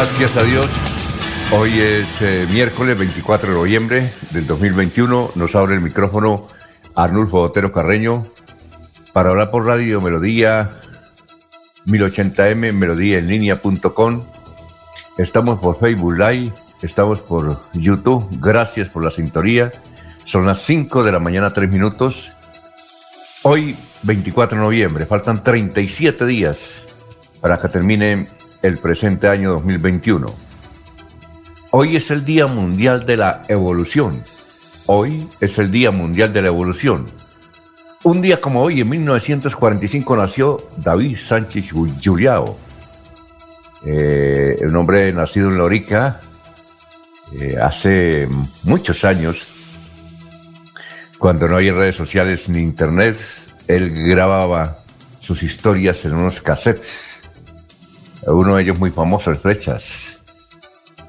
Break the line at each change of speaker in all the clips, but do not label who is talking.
Gracias a Dios. Hoy es eh, miércoles 24 de noviembre del 2021. Nos abre el micrófono Arnulfo Otero Carreño para hablar por Radio Melodía 1080m, melodía en línea.com. Estamos por Facebook Live, estamos por YouTube. Gracias por la sintonía. Son las 5 de la mañana, 3 minutos. Hoy, 24 de noviembre, faltan 37 días para que termine el presente año 2021. Hoy es el Día Mundial de la Evolución. Hoy es el Día Mundial de la Evolución. Un día como hoy, en 1945, nació David Sánchez Juliao, eh, un hombre nacido en Lorica eh, hace muchos años, cuando no había redes sociales ni internet, él grababa sus historias en unos cassettes uno de ellos muy famoso, el Flechas.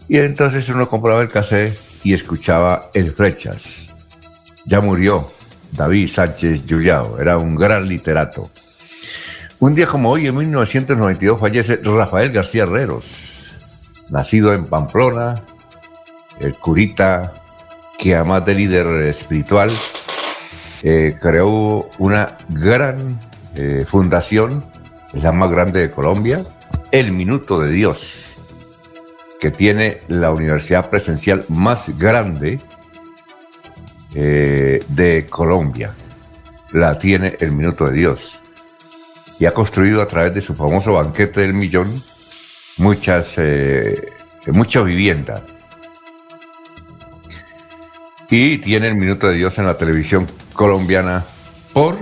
Y entonces uno compraba el cassette y escuchaba el Flechas. Ya murió David Sánchez Llullao, era un gran literato. Un día como hoy, en 1992, fallece Rafael García Herreros, nacido en Pamplona, el curita que además de líder espiritual, eh, creó una gran eh, fundación, la más grande de Colombia, el Minuto de Dios, que tiene la universidad presencial más grande eh, de Colombia. La tiene el Minuto de Dios. Y ha construido a través de su famoso banquete del millón muchas, eh, mucha vivienda. Y tiene el Minuto de Dios en la televisión colombiana por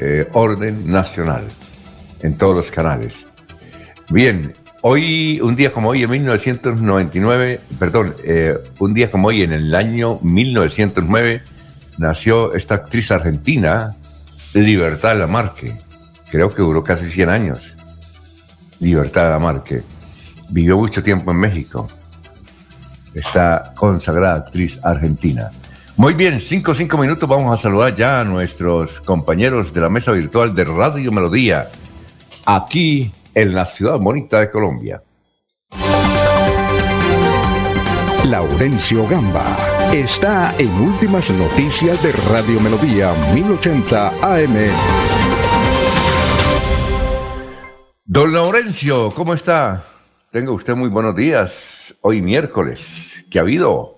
eh, orden nacional, en todos los canales. Bien, hoy, un día como hoy, en 1999, perdón, eh, un día como hoy, en el año 1909, nació esta actriz argentina, Libertad Lamarque. Creo que duró casi 100 años. Libertad Lamarque. Vivió mucho tiempo en México. Esta consagrada actriz argentina. Muy bien, cinco cinco minutos. Vamos a saludar ya a nuestros compañeros de la mesa virtual de Radio Melodía. Aquí en la ciudad bonita de Colombia.
Laurencio Gamba está en Últimas Noticias de Radio Melodía 1080 AM.
Don Laurencio, ¿cómo está? Tenga usted muy buenos días. Hoy miércoles. ¿Qué ha habido?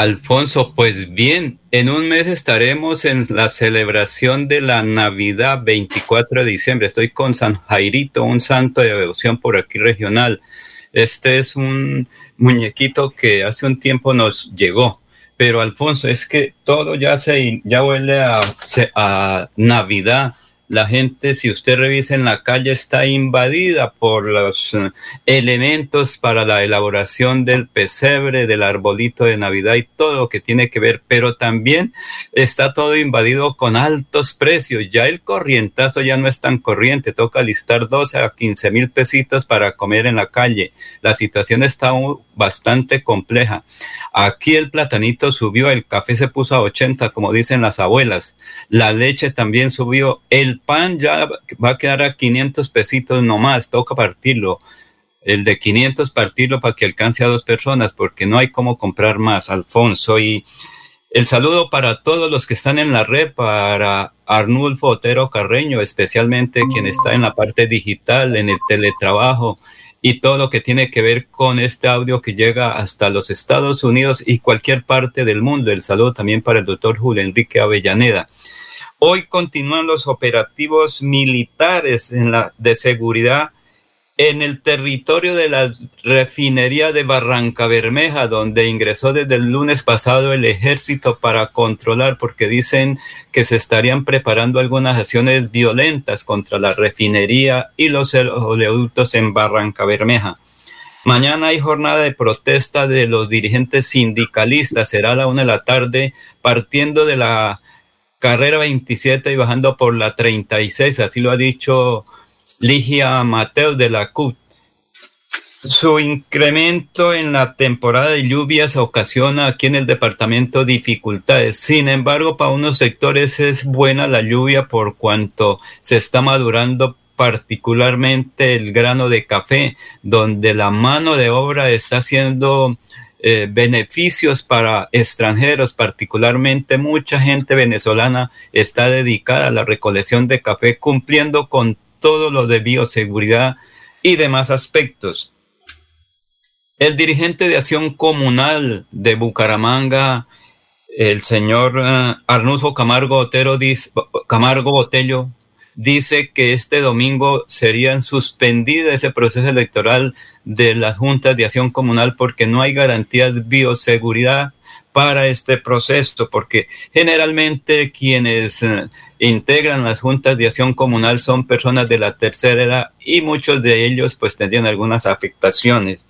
Alfonso, pues bien, en un mes estaremos en la celebración de la Navidad 24 de diciembre. Estoy con San Jairito, un santo de devoción por aquí regional. Este es un muñequito que hace un tiempo nos llegó. Pero Alfonso, es que todo ya se ya huele a, a Navidad la gente, si usted revisa en la calle, está invadida por los eh, elementos para la elaboración del pesebre, del arbolito de Navidad y todo lo que tiene que ver, pero también está todo invadido con altos precios. Ya el corrientazo ya no es tan corriente, toca listar 12 a 15 mil pesitos para comer en la calle. La situación está bastante compleja. Aquí el platanito subió, el café se puso a 80, como dicen las abuelas. La leche también subió, el pan ya va a quedar a 500 pesitos nomás, toca partirlo. El de 500 partirlo para que alcance a dos personas, porque no hay cómo comprar más, Alfonso. Y el saludo para todos los que están en la red, para Arnulfo Otero Carreño, especialmente quien está en la parte digital, en el teletrabajo, y todo lo que tiene que ver con este audio que llega hasta los Estados Unidos y cualquier parte del mundo. El saludo también para el doctor Julio Enrique Avellaneda. Hoy continúan los operativos militares de seguridad en el territorio de la refinería de Barranca Bermeja, donde ingresó desde el lunes pasado el ejército para controlar, porque dicen que se estarían preparando algunas acciones violentas contra la refinería y los oleoductos en Barranca Bermeja. Mañana hay jornada de protesta de los dirigentes sindicalistas, será a la una de la tarde, partiendo de la carrera 27 y bajando por la 36, así lo ha dicho Ligia Mateo de la CUT. Su incremento en la temporada de lluvias ocasiona aquí en el departamento dificultades. Sin embargo, para unos sectores es buena la lluvia por cuanto se está madurando particularmente el grano de café, donde la mano de obra está haciendo eh, beneficios para extranjeros, particularmente mucha gente venezolana está dedicada a la recolección de café, cumpliendo con todo lo de bioseguridad y demás aspectos. El dirigente de Acción Comunal de Bucaramanga, el señor uh, Arnulfo Camargo, Otero, Camargo Botello, dice que este domingo serían suspendidas ese proceso electoral de las juntas de acción comunal porque no hay garantías de bioseguridad para este proceso, porque generalmente quienes uh, integran las juntas de acción comunal son personas de la tercera edad y muchos de ellos pues tendrían algunas afectaciones.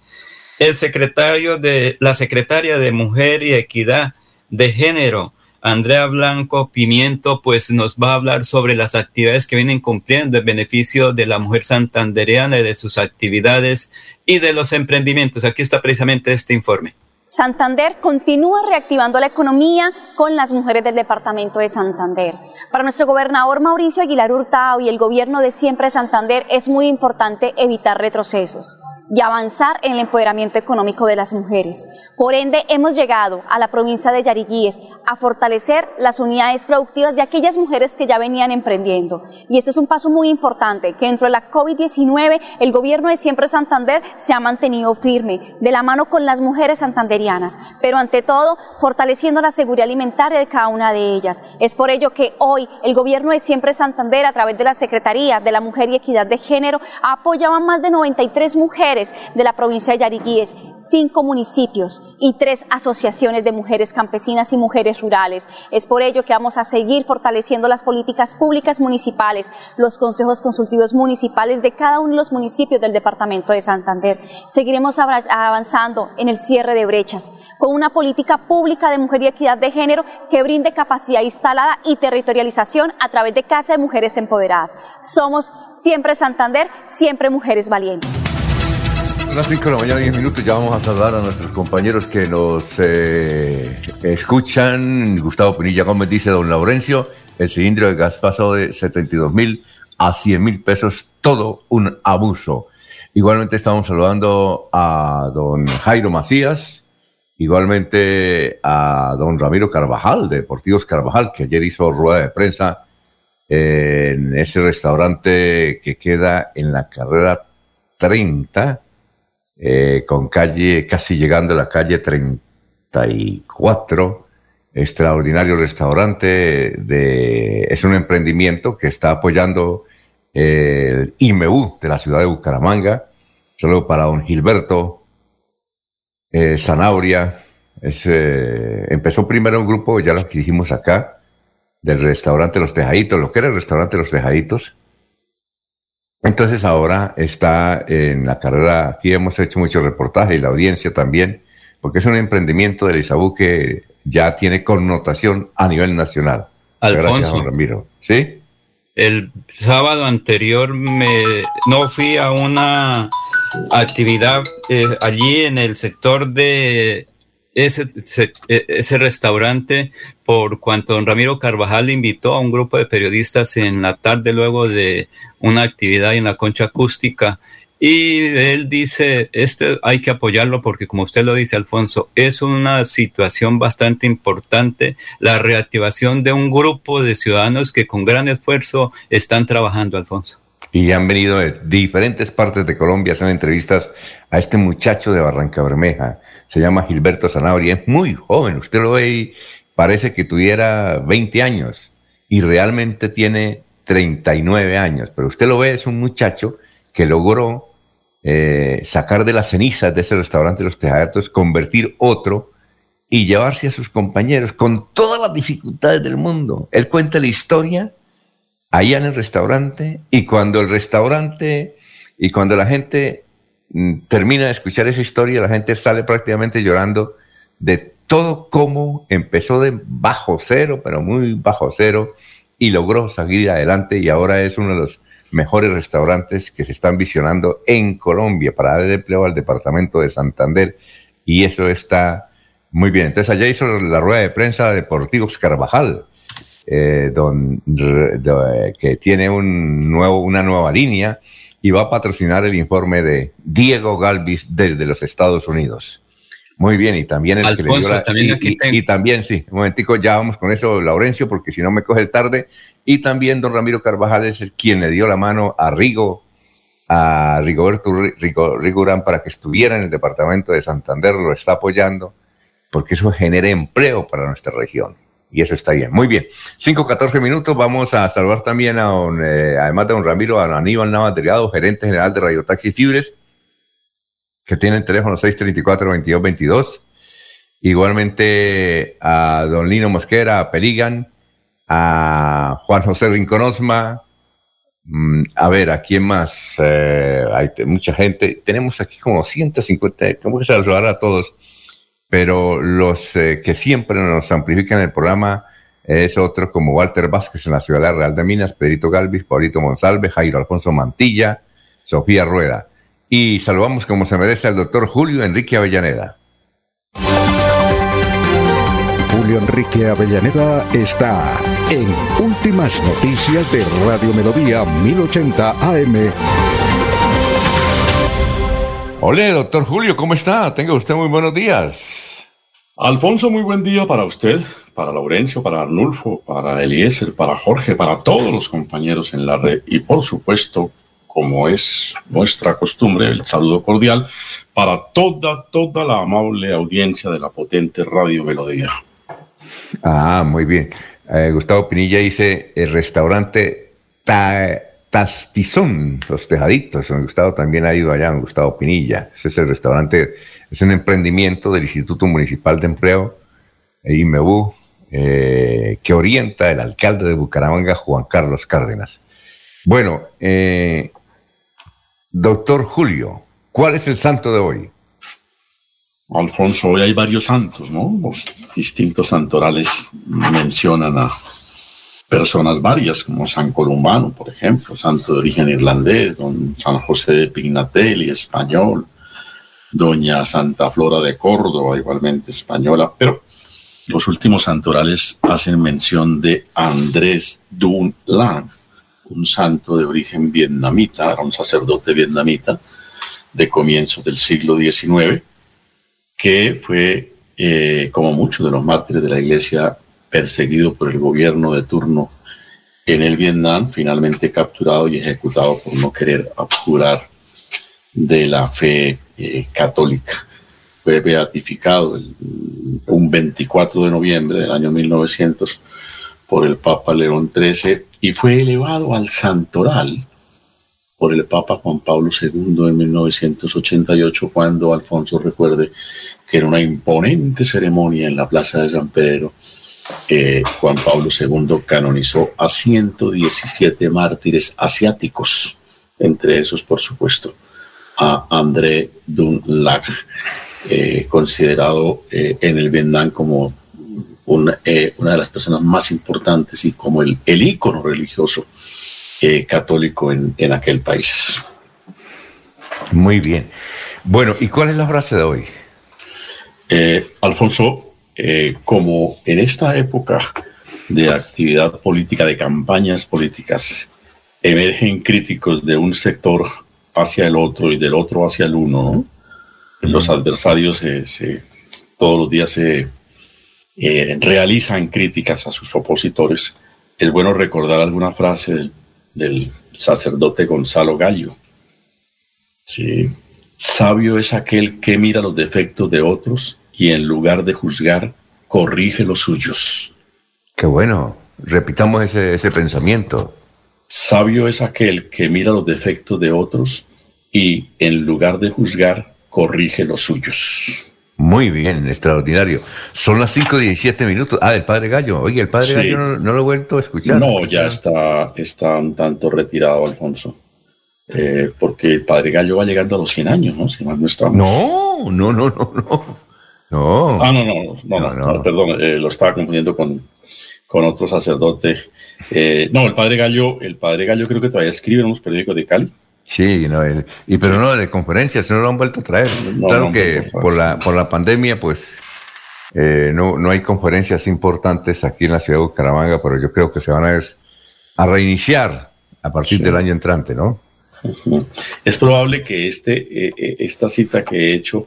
El secretario de la secretaria de Mujer y Equidad de Género, Andrea Blanco Pimiento, pues nos va a hablar sobre las actividades que vienen cumpliendo en beneficio de la mujer santandereana y de sus actividades y de los emprendimientos. Aquí está precisamente este informe.
Santander continúa reactivando la economía con las mujeres del departamento de Santander. Para nuestro gobernador Mauricio Aguilar Hurtado y el gobierno de Siempre Santander es muy importante evitar retrocesos y avanzar en el empoderamiento económico de las mujeres. Por ende, hemos llegado a la provincia de Yariguíes a fortalecer las unidades productivas de aquellas mujeres que ya venían emprendiendo. Y este es un paso muy importante, que dentro de la COVID-19 el gobierno de Siempre Santander se ha mantenido firme, de la mano con las mujeres pero ante todo fortaleciendo la seguridad alimentaria de cada una de ellas. Es por ello que hoy el gobierno de Siempre Santander, a través de la Secretaría de la Mujer y Equidad de Género, ha apoyado a más de 93 mujeres de la provincia de Yariguíes, cinco municipios y tres asociaciones de mujeres campesinas y mujeres rurales. Es por ello que vamos a seguir fortaleciendo las políticas públicas municipales, los consejos consultivos municipales de cada uno de los municipios del departamento de Santander. Seguiremos avanzando en el cierre de brechas con una política pública de mujer y equidad de género que brinde capacidad instalada y territorialización a través de Casa de Mujeres Empoderadas. Somos siempre Santander, siempre mujeres valientes
las 5 de la mañana, 10 minutos, ya vamos a saludar a nuestros compañeros que nos eh, escuchan. Gustavo Pinilla Gómez dice, don Laurencio, el cilindro de gas pasó de 72 mil a 100 mil pesos, todo un abuso. Igualmente estamos saludando a don Jairo Macías, igualmente a don Ramiro Carvajal, de Deportivos Carvajal, que ayer hizo rueda de prensa en ese restaurante que queda en la carrera 30 eh, con calle, casi llegando a la calle 34, extraordinario restaurante, de, es un emprendimiento que está apoyando el IMU de la ciudad de Bucaramanga, solo para don Gilberto eh. Eh, empezó primero un grupo, ya lo que dijimos acá, del restaurante Los Tejaditos, lo que era el restaurante Los Tejaditos, entonces ahora está en la carrera, aquí hemos hecho mucho reportaje y la audiencia también, porque es un emprendimiento de Isabú que ya tiene connotación a nivel nacional.
Alfonso.
Gracias, Ramiro. ¿Sí?
El sábado anterior me no fui a una actividad eh, allí en el sector de ese, ese, restaurante por cuanto don Ramiro Carvajal invitó a un grupo de periodistas en la tarde luego de una actividad en la concha acústica y él dice, este hay que apoyarlo porque como usted lo dice, Alfonso, es una situación bastante importante la reactivación de un grupo de ciudadanos que con gran esfuerzo están trabajando, Alfonso.
Y han venido de diferentes partes de Colombia a hacer entrevistas a este muchacho de Barranca Bermeja. Se llama Gilberto Zanabria, es muy joven, usted lo ve y parece que tuviera 20 años y realmente tiene 39 años, pero usted lo ve, es un muchacho que logró eh, sacar de las cenizas de ese restaurante Los Tejaderos, convertir otro y llevarse a sus compañeros con todas las dificultades del mundo. Él cuenta la historia allá en el restaurante y cuando el restaurante y cuando la gente mm, termina de escuchar esa historia, la gente sale prácticamente llorando de todo cómo empezó de bajo cero, pero muy bajo cero, y logró seguir adelante y ahora es uno de los mejores restaurantes que se están visionando en Colombia para dar empleo al departamento de Santander y eso está muy bien. Entonces allá hizo la rueda de prensa de Deportivos Carvajal, eh, don, que tiene un nuevo, una nueva línea y va a patrocinar el informe de Diego Galvis desde los Estados Unidos. Muy bien, y también el que le dio también y, también, sí, un momentico, ya vamos con eso, Laurencio, porque si no me coge tarde. Y también don Ramiro Carvajal es el quien le dio la mano a Rigo, a Rigoberto Rigurán para que estuviera en el departamento de Santander, lo está apoyando, porque eso genera empleo para nuestra región. Y eso está bien. Muy bien. 5, 14 minutos. Vamos a saludar también a don, eh, además de don Ramiro, a Aníbal Navas Delgado, gerente general de Radio Taxis Libres que tiene el teléfono 634-2222. Igualmente a don Lino Mosquera, a Peligan, a Juan José Rinconosma, mm, a ver, ¿a quién más? Eh, hay mucha gente. Tenemos aquí como 150, ¿cómo que saludar a todos? Pero los eh, que siempre nos amplifican el programa es otro como Walter Vázquez en la Ciudad Real de Minas, Pedrito Galvis, Paulito Monsalve, Jairo Alfonso Mantilla, Sofía Rueda. Y saludamos como se merece al doctor Julio Enrique Avellaneda.
Julio Enrique Avellaneda está en Últimas Noticias de Radio Melodía 1080 AM.
Hola, doctor Julio, ¿cómo está? Tenga usted muy buenos días.
Alfonso, muy buen día para usted, para Laurencio, para Arnulfo, para Eliezer, para Jorge, para todos los compañeros en la red y por supuesto como es nuestra costumbre, el saludo cordial para toda, toda la amable audiencia de la potente Radio Melodía.
Ah, muy bien. Eh, Gustavo Pinilla dice el restaurante Tastizón, los tejaditos. Gustavo también ha ido allá, Gustavo Pinilla. Ese es el restaurante, es un emprendimiento del Instituto Municipal de Empleo, IMEBU, eh, que orienta el alcalde de Bucaramanga, Juan Carlos Cárdenas. Bueno, eh, Doctor Julio, ¿cuál es el santo de hoy?
Alfonso, hoy hay varios santos, ¿no? Los distintos santorales mencionan a personas varias, como San Columbano, por ejemplo, santo de origen irlandés, don San José de Pignatelli, español, doña Santa Flora de Córdoba, igualmente española, pero los últimos santorales hacen mención de Andrés Dunlan, un santo de origen vietnamita, era un sacerdote vietnamita de comienzos del siglo XIX, que fue, eh, como muchos de los mártires de la iglesia, perseguido por el gobierno de turno en el Vietnam, finalmente capturado y ejecutado por no querer abjurar de la fe eh, católica. Fue beatificado un 24 de noviembre del año 1900 por el Papa León XIII y fue elevado al santoral por el Papa Juan Pablo II en 1988, cuando Alfonso recuerde que era una imponente ceremonia en la Plaza de San Pedro. Eh, Juan Pablo II canonizó a 117 mártires asiáticos, entre esos, por supuesto, a André Dunlag, eh, considerado eh, en el Vietnam como eh, una, de las personas más importantes y como el, el ícono religioso católico en, en, aquel país.
Muy bien. Bueno, ¿y cuál es la frase de hoy?
Eh, Alfonso, como en esta época de actividad política, de campañas políticas, emergen críticos de un sector hacia el otro y del otro hacia el uno, los adversarios se, todos los días se eh, realizan críticas a sus opositores, es bueno recordar alguna frase del, sacerdote Gonzalo Gallo. Sí. Sabio es aquel que mira los defectos de otros y en lugar de juzgar, corrige los suyos.
Qué bueno. Repitamos ese, ese pensamiento.
Sabio es aquel que mira los defectos de otros y en lugar de juzgar, corrige los suyos.
Muy bien, extraordinario. Son las 5 y 17 minutos. Ah, el padre Gallo. Oye, el padre Gallo no, lo he vuelto a escuchar.
No, ya está, está un tanto retirado, Alfonso. Eh, porque el padre Gallo va llegando a los 100 años, ¿no? Si mal no estamos.
No, no, no, no,
no. Ah, no, no, no, no, perdón, eh, lo estaba confundiendo con, con otro sacerdote. Eh, no, el padre Gallo, el padre Gallo creo que todavía escribe en los periódicos de Cali.
Sí, no, y pero no de conferencias, no lo han vuelto a traer. claro que por la, por la pandemia, pues eh, no, no hay conferencias importantes aquí en la ciudad de Bucaramanga, pero yo creo que se van a, a reiniciar a partir del año entrante, ¿no?
Es probable que este, eh, eh, esta cita que he hecho,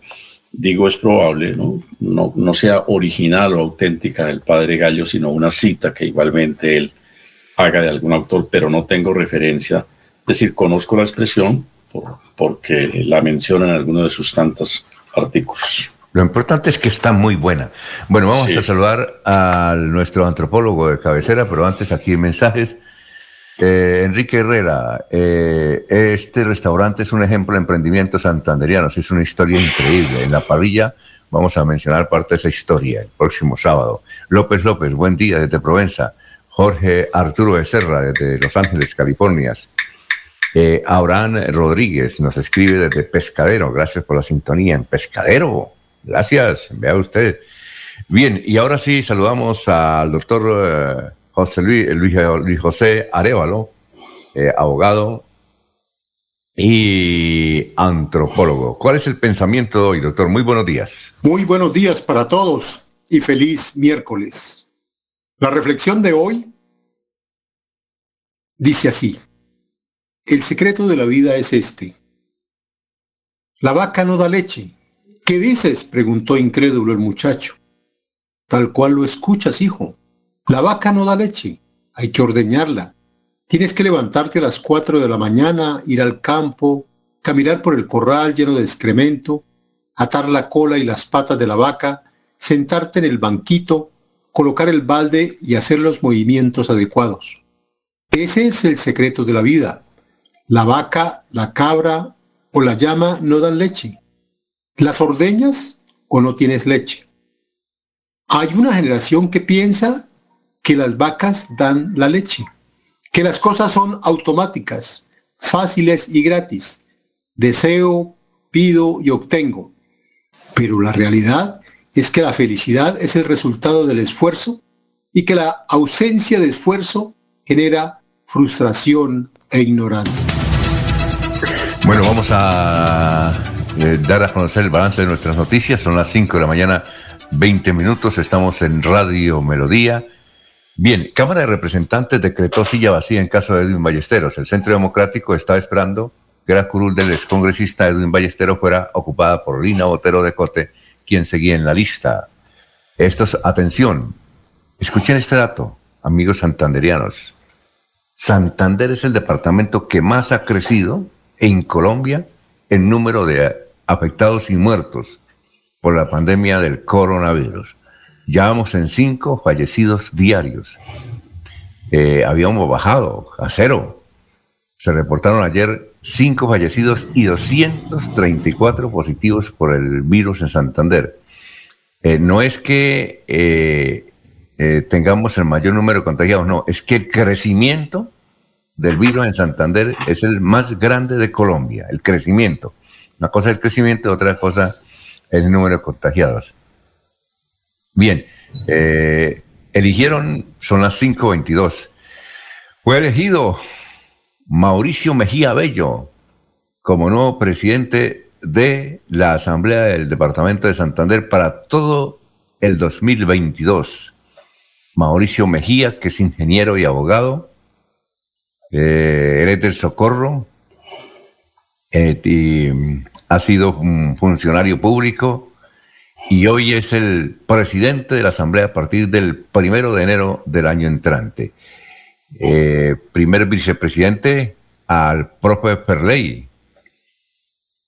digo es probable, ¿no? No, no sea original o auténtica del padre Gallo, sino una cita que igualmente él haga de algún autor, pero no tengo referencia es decir, conozco la expresión porque la menciona en alguno de sus tantos artículos.
Lo importante es que está muy buena. Bueno, vamos a saludar a nuestro antropólogo de cabecera, pero antes aquí mensajes. Eh, Enrique Herrera, eh, este restaurante es un ejemplo de emprendimiento santanderiano, es una historia increíble. En la parrilla vamos a mencionar parte de esa historia el próximo sábado. López López, buen día desde Provenza. Jorge Arturo Becerra desde Los Ángeles, California. Eh, Abraham Rodríguez nos escribe desde Pescadero. Gracias por la sintonía en Pescadero. Gracias, vea usted. Bien, y ahora sí saludamos al doctor José Luis, Luis, José Arevalo, eh, abogado y antropólogo. ¿Cuál es el pensamiento de hoy, doctor? Muy buenos días.
Muy buenos días para todos y feliz miércoles. La reflexión de hoy dice así. El secreto de la vida es este. La vaca no da leche. ¿Qué dices? preguntó incrédulo el muchacho. Tal cual lo escuchas, hijo. La vaca no da leche. Hay que ordeñarla. Tienes que levantarte a las cuatro de la mañana, ir al campo, caminar por el corral lleno de excremento, atar la cola y las patas de la vaca, sentarte en el banquito, colocar el balde y hacer los movimientos adecuados. Ese es el secreto de la vida la vaca, la cabra o la llama no dan leche. ¿Las ordeñas o no tienes leche? Hay una generación que piensa que las vacas dan la leche, que las cosas son automáticas, fáciles y gratis. Deseo, pido y obtengo. Pero la realidad es que la felicidad es el resultado del esfuerzo y que la ausencia de esfuerzo genera frustración e ignorancia.
Bueno, vamos a eh, dar a conocer el balance de nuestras noticias. Son las 5 de la mañana, 20 minutos. Estamos en Radio Melodía. Bien, Cámara de Representantes decretó silla vacía en caso de Edwin Ballesteros. El Centro Democrático estaba esperando que la curul del excongresista Edwin Ballesteros fuera ocupada por Lina Botero de Cote, quien seguía en la lista. Esto es, atención, escuchen este dato, amigos santanderianos. Santander es el departamento que más ha crecido en Colombia el número de afectados y muertos por la pandemia del coronavirus. Ya vamos en cinco fallecidos diarios. Eh, habíamos bajado a cero. Se reportaron ayer cinco fallecidos y 234 positivos por el virus en Santander. Eh, no es que eh, tengamos el mayor número de contagiados, no, es que el crecimiento del virus en Santander es el más grande de Colombia, el crecimiento. Una cosa es el crecimiento, otra cosa es el número de contagiados. Bien, eh, eligieron, son las 5.22. Fue elegido Mauricio Mejía Bello como nuevo presidente de la Asamblea del Departamento de Santander para todo el 2022. Mauricio Mejía, que es ingeniero y abogado, eh, Socorro, eh, ha sido un funcionario público y hoy es el presidente de la Asamblea a partir del primero de enero del año entrante. Eh, primer vicepresidente, al profe Perley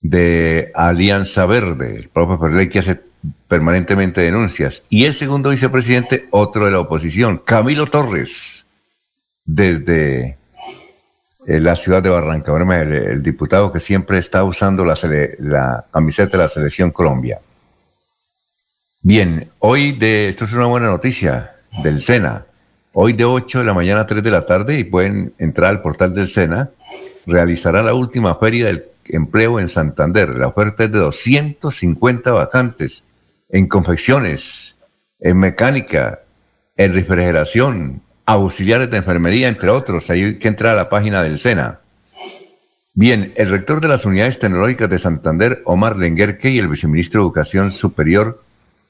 de Alianza Verde, el profe Perley que hace permanentemente denuncias. Y el segundo vicepresidente, otro de la oposición, Camilo Torres, desde eh, la ciudad de Barranca el, diputado que siempre está usando la, la camiseta de la Selección Colombia. Bien, hoy de, esto es una buena noticia del SENA. Hoy de 8 de la mañana a 3 de la tarde y pueden entrar al portal del SENA, realizará la última feria del empleo en Santander. La oferta es de 250 vacantes en confecciones, en mecánica, en refrigeración, auxiliares de enfermería, entre otros. Hay que entrar a la página del SENA. Bien, el rector de las unidades tecnológicas de Santander, Omar Lenguerque, y el viceministro de Educación Superior,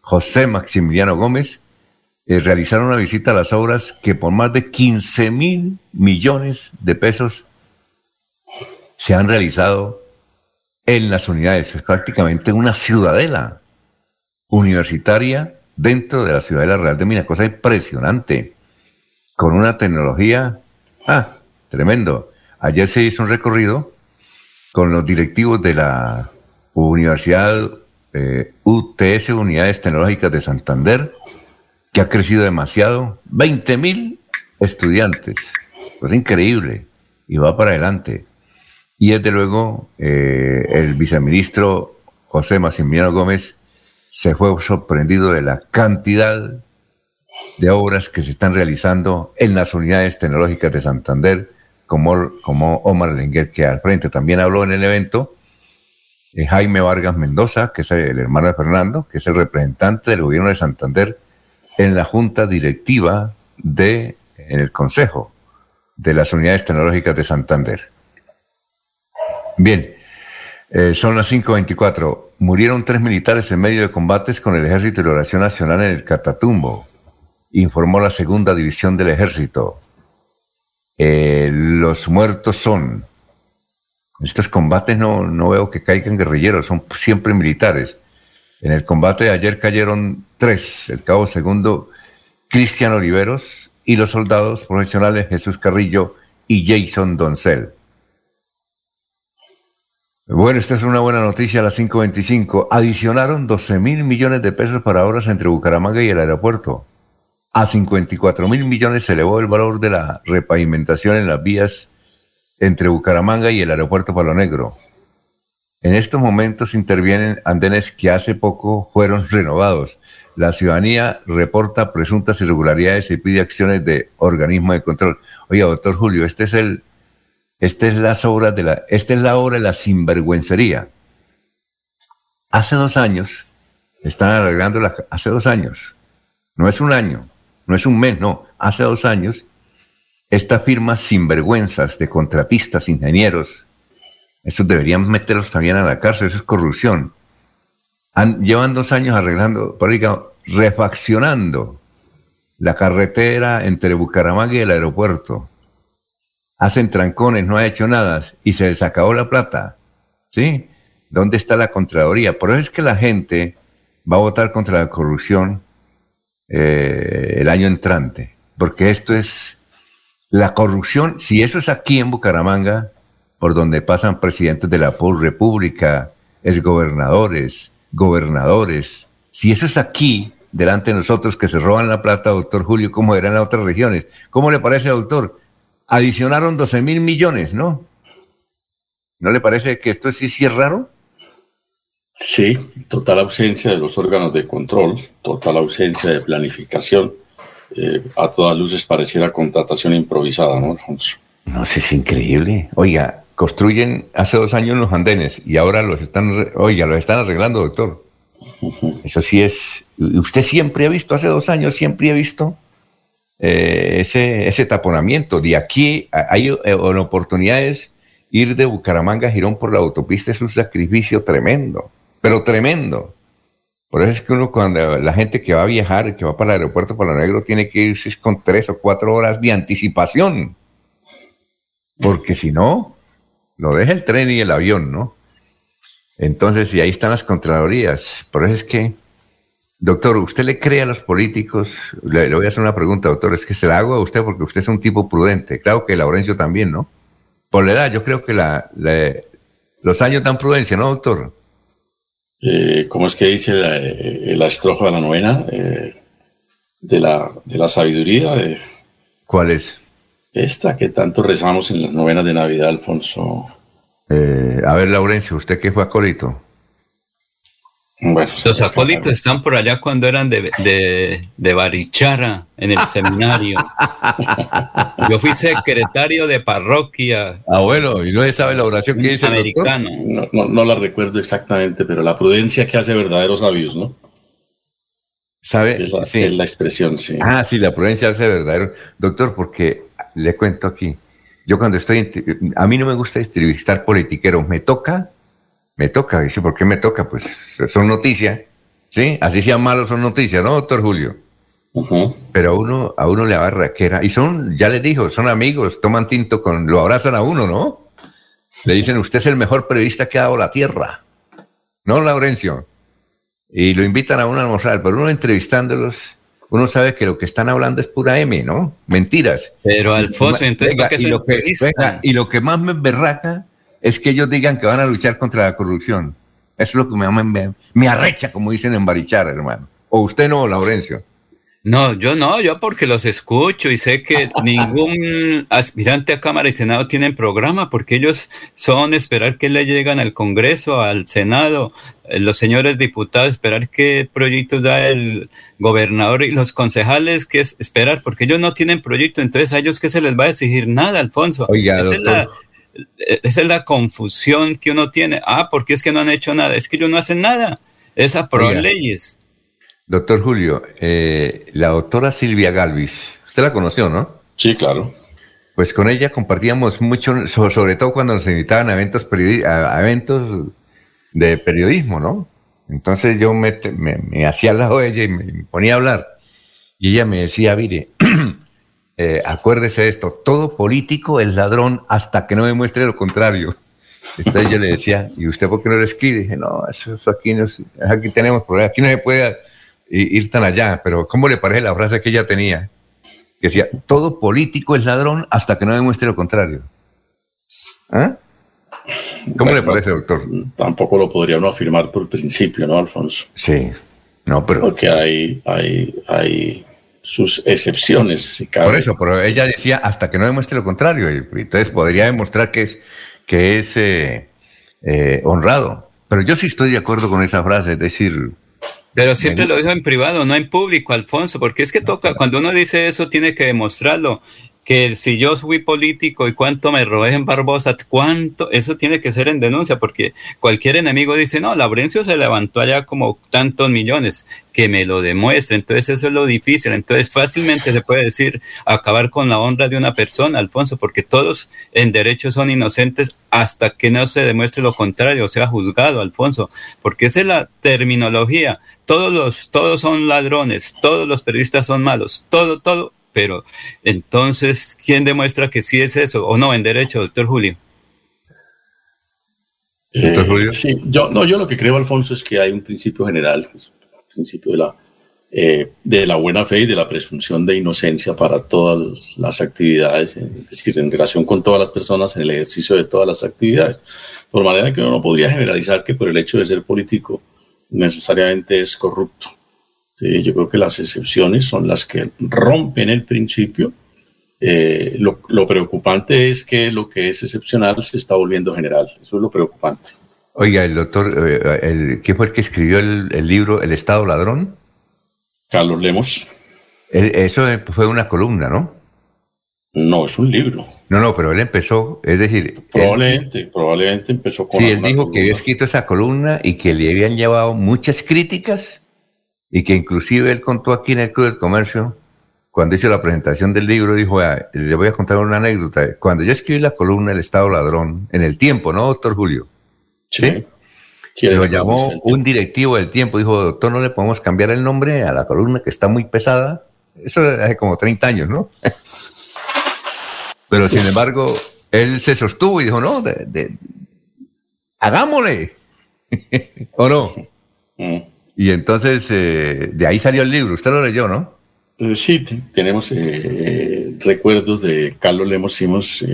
José Maximiliano Gómez, eh, realizaron una visita a las obras que por más de 15 mil millones de pesos se han realizado en las unidades. Es prácticamente una ciudadela universitaria dentro de la ciudadela real de Minas. Cosa impresionante con una tecnología, ah, tremendo. Ayer se hizo un recorrido con los directivos de la Universidad eh, UTS, Unidades Tecnológicas de Santander, que ha crecido demasiado, 20 mil estudiantes, es increíble, y va para adelante. Y desde luego eh, el viceministro José Maximiliano Gómez se fue sorprendido de la cantidad de obras que se están realizando en las unidades tecnológicas de Santander, como, como Omar Lenguer, que al frente también habló en el evento, Jaime Vargas Mendoza, que es el hermano de Fernando, que es el representante del gobierno de Santander en la junta directiva de, en el consejo de las unidades tecnológicas de Santander. Bien, eh, son las 5.24. Murieron tres militares en medio de combates con el Ejército de Oración Nacional en el Catatumbo informó la segunda división del ejército. Eh, los muertos son, en estos combates no, no veo que caigan guerrilleros, son siempre militares. En el combate de ayer cayeron tres, el cabo segundo Cristian Oliveros y los soldados profesionales Jesús Carrillo y Jason Doncel. Bueno, esta es una buena noticia a las 5.25. Adicionaron 12 mil millones de pesos para obras entre Bucaramanga y el aeropuerto. A 54 mil millones se elevó el valor de la repavimentación en las vías entre Bucaramanga y el aeropuerto Palo Negro. En estos momentos intervienen andenes que hace poco fueron renovados. La ciudadanía reporta presuntas irregularidades y pide acciones de organismo de control. Oye, doctor Julio, este es el, esta es de la, esta es la obra de la sinvergüencería. Hace dos años, están arreglando la, hace dos años, no es un año, no es un mes, no, hace dos años, esta firma sinvergüenzas de contratistas, ingenieros, esos deberían meterlos también a la cárcel, eso es corrupción. Han, llevan dos años arreglando, por refaccionando la carretera entre Bucaramanga y el aeropuerto. Hacen trancones, no ha hecho nada y se les acabó la plata. ¿Sí? ¿Dónde está la Contraloría? Por eso es que la gente va a votar contra la corrupción eh, el año entrante, porque esto es la corrupción, si eso es aquí en Bucaramanga, por donde pasan presidentes de la República, gobernadores, gobernadores, si eso es aquí, delante de nosotros, que se roban la plata, doctor Julio, como era en otras regiones, ¿cómo le parece, doctor? Adicionaron 12 mil millones, ¿no? ¿No le parece que esto sí, sí es raro?
Sí, total ausencia de los órganos de control, total ausencia de planificación. Eh, a todas luces pareciera contratación improvisada, ¿no, Alfonso?
No, es increíble. Oiga, construyen hace dos años los andenes y ahora los están, oiga, los están arreglando, doctor. Eso sí es. Usted siempre ha visto, hace dos años siempre ha visto eh, ese, ese taponamiento. De aquí hay eh, oportunidades ir de Bucaramanga a Girón por la autopista es un sacrificio tremendo pero tremendo. Por eso es que uno cuando la gente que va a viajar, que va para el aeropuerto Palo Negro, tiene que irse con tres o cuatro horas de anticipación. Porque si no, lo deja el tren y el avión, ¿no? Entonces, y ahí están las contralorías. Por eso es que, doctor, ¿usted le cree a los políticos? Le, voy a hacer una pregunta, doctor, es que se la hago a usted porque usted es un tipo prudente. Claro que Laurencio también, ¿no? por la edad, yo creo que la, los años dan prudencia, ¿no, doctor?
Eh, ¿Cómo es que dice la, eh, estrofa de la novena eh, de, la, de la sabiduría?
¿Cuál es?
Esta que tanto rezamos en las novenas de Navidad, Alfonso.
a ver, Laurencio, ¿usted qué fue
los acólitos están por allá cuando eran de, de, Barichara en el seminario. Yo fui secretario de parroquia.
Ah, bueno, y no sabe la oración que dice.
Americano.
No, no, la recuerdo exactamente, pero la prudencia que hace verdaderos sabios, ¿no?
¿Sabe?
Es la, sí. la expresión, sí.
Ah, sí, la prudencia hace verdadero. Doctor, porque le cuento aquí. Yo cuando estoy, a mí no me gusta entrevistar politiqueros, me toca me toca. Dice, ¿por qué me toca? Pues son noticias, ¿sí? Así sean malos son noticias, ¿no, doctor Julio? Pero a uno, a uno le agarra que era, y son, ya les dijo, son amigos, toman tinto con, lo abrazan a uno, ¿no? Le dicen, usted es el mejor periodista que ha dado la tierra. ¿No, Laurencio? Y lo invitan a uno a almorzar, pero uno entrevistándolos, uno sabe que lo que están hablando es pura M, ¿no? Mentiras.
Pero Alfonso, entonces,
y, lo que, y lo que más me berraca es que ellos digan que van a luchar contra la corrupción. Eso es lo que me, me, arrecha, como dicen en Barichara, hermano. O usted no, Laurencio.
No, yo no, yo porque los escucho y sé que ningún aspirante a Cámara y Senado tienen programa, porque ellos son esperar que le llegan al Congreso, al Senado, eh, los señores diputados, esperar qué proyectos da el gobernador y los concejales, que es esperar, porque ellos no tienen proyecto, entonces a ellos que se les va a exigir nada, Alfonso.
Oiga, doctor,
esa es la confusión que uno tiene. Ah, ¿por qué es que no han hecho nada? Es que ellos no hacen nada. Es pro leyes.
Doctor Julio, eh, la doctora Silvia Galvis, usted la conoció, ¿no?
Sí, claro.
Pues con ella compartíamos mucho, sobre todo cuando nos invitaban a eventos, a eventos de periodismo, ¿no? Entonces yo me, me hacía al lado de ella y me ponía a hablar. Y ella me decía, mire, eh, acuérdese de esto, todo político es ladrón hasta que no demuestre lo contrario. Entonces yo le decía, ¿y usted por qué no lo escribe? dije, no, eso, aquí, no, aquí tenemos problemas, aquí no se puede ir tan allá, pero ¿cómo le parece la frase que ella tenía? Que decía, todo político es ladrón hasta que no demuestre lo contrario. ¿Ah? ¿Cómo le parece, doctor?
Tampoco lo podría uno afirmar por principio, ¿no, Alfonso?
Sí, no, pero...
Porque hay, hay, hay sus excepciones. Si
Por eso, pero ella decía hasta que no demuestre lo contrario, y entonces podría demostrar que es, que es eh, eh, honrado. Pero yo sí estoy de acuerdo con esa frase, es decir...
Pero siempre lo dijo en privado, no en público, Alfonso, porque es que toca, cuando uno dice eso, tiene que demostrarlo que si yo fui político y cuánto me robé en Barbosa, cuánto, eso tiene que ser en denuncia, porque cualquier enemigo dice, no, Laurencio se levantó allá como tantos millones, que me lo demuestre, entonces eso es lo difícil, entonces fácilmente se puede decir acabar con la honra de una persona, Alfonso, porque todos en derecho son inocentes hasta que no se demuestre lo contrario, sea juzgado, Alfonso, porque esa es la terminología, todos los, todos son ladrones, todos los periodistas son malos, todo, todo pero entonces, ¿quién demuestra que sí es eso o no en derecho, doctor Julio?
doctor Julio? Sí, yo, no, yo lo que creo, Alfonso, es que hay un principio general, que es el principio de la, eh, de la buena fe y de la presunción de inocencia para todas las actividades, es decir, en relación con todas las personas en el ejercicio de todas las actividades. Por manera que uno no podría generalizar que por el hecho de ser político necesariamente es corrupto. Sí, yo creo que las excepciones son las que rompen el principio. Eh, lo, preocupante es que lo que es excepcional se está volviendo general. Eso es lo preocupante.
Oiga, el doctor, eh, el, ¿quién fue el que escribió el, libro El Estado Ladrón?
Carlos Lemos.
eso fue una columna, ¿no?
No, es un libro.
No, no, pero él empezó, es decir...
Probablemente, probablemente empezó con...
Sí, él dijo que había escrito esa columna y que le habían llevado muchas críticas y que inclusive él contó aquí en el Club del Comercio, cuando hizo la presentación del libro, dijo, le voy a contar una anécdota. Cuando yo escribí la columna El Estado Ladrón, en el tiempo, ¿no, doctor Julio?
Sí.
Lo llamó un directivo del tiempo, dijo, doctor, no le podemos cambiar el nombre a la columna que está muy pesada. Eso hace como 30 años, ¿no? Pero sin embargo, él se sostuvo y dijo, no, de, hagámosle. ¿O no? Y entonces eh, de ahí salió el libro. Usted lo leyó, ¿no?
Eh, sí, tenemos eh, recuerdos de Carlos Lemos Simos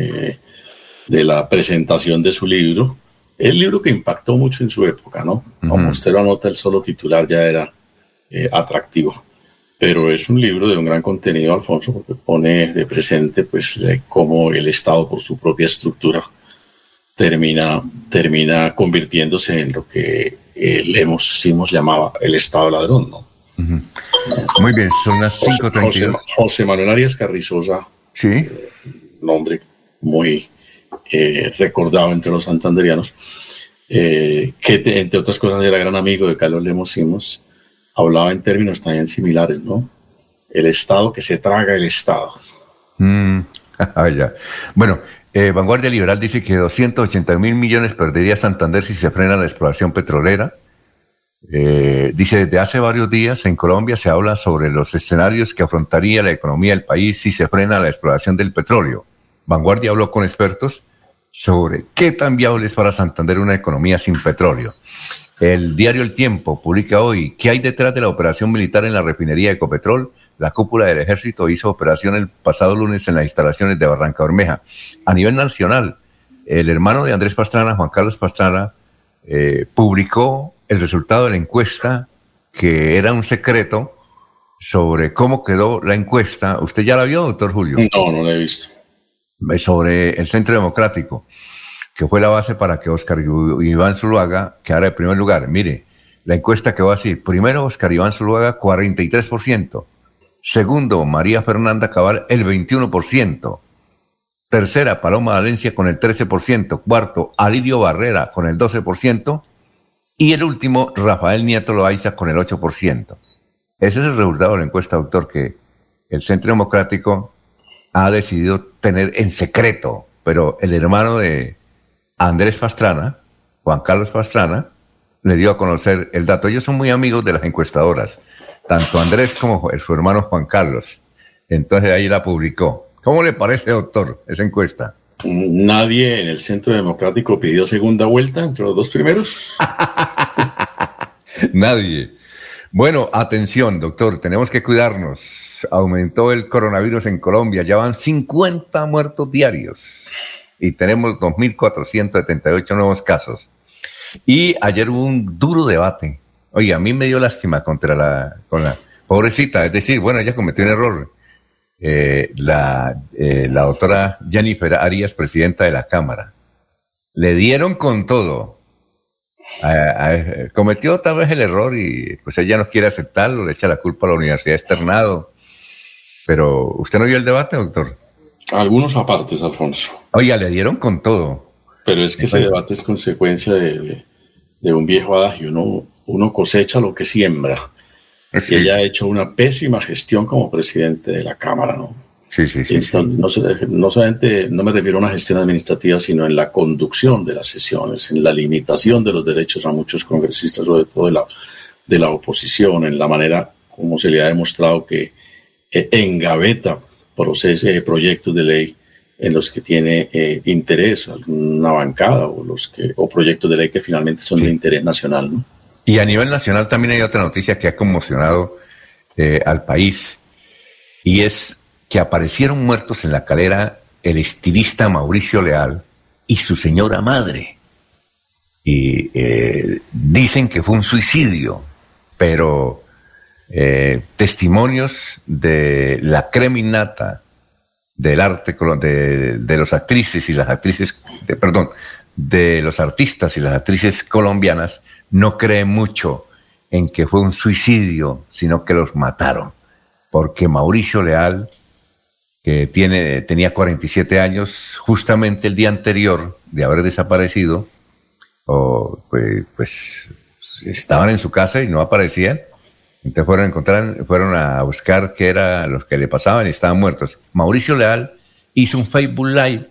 de la presentación de su libro. El libro que impactó mucho en su época, ¿no? Como usted lo anota, el solo titular ya era eh, atractivo. Pero es un libro de un gran contenido, Alfonso, porque pone de presente pues cómo el Estado por su propia estructura termina, termina convirtiéndose en lo que eh, le hemos, hemos llamaba el Estado ladrón, ¿no?
Muy bien, son las 5.32.
José, José, Manuel Arias Carrizosa,
sí.
Eh, nombre muy eh, recordado entre los santanderianos, eh, que entre otras cosas era gran amigo de Carlos Lemos Simos, hablaba en términos también similares, ¿no? El Estado que se traga el Estado.
Mm, ya. Bueno, eh, Vanguardia Liberal dice que 280 mil millones perdería Santander si se frena la exploración petrolera. Eh, dice, desde hace varios días en Colombia se habla sobre los escenarios que afrontaría la economía del país si se frena la exploración del petróleo. Vanguardia habló con expertos sobre qué tan viable es para Santander una economía sin petróleo. El diario El Tiempo publica hoy qué hay detrás de la operación militar en la refinería de Ecopetrol. La cúpula del ejército hizo operación el pasado lunes en las instalaciones de Barranca Bermeja. A nivel nacional, el hermano de Andrés Pastrana, Juan Carlos Pastrana, eh, publicó el resultado de la encuesta, que era un secreto, sobre cómo quedó la encuesta. ¿Usted ya la vio, doctor Julio?
No, no la he visto.
Sobre el Centro Democrático, que fue la base para que Oscar Iván Zuluaga quedara en primer lugar. Mire, la encuesta que va a decir, primero Oscar Iván Zuluaga, 43%. Segundo, María Fernanda Cabal, el 21%. Tercera, Paloma Valencia con el 13%. Cuarto, Alirio Barrera con el 12%. Y el último, Rafael Nieto Loaiza con el 8%. Ese es el resultado de la encuesta, doctor, que el Centro Democrático ha decidido tener en secreto, pero el hermano de Andrés Pastrana, Juan Carlos Pastrana, le dio a conocer el dato. Ellos son muy amigos de las encuestadoras, tanto Andrés como su hermano Juan Carlos. Entonces ahí la publicó. ¿Cómo le parece, doctor, esa encuesta?
Nadie en el Centro Democrático pidió segunda vuelta entre los dos primeros.
Nadie. Bueno, atención, doctor, tenemos que cuidarnos. Aumentó el coronavirus en Colombia, ya van 50 muertos diarios y tenemos 2.478 nuevos casos. Y ayer hubo un duro debate. Oye, a mí me dio lástima contra la, con la pobrecita, es decir, bueno, ella cometió un error eh, la, eh, la doctora Jennifer Arias, presidenta de la Cámara. Le dieron con todo. cometió tal vez el error y pues ella no quiere aceptarlo, le echa la culpa a la Universidad Externado. Pero, ¿usted no vio el debate, doctor?
Algunos apartes, Alfonso.
Oiga, le dieron con todo.
Pero es que ese debate es consecuencia de, de, un viejo adagio. Uno, uno cosecha lo que siembra. Sí. ella ha hecho una pésima gestión como presidente de la Cámara, ¿no?
Sí, sí, sí.
No, no, solamente, no me refiero a una gestión administrativa, sino en la conducción de las sesiones, en la limitación de los derechos a muchos congresistas, sobre todo de la, de la oposición, en la manera como se le ha demostrado que eh, engaveta procesos, eh, proyectos de ley en los que tiene eh, interés alguna bancada o, los que, o proyectos de ley que finalmente son sí. de interés nacional, ¿no?
Y a nivel nacional también hay otra noticia que ha conmocionado eh, al país y es que aparecieron muertos en la calera el estilista Mauricio Leal y su señora madre. Y eh, dicen que fue un suicidio, pero eh, testimonios de la creminata del arte de, de los actrices y las actrices, perdón, de los artistas y las actrices colombianas no cree mucho en que fue un suicidio, sino que los mataron. Porque Mauricio Leal, que tiene, tenía 47 años, justamente el día anterior de haber desaparecido, o, pues, pues, estaban en su casa y no aparecían. Entonces fueron a encontrar, fueron a buscar qué era los que le pasaban y estaban muertos. Mauricio Leal hizo un Facebook Live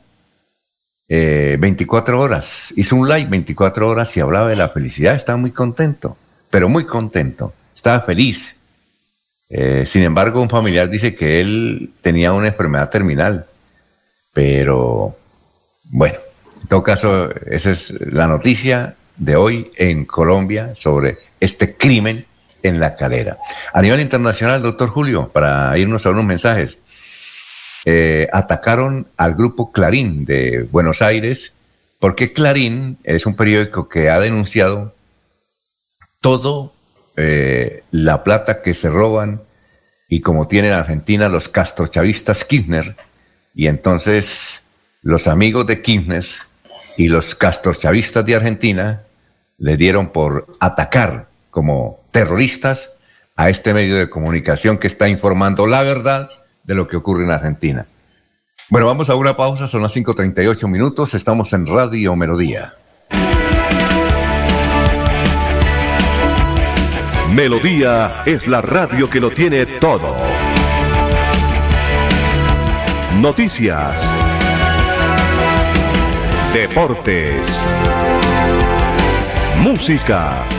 eh, 24 horas. Hizo un live 24 horas y hablaba de la felicidad. Estaba muy contento, pero muy contento. Estaba feliz. Eh, sin embargo, un familiar dice que él tenía una enfermedad terminal. Pero bueno, en todo caso, esa es la noticia de hoy en Colombia sobre este crimen en la calera. A nivel internacional, doctor Julio, para irnos a unos mensajes. eh, atacaron al grupo Clarín de Buenos Aires, porque Clarín es un periódico que ha denunciado todo eh, la plata que se roban y como tienen en Argentina los castrochavistas Kirchner, y entonces los amigos de Kirchner y los castrochavistas de Argentina le dieron por atacar como terroristas a este medio de comunicación que está informando la verdad de lo que ocurre en Argentina. Bueno, vamos a una pausa, son las 5.38 minutos, estamos en Radio Melodía.
Melodía es la radio que lo tiene todo. Noticias. Deportes. Música.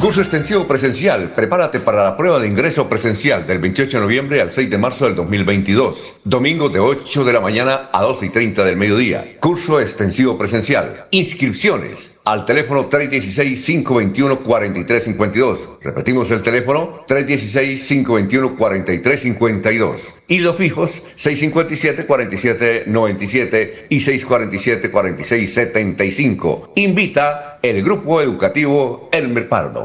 Curso extensivo presencial. Prepárate para la prueba de ingreso presencial del 28 de noviembre al 6 de marzo del 2022. Domingo de 8 de la mañana a 12 y 30 del mediodía. Curso extensivo presencial. Inscripciones al teléfono 316-521-4352. Repetimos el teléfono 316-521-4352. Y los fijos 657-4797 y 647-4675. Invita el Grupo Educativo Elmer Pardo.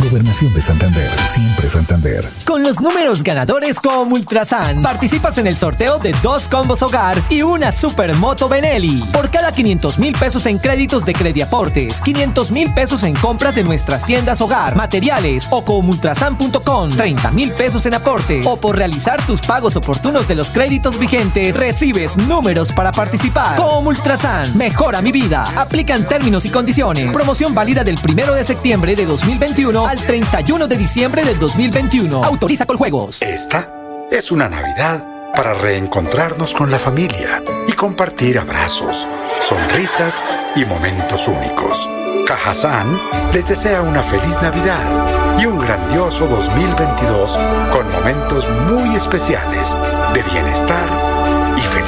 Gobernación de Santander, siempre Santander.
Con los números ganadores como Ultrasan, participas en el sorteo de dos combos hogar y una supermoto Benelli. Por cada 500 mil pesos en créditos de Crediaportes, 500 mil pesos en compras de nuestras tiendas hogar, materiales o con ultrasan.com, 30 mil pesos en aportes o por realizar tus pagos oportunos de los créditos vigentes, recibes números para participar. Como Ultrasan, mejora mi vida. Aplican términos y condiciones. Promoción válida del 1 de septiembre de 2021 al 31 de diciembre del 2021. Autoriza con juegos.
Esta es una Navidad para reencontrarnos con la familia y compartir abrazos, sonrisas y momentos únicos. Cajazán les desea una feliz Navidad y un grandioso 2022 con momentos muy especiales de bienestar felicidad.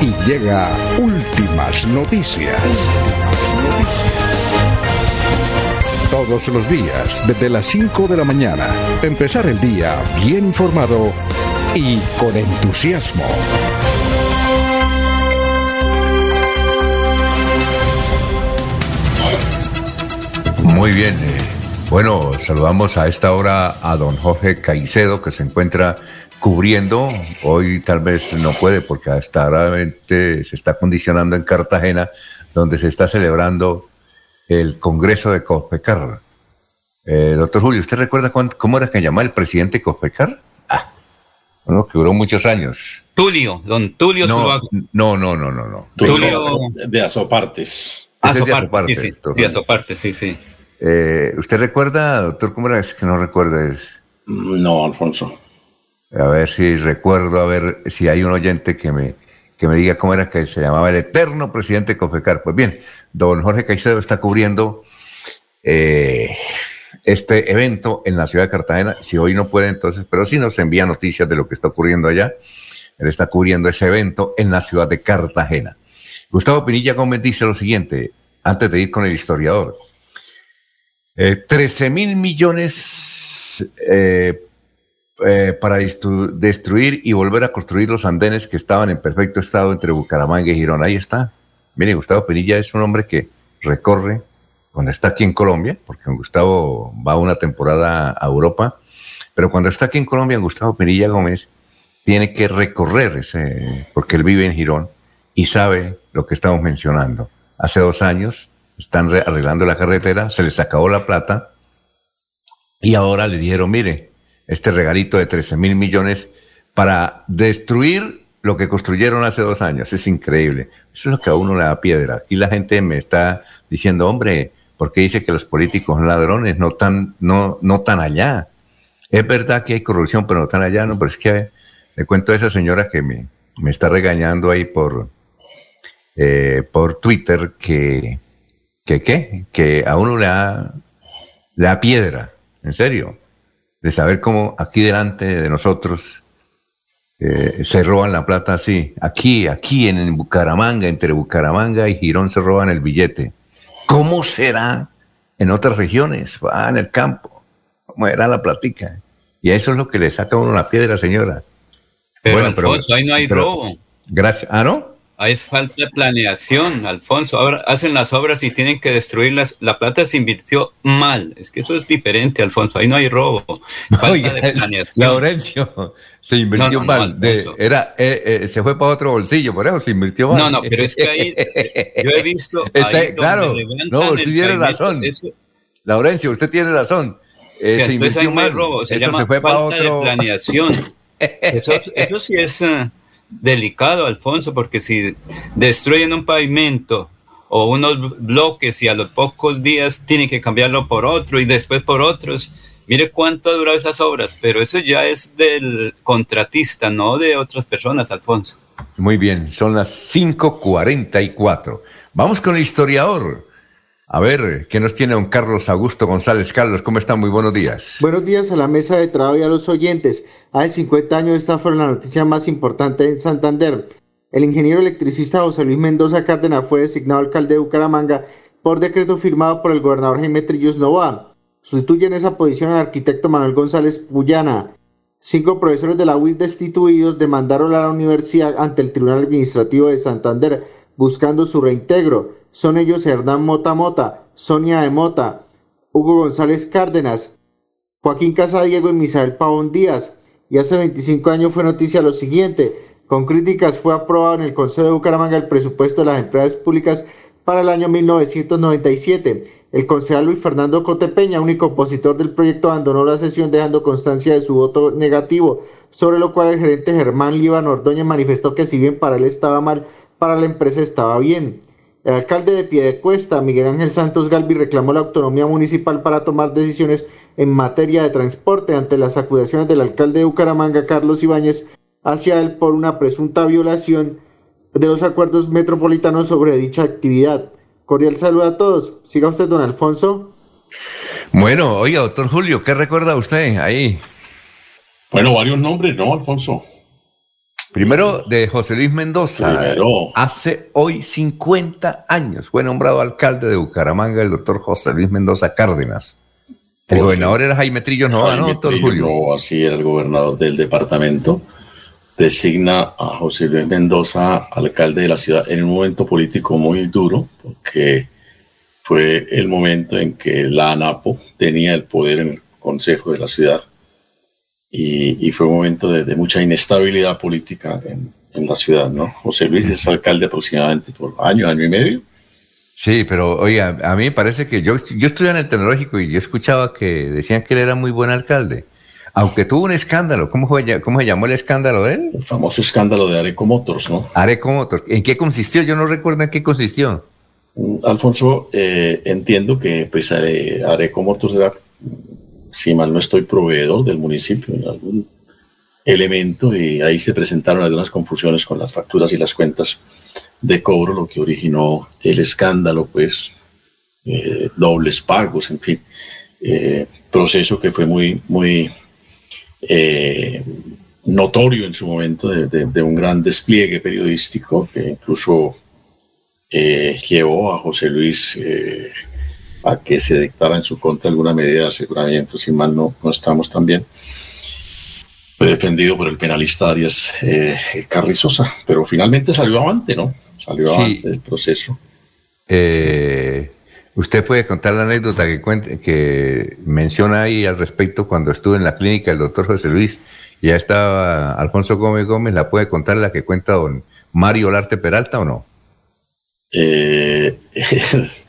y llega Últimas Noticias. Todos los días, desde las 5 de la mañana, empezar el día bien informado y con entusiasmo.
Muy bien. Eh, bueno, saludamos a esta hora a don Jorge Caicedo, que se encuentra cubriendo. Hoy tal vez no puede porque hasta ahora se está condicionando en Cartagena, donde se está celebrando el Congreso de Cospecar. Eh, doctor Julio, ¿usted recuerda cómo era que llamaba el presidente Cospecar? Ah, bueno, que duró muchos años.
Tulio, don Tulio
no, no, no, no, no, no.
Tulio de Azopartes.
Azopartes, sí, sí. Azopartes, sí, sí.
Eh, ¿Usted recuerda, doctor, cómo era? Es que no recuerda.
No, Alfonso.
A ver si recuerdo, a ver si hay un oyente que me, que me diga cómo era que se llamaba el eterno presidente Cofecar. Pues bien, don Jorge Caicedo está cubriendo eh, este evento en la ciudad de Cartagena. Si hoy no puede, entonces, pero si nos envía noticias de lo que está ocurriendo allá. Él está cubriendo ese evento en la ciudad de Cartagena. Gustavo Pinilla Gómez dice lo siguiente, antes de ir con el historiador. Eh, 13 mil millones eh, eh, para destruir y volver a construir los andenes que estaban en perfecto estado entre Bucaramanga y Girón. Ahí está. Mire, Gustavo Penilla es un hombre que recorre, cuando está aquí en Colombia, porque Gustavo va una temporada a Europa, pero cuando está aquí en Colombia, Gustavo Perilla Gómez tiene que recorrer ese, porque él vive en Girón y sabe lo que estamos mencionando. Hace dos años están arreglando la carretera, se les acabó la plata y ahora le dijeron, mire, este regalito de 13 mil millones para destruir lo que construyeron hace dos años. Es increíble. Eso es lo que a uno le da piedra. Y la gente me está diciendo, hombre, ¿por qué dice que los políticos son ladrones? No tan, no, no tan allá. Es verdad que hay corrupción, pero no tan allá, no, pero es que le cuento a esa señora que me, me está regañando ahí por, eh, por Twitter que, que, que a uno le da, le da piedra, en serio, de saber cómo aquí delante de nosotros eh, se roban la plata así. Aquí, aquí en, Bucaramanga, entre Bucaramanga y Girón se roban el billete. ¿Cómo será en otras regiones? Va en el campo. ¿Cómo era la platica? Y eso es lo que le saca a uno la piedra, señora.
Pero Alfonso, ahí no hay robo.
Gracias. ¿Ah, no?
Ahí es falta de planeación, Alfonso. Ahora hacen las obras y tienen que destruirlas. La plata se invirtió mal. Es que eso es diferente, Alfonso. Ahí no hay robo. Falta de planeación.
Laurencio, se invirtió mal. era, eh, eh, se fue para otro bolsillo, por eso se invirtió mal.
No, no, pero es que ahí yo he visto.
claro, no, usted tiene razón. Laurencio, usted tiene razón.
Eh, se invirtió mal. robo. Se llama fue falta de planeación. Eso, eso sí es delicado, Alfonso, porque si destruyen un pavimento o unos bloques y a los pocos días tienen que cambiarlo por otro y después por otros, mire cuánto ha durado esas obras, pero eso ya es del contratista, no de otras personas, Alfonso.
Muy bien, son las 5.44. Vamos con el historiador. A ver, ¿qué nos tiene don Carlos Augusto González? Carlos, ¿cómo está? Muy buenos días.
Buenos días a la mesa de trabajo y a los oyentes. Hace 50 años esta fue la noticia más importante en Santander. El ingeniero electricista José Luis Mendoza Cárdenas fue designado alcalde de Bucaramanga por decreto firmado por el gobernador Jaime Trillos Nova. Sustituye en esa posición al arquitecto Manuel González Puyana. Cinco profesores de la UIS destituidos demandaron a la universidad ante el Tribunal Administrativo de Santander buscando su reintegro. Son ellos Hernán Mota Mota, Sonia de Mota, Hugo González Cárdenas, Joaquín Casadiego y Misael Pavón Díaz. Y hace 25 años fue noticia lo siguiente. Con críticas fue aprobado en el Consejo de Bucaramanga el presupuesto de las empresas públicas para el año 1997. El concejal Luis Fernando Cotepeña, único opositor del proyecto, abandonó la sesión dejando constancia de su voto negativo, sobre lo cual el gerente Germán Líbano Ordóñez manifestó que si bien para él estaba mal, para la empresa estaba bien. El alcalde de Piedecuesta, Miguel Ángel Santos Galvi, reclamó la autonomía municipal para tomar decisiones en materia de transporte ante las acusaciones del alcalde de Bucaramanga, Carlos Ibáñez, hacia él por una presunta violación de los acuerdos metropolitanos sobre dicha actividad. Cordial saludo a todos. Siga usted, don Alfonso.
Bueno, oiga, doctor Julio, ¿qué recuerda usted ahí?
Bueno, varios nombres, ¿no, Alfonso?
Primero de José Luis Mendoza. Primero. Hace hoy 50 años fue nombrado alcalde de Bucaramanga el doctor José Luis Mendoza Cárdenas. El gobernador era Jaime Trillo Nova, ¿no, doctor Julio?
No, así era el gobernador del departamento. Designa a José Luis Mendoza alcalde de la ciudad en un momento político muy duro, porque fue el momento en que la ANAPO tenía el poder en el consejo de la ciudad y, fue un momento de, mucha inestabilidad política en, la ciudad, ¿no? José Luis es alcalde aproximadamente por año, año y medio.
Sí, pero oiga, a mí me parece que yo, yo estudié en el tecnológico y yo escuchaba que decían que él era muy buen alcalde. Aunque tuvo un escándalo, ¿cómo, fue, ¿cómo se llamó el escándalo de él?
El famoso escándalo de Areco Motors, ¿no?
Areco Motors. ¿En qué consistió? Yo no recuerdo en qué consistió.
Mm, Alfonso, eh, entiendo que pues, Areco Motors era si mal no estoy, proveedor del municipio en algún elemento y ahí se presentaron algunas confusiones con las facturas y las cuentas de cobro, lo que originó el escándalo, pues, eh, dobles pagos, en fin, eh, proceso que fue muy, muy eh, notorio en su momento de, un gran despliegue periodístico que incluso llevó a José Luis a que se dictara en su contra alguna medida de aseguramiento, si mal no, no estamos también. Fue defendido por el penalista Arias eh, Carrizosa, pero finalmente salió avante, ¿no? Salió avante del proceso.
eh, usted puede contar la anécdota que, cuente, que menciona ahí al respecto cuando estuve en la clínica del doctor José Luis y ya estaba Alfonso Gómez Gómez, ¿la puede contar la que cuenta don Mario Olarte Peralta o no?
Eh,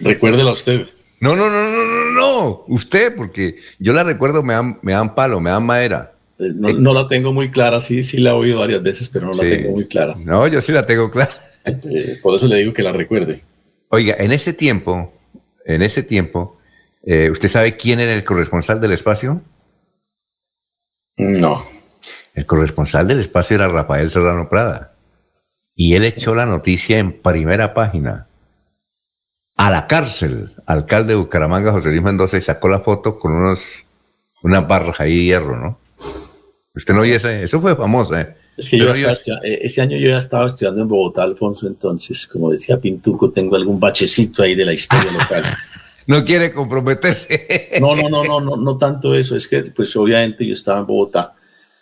recuérdela usted.
No, no, no, no, no, no, usted, porque yo la recuerdo, me dan, me dan palo, me dan madera.
Eh, no, la tengo muy clara, sí, sí la he oído varias veces, pero no la tengo muy clara.
No, yo sí la tengo clara.
Eh, por eso le digo que la recuerde.
Oiga, en ese tiempo, en ese tiempo, eh, ¿usted sabe quién era el corresponsal del espacio?
No.
El corresponsal del espacio era Rafael Serrano Prada. Y él echó la noticia en primera página. A la cárcel, alcalde de Bucaramanga, José Luis Mendoza, y sacó la foto con unos, unas barras ahí de hierro, ¿no? Usted no oye ese, eso fue famoso, ¿eh?
Es que yo eh, ese año yo ya estaba estudiando en Bogotá, Alfonso, entonces, como decía Pintuco, tengo algún bachecito ahí de la historia local.
no quiere comprometerse.
no, no, no, no, no, no tanto eso, es que pues obviamente yo estaba en Bogotá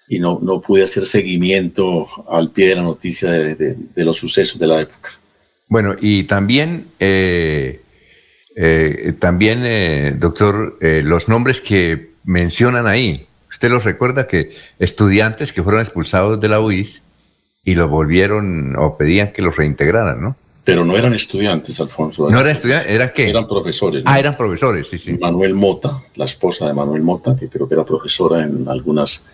y no, no pude hacer seguimiento al pie de la noticia de, los sucesos de la época.
Bueno, y también, eh, eh, también, doctor, los nombres que mencionan ahí, Usted los recuerda que estudiantes que fueron expulsados de la UIS y los volvieron o pedían que los reintegraran, ¿no?
Pero no eran estudiantes, Alfonso.
¿No eran estudiantes? ¿Era qué?
Eran profesores.
Ah, eran profesores, sí, sí.
Manuel Mota, la esposa de Manuel Mota, que creo que era profesora en algunas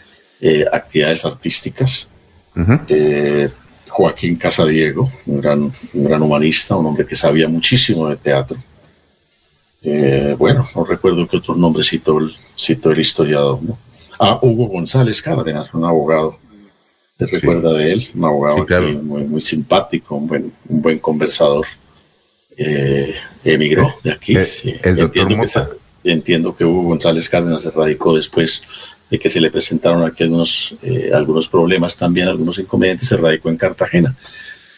eh, actividades artísticas. Eh, Joaquín Casadiego, un gran, un gran humanista, un hombre que sabía muchísimo de teatro. Eh, bueno, no recuerdo qué otro nombre citó el, citó el historiador, ¿no? a Hugo González Cárdenas, un abogado. ¿Te recuerda de él? Un abogado muy, muy, simpático, un buen, un buen conversador. Eh, emigró de aquí.
Eh, el doctor
entiendo, que, entiendo que Hugo González Cárdenas se radicó después de que se le presentaron aquí algunos, eh, algunos problemas, también algunos inconvenientes, se radicó en Cartagena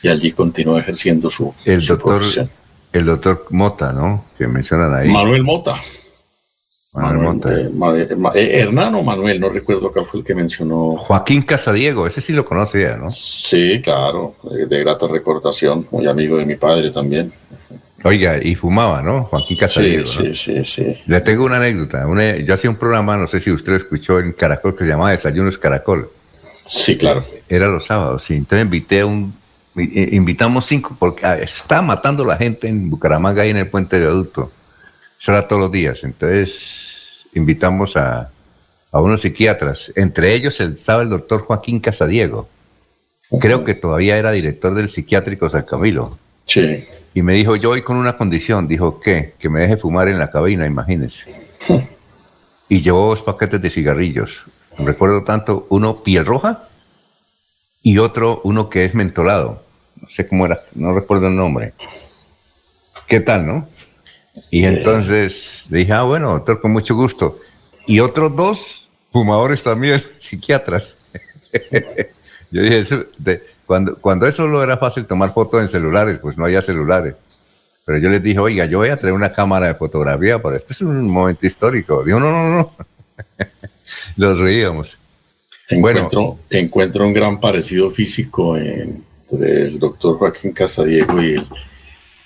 y allí continuó ejerciendo su,
el doctor, El doctor Mota, ¿no? Que mencionan ahí.
Manuel Mota. Manuel, eh, Hernán o Manuel, no recuerdo cuál fue el que mencionó.
Joaquín Casadiego, ese sí lo conocía, ¿no?
Sí, claro, de grata recordación, muy amigo de mi padre también.
Oiga, y fumaba, ¿no? Joaquín Casadiego.
Sí, sí, sí,
Le tengo una anécdota. yo hacía un programa, no sé si usted lo escuchó en Caracol, que se llamaba Desayunos Caracol.
Sí, claro.
Era los sábados, sí. Entonces invité a un. Invitamos cinco, porque ah, estaba matando la gente en Bucaramanga y en el puente de adulto. Eso era todos los días. Entonces invitamos a, unos psiquiatras. Entre ellos estaba el doctor Joaquín Casadiego. Creo que todavía era director del psiquiátrico San Camilo.
Sí.
Y me dijo, yo voy con una condición. Dijo, ¿qué? Que me deje fumar en la cabina, imagínense. y llevó dos paquetes de cigarrillos. Recuerdo tanto, uno piel roja y otro, uno que es mentolado. No sé cómo era, no recuerdo el nombre. ¿Qué tal, no? Y entonces le dije, ah, bueno, doctor, con mucho gusto. Y otros dos fumadores también, psiquiatras. Yo dije, cuando, cuando eso lo era fácil tomar fotos en celulares, pues no había celulares. Pero yo les dije, oiga, yo voy a traer una cámara de fotografía, pero este es un momento histórico. Dijo, no, no, no. Los reíamos.
Encuentro, bueno, encuentro un gran parecido físico entre el doctor Joaquín Casadiego y el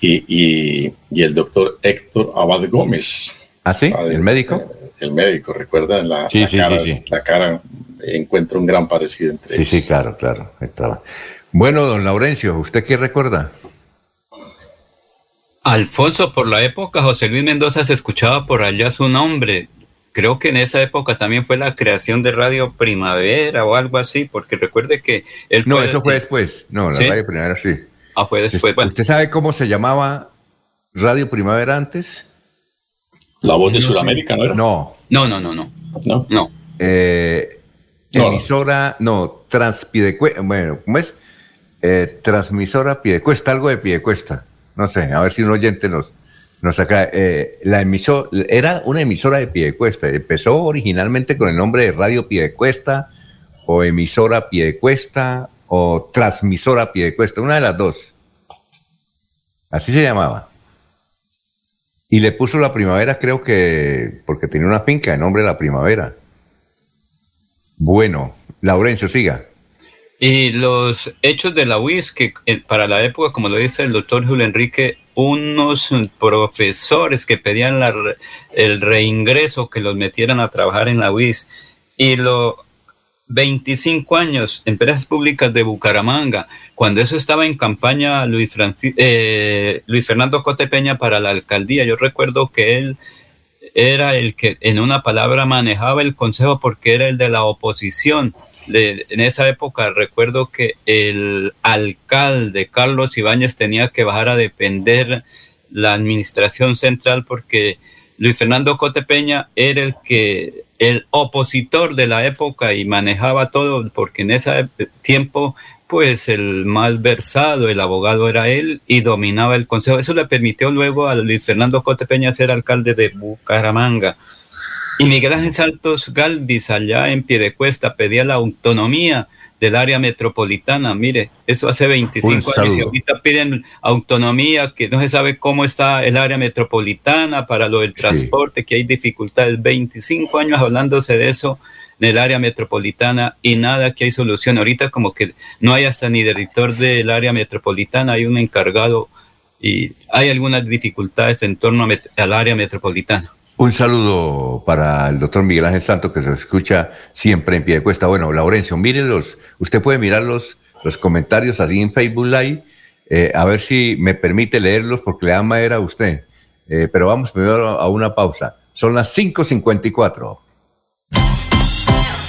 y, el doctor Héctor Abad Gómez.
¿Ah, sí? ¿El médico?
El, médico, recuerda, la,
sí,
cara,
sí,
la cara encuentra un gran parecido entre
ellos. Sí, sí, claro, claro. Bueno, don Laurencio, ¿usted qué recuerda?
Alfonso, por la época, José Luis Mendoza se escuchaba por allá su nombre. Creo que en esa época también fue la creación de Radio Primavera o algo así, porque recuerde que él
No, eso fue después. No, la Radio Primavera sí.
Ah, fue después.
¿Usted sabe cómo se llamaba Radio Primavera antes?
La voz de Sudamérica, ¿no era?
No.
No, no, no, no.
No.
No.
Eh, emisora, no, Transpidecuesta, bueno, ¿cómo es? Eh, transmisora Piedecuesta, algo de Piedecuesta. No sé, a ver si un oyente nos, nos saca. Eh, la emisora, era una emisora de Piedecuesta. Empezó originalmente con el nombre de Radio Piedecuesta o emisora Piedecuesta o transmisora a pie de cuesta, una de las dos. Así se llamaba. Y le puso la primavera, creo que porque tenía una finca de nombre La Primavera. Bueno, Laurencio, siga.
Y los hechos de la UIS, que eh, para la época, como lo dice el doctor Julio Enrique, unos profesores que pedían el reingreso, que los metieran a trabajar en la UIS. Y los 25 años, empresas públicas de Bucaramanga, cuando eso estaba en campaña Luis, eh, Luis Fernando Cotepeña para la alcaldía, yo recuerdo que él era el que en una palabra manejaba el consejo porque era el de la oposición. en esa época recuerdo que el alcalde Carlos Ibáñez tenía que bajar a depender la administración central porque Luis Fernando Cotepeña era el que el opositor de la época y manejaba todo porque en ese tiempo pues el más versado, el abogado era él y dominaba el consejo. Eso le permitió luego a Luis Fernando Cotepeña ser alcalde de Bucaramanga. Y Miguel Ángel Santos Galvis, allá en Piedecuesta, pedía la autonomía del área metropolitana. Mire, eso hace 25 años y ahorita piden autonomía, que no se sabe cómo está el área metropolitana para lo del transporte, que hay dificultades. 25 años hablándose de eso del área metropolitana y nada que hay solución. Ahorita como que no hay hasta ni director del área metropolitana, hay un encargado y hay algunas dificultades en torno al área metropolitana.
Un saludo para el doctor Miguel Ángel Santos que se escucha siempre en pie de cuesta. Bueno, Laurencio, mírenlos, usted puede mirar los, los comentarios así en Facebook Live, eh, a ver si me permite leerlos porque le ama era a usted. Eh, pero vamos primero a una pausa. Son las 5.54.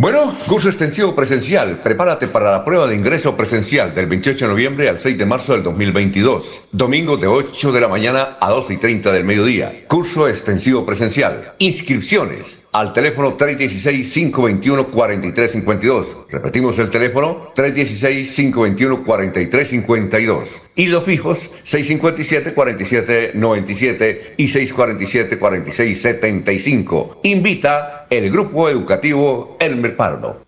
Bueno, curso extensivo presencial. Prepárate para la prueba de ingreso presencial del 28 de noviembre al 6 de marzo del 2022. Domingo de 8 de la mañana a 12 y 30 del mediodía. Curso extensivo presencial. Inscripciones al teléfono 316-521-4352. Repetimos el teléfono 316-521-4352. Y los fijos 657-4797 y 647-4675. Invita el Grupo Educativo Elmer Pardo.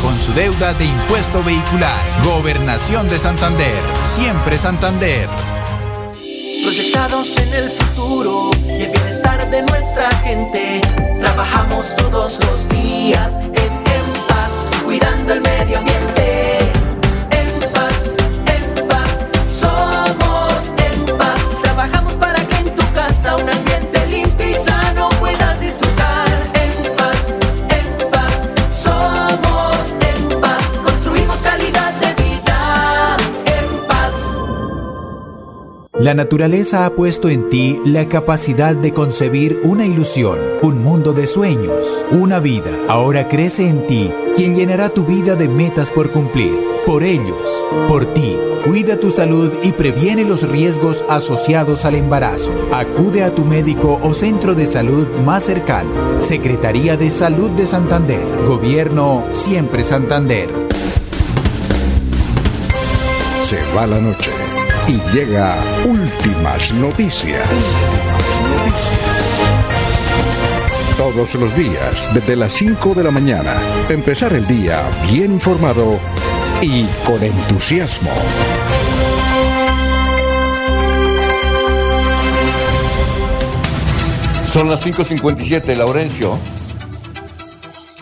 con su deuda de impuesto vehicular. Gobernación de Santander. Siempre Santander.
Proyectados en el futuro y el bienestar de nuestra gente. Trabajamos todos los días en paz, cuidando el medio ambiente.
La naturaleza ha puesto en ti la capacidad de concebir una ilusión, un mundo de sueños, una vida. Ahora crece en ti quien llenará tu vida de metas por cumplir. Por ellos, por ti. Cuida tu salud y previene los riesgos asociados al embarazo. Acude a tu médico o centro de salud más cercano. Secretaría de Salud de Santander. Gobierno Siempre Santander.
Se va la noche y llega últimas noticias. Todos los días, desde las 5 de la mañana, empezar el día bien informado y con entusiasmo.
Son las 5.57, Laurencio.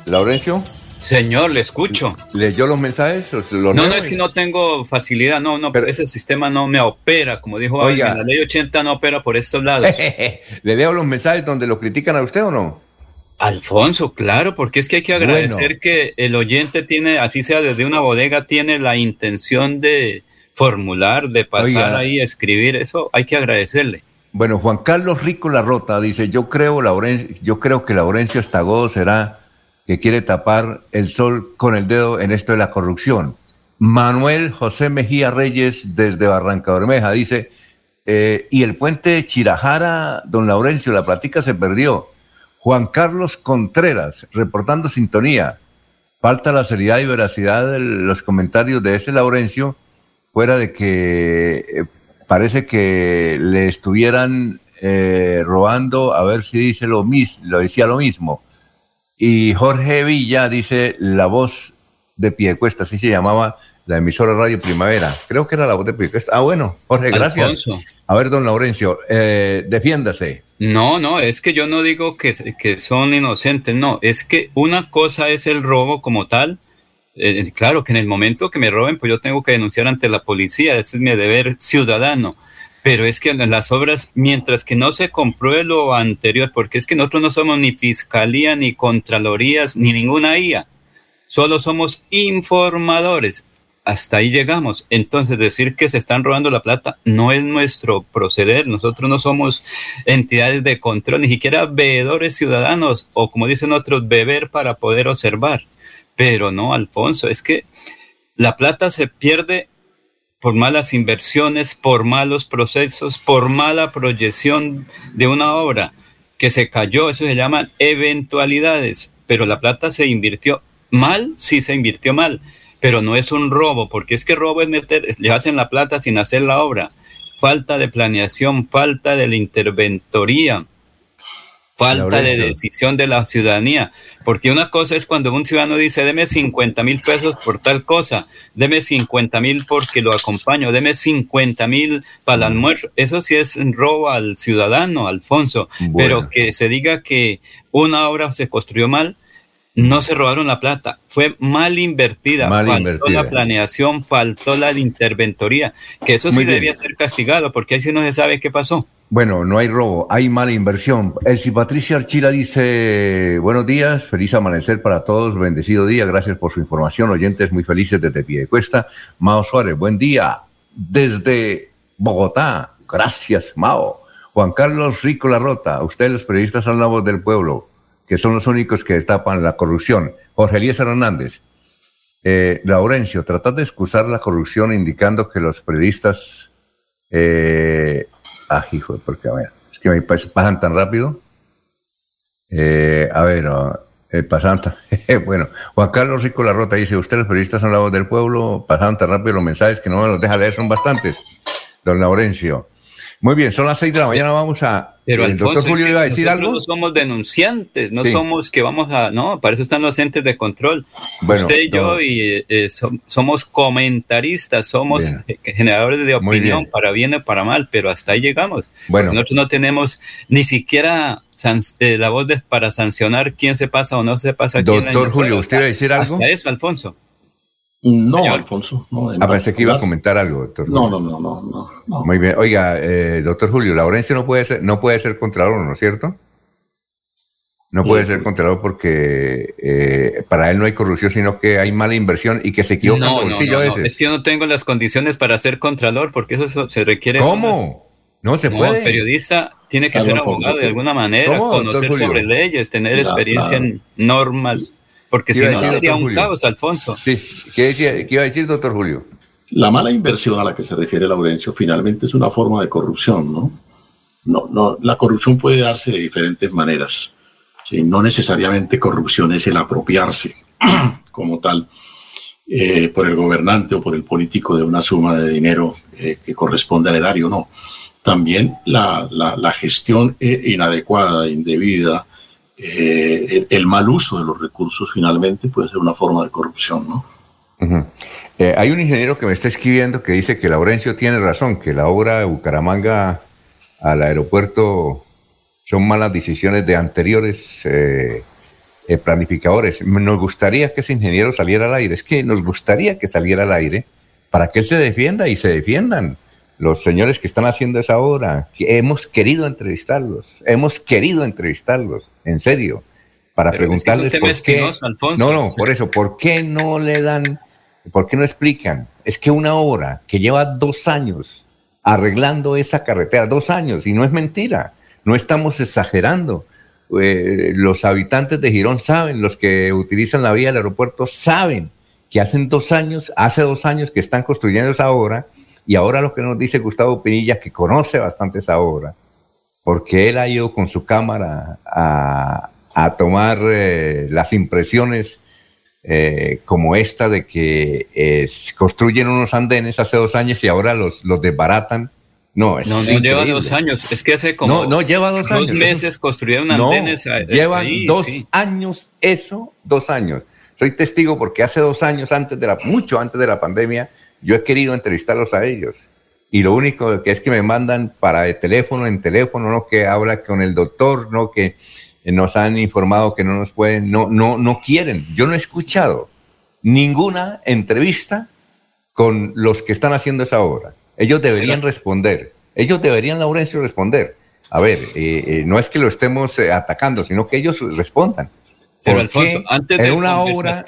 Laurencio.
Señor, le escucho.
¿Leyó los mensajes? Los
No, no, es que no tengo facilidad, no, no, pero ese sistema no me opera, como dijo
Oiga.
la ley 80 no opera por estos lados.
¿Le leo los mensajes donde lo critican a usted o no?
Alfonso, claro, porque es que hay que agradecer que el oyente tiene, así sea desde una bodega, tiene la intención de formular, de pasar ahí a escribir, eso hay que agradecerle.
Bueno, Juan Carlos Rico Larrota dice, yo creo, yo creo que Laurencio Estagodo será que quiere tapar el sol con el dedo en esto de la corrupción. Manuel José Mejía Reyes desde Barranca Bermeja dice, eh, y el puente Chirajara, don Laurencio, la plática se perdió. Juan Carlos Contreras, reportando sintonía. Falta la seriedad y veracidad de los comentarios de ese Laurencio, fuera de que eh, parece que le estuvieran eh, robando a ver si dice lo mismo, lo decía lo mismo. Y Jorge Villa dice la voz de Piedecuesta, así se llamaba la emisora Radio Primavera. Creo que era la voz de Piedecuesta. Ah, bueno, Jorge, gracias. A ver, don Laurencio, eh, defiéndase.
No, no, es que yo no digo que, que, son inocentes, no, es que una cosa es el robo como tal. Eh, claro que en el momento que me roben, pues yo tengo que denunciar ante la policía, ese es mi deber ciudadano. Pero es que las obras, mientras que no se compruebe lo anterior, porque es que nosotros no somos ni fiscalía, ni contralorías, ni ninguna IA, solo somos informadores hasta ahí llegamos. Entonces, decir que se están robando la plata no es nuestro proceder. Nosotros no somos entidades de control, ni siquiera veedores ciudadanos o, como dicen otros, beber para poder observar. Pero no, Alfonso, es que la plata se pierde por malas inversiones, por malos procesos, por mala proyección de una obra que se cayó. Eso se llaman eventualidades. Pero la plata se invirtió mal, sí se invirtió mal pero no es un robo, porque es que robo es meter, le hacen la plata sin hacer la obra. Falta de planeación, falta de la interventoría, falta de decisión de la ciudadanía. Porque una cosa es cuando un ciudadano dice, deme 50 mil pesos por tal cosa, deme 50 mil porque lo acompaño, deme 50 mil para el almuerzo. Eso sí es robo al ciudadano, Alfonso. Pero que se diga que una obra se construyó mal, no se robaron la plata, fue mal invertida, faltó la planeación, faltó la interventoría, que eso sí debía ser castigado, porque ahí sí no se sabe qué pasó.
Bueno, no hay robo, hay mala inversión. Elsie Patricia Archila dice, buenos días, feliz amanecer para todos, bendecido día, gracias por su información, oyentes muy felices desde Piedecuesta. Mao Suárez, buen día, desde Bogotá, gracias Mao. Juan Carlos Rico Larrota, ustedes los periodistas son la voz del pueblo que son los únicos que destapan la corrupción. Jorge Elías Hernández, eh, Laurencio, tratad de excusar la corrupción indicando que los periodistas... Eh, ah, hijo, porque a es que me pasan tan rápido. Eh, a ver, eh, pasan tan, bueno, Juan Carlos Rico Larrota dice, ustedes periodistas son la voz del pueblo, pasan tan rápido los mensajes que no me los deja leer, son bastantes. Don Laurencio. Muy bien, son las seis de la mañana, vamos a
pero el doctor Julio iba a decir algo. No somos denunciantes, no somos que vamos a. No, para eso están los entes de control. Usted y yo y, eh, somos comentaristas, somos generadores de opinión, para bien o para mal, pero hasta ahí llegamos. Bueno. Nosotros no tenemos ni siquiera eh, la voz para sancionar quién se pasa o no se pasa.
Doctor Julio, ¿usted iba a decir algo?
Hasta eso, Alfonso.
No, Alfonso. No,
ah, pensé que iba a comentar algo, doctor.
No, no, no, no, no.
Muy bien. Oiga, eh, doctor Julio, Laurencio no puede ser, no puede ser contralor, ¿no es cierto? No puede ser contralor porque eh, para él no hay corrupción, sino que hay mala inversión y que se equivoca
no, no, no, Es que yo no tengo las condiciones para ser contralor porque eso se requiere.
¿Cómo? No se puede.
El periodista tiene que ser abogado de alguna manera, conocer sobre leyes, tener experiencia en normas porque si no sería un caos, Alfonso.
Sí, ¿Qué, iba a decir, doctor Julio?
La mala inversión a la que se refiere Laurencio finalmente es una forma de corrupción, ¿no? No, no, la corrupción puede darse de diferentes maneras. No necesariamente corrupción es el apropiarse como tal eh, por el gobernante o por el político de una suma de dinero eh, que corresponde al erario, no. También la, la gestión eh, inadecuada, indebida, eh, el, mal uso de los recursos finalmente puede ser una forma de corrupción, ¿no?
Eh, hay un ingeniero que me está escribiendo que dice que Laurencio tiene razón, que la obra de Bucaramanga al aeropuerto son malas decisiones de anteriores eh, planificadores. Nos gustaría que ese ingeniero saliera al aire, es que nos gustaría que saliera al aire para que él se defienda y se defiendan los señores que están haciendo esa obra, que hemos querido entrevistarlos, hemos querido entrevistarlos, en serio, para preguntarles por qué. no, no, por eso, ¿por qué no le dan ¿Por qué no explican? Es que una obra que lleva dos años arreglando esa carretera, dos años, y no es mentira, no estamos exagerando. Eh, los habitantes de Girón saben, los que utilizan la vía del aeropuerto saben que hacen dos años, hace dos años que están construyendo esa obra, y ahora lo que nos dice Gustavo Pinilla, que conoce bastante esa obra, porque él ha ido con su cámara a, tomar eh, las impresiones eh, como esta de que construyen unos andenes hace dos años y ahora los, los desbaratan. No,
no, lleva dos años. Es que hace como
no, no lleva dos, años.
meses construyeron andenes.
lleva dos años eso, dos años. Soy testigo porque hace dos años, antes de la, mucho antes de la pandemia, yo he querido entrevistarlos a ellos. Y lo único que es que me mandan para el teléfono, en teléfono, no que habla con el doctor, no que nos han informado que no nos pueden, no, no, no quieren. Yo no he escuchado ninguna entrevista con los que están haciendo esa obra. Ellos deberían responder. Ellos deberían, Laurencio, responder. A ver, eh, eh, no es que lo estemos eh, atacando, sino que ellos respondan.
Pero Alfonso, antes
en una obra,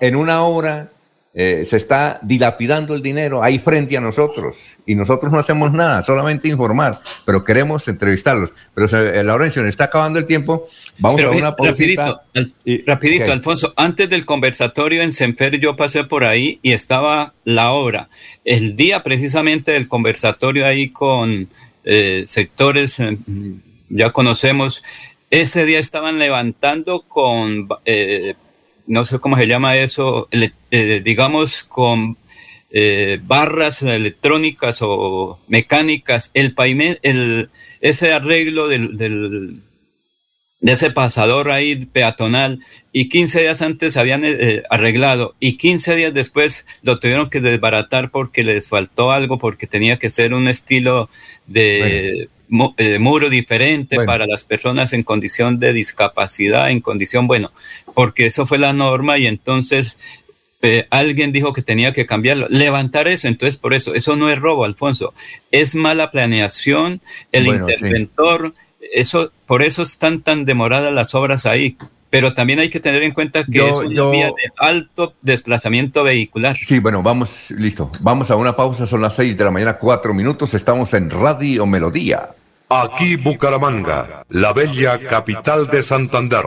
en una obra eh, se está dilapidando el dinero ahí frente a nosotros y nosotros no hacemos nada, solamente informar, pero queremos entrevistarlos. Pero se, eh, Laurencio, está acabando el tiempo. Vamos a una
Rapidito, rapidito Alfonso, antes del conversatorio en Semper yo pasé por ahí y estaba la obra. El día precisamente del conversatorio ahí con eh, sectores, ya conocemos, ese día estaban levantando con, eh, no sé cómo se llama eso, eh, digamos, con eh, barras electrónicas o mecánicas, el el, ese arreglo del, del, de ese pasador ahí peatonal y 15 días antes habían arreglado y 15 días después lo tuvieron que desbaratar porque les faltó algo, porque tenía que ser un estilo de eh, muro diferente para las personas en condición de discapacidad, en condición, bueno, porque eso fue la norma y entonces eh, alguien dijo que tenía que cambiarlo, levantar eso, entonces por eso, eso no es robo, Alfonso, es mala planeación, el interventor, eso, por eso están tan demoradas las obras ahí, pero también hay que tener en cuenta que es una vía de alto desplazamiento vehicular.
Sí, bueno, vamos, listo. Vamos a una pausa, son las seis de la mañana, cuatro minutos, estamos en Radio Melodía.
Aquí Bucaramanga, la bella capital de Santander.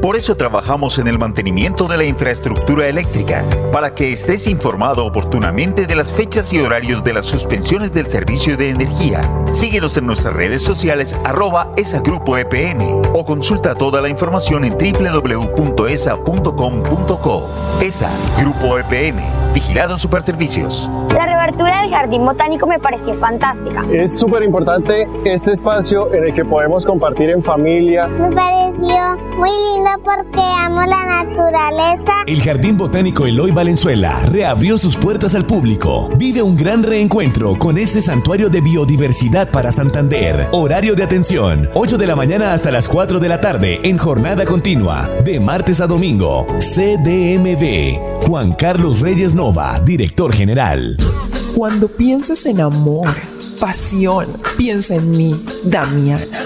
Por eso trabajamos en el mantenimiento de la infraestructura eléctrica, para que estés informado oportunamente de las fechas y horarios de las suspensiones del servicio de energía. Síguenos en nuestras redes sociales arroba esagrupo EPN o consulta toda la información en www.esa.com.co. ESA, Grupo EPN, Vigilado Superservicios.
La reabertura del Jardín Botánico me pareció fantástica.
Es súper importante este espacio en el que podemos compartir en familia.
Me pareció muy lindo porque amo la naturaleza.
El Jardín Botánico Eloy Valenzuela reabrió sus puertas al público. Vive un gran reencuentro con este santuario de biodiversidad para Santander. Horario de atención, 8 de la mañana hasta las 4 de la tarde en jornada continua, de martes a domingo. CDMV. Juan Carlos Reyes Nova, director general.
Cuando pienses en amor, pasión, piensa en mí, Damiana.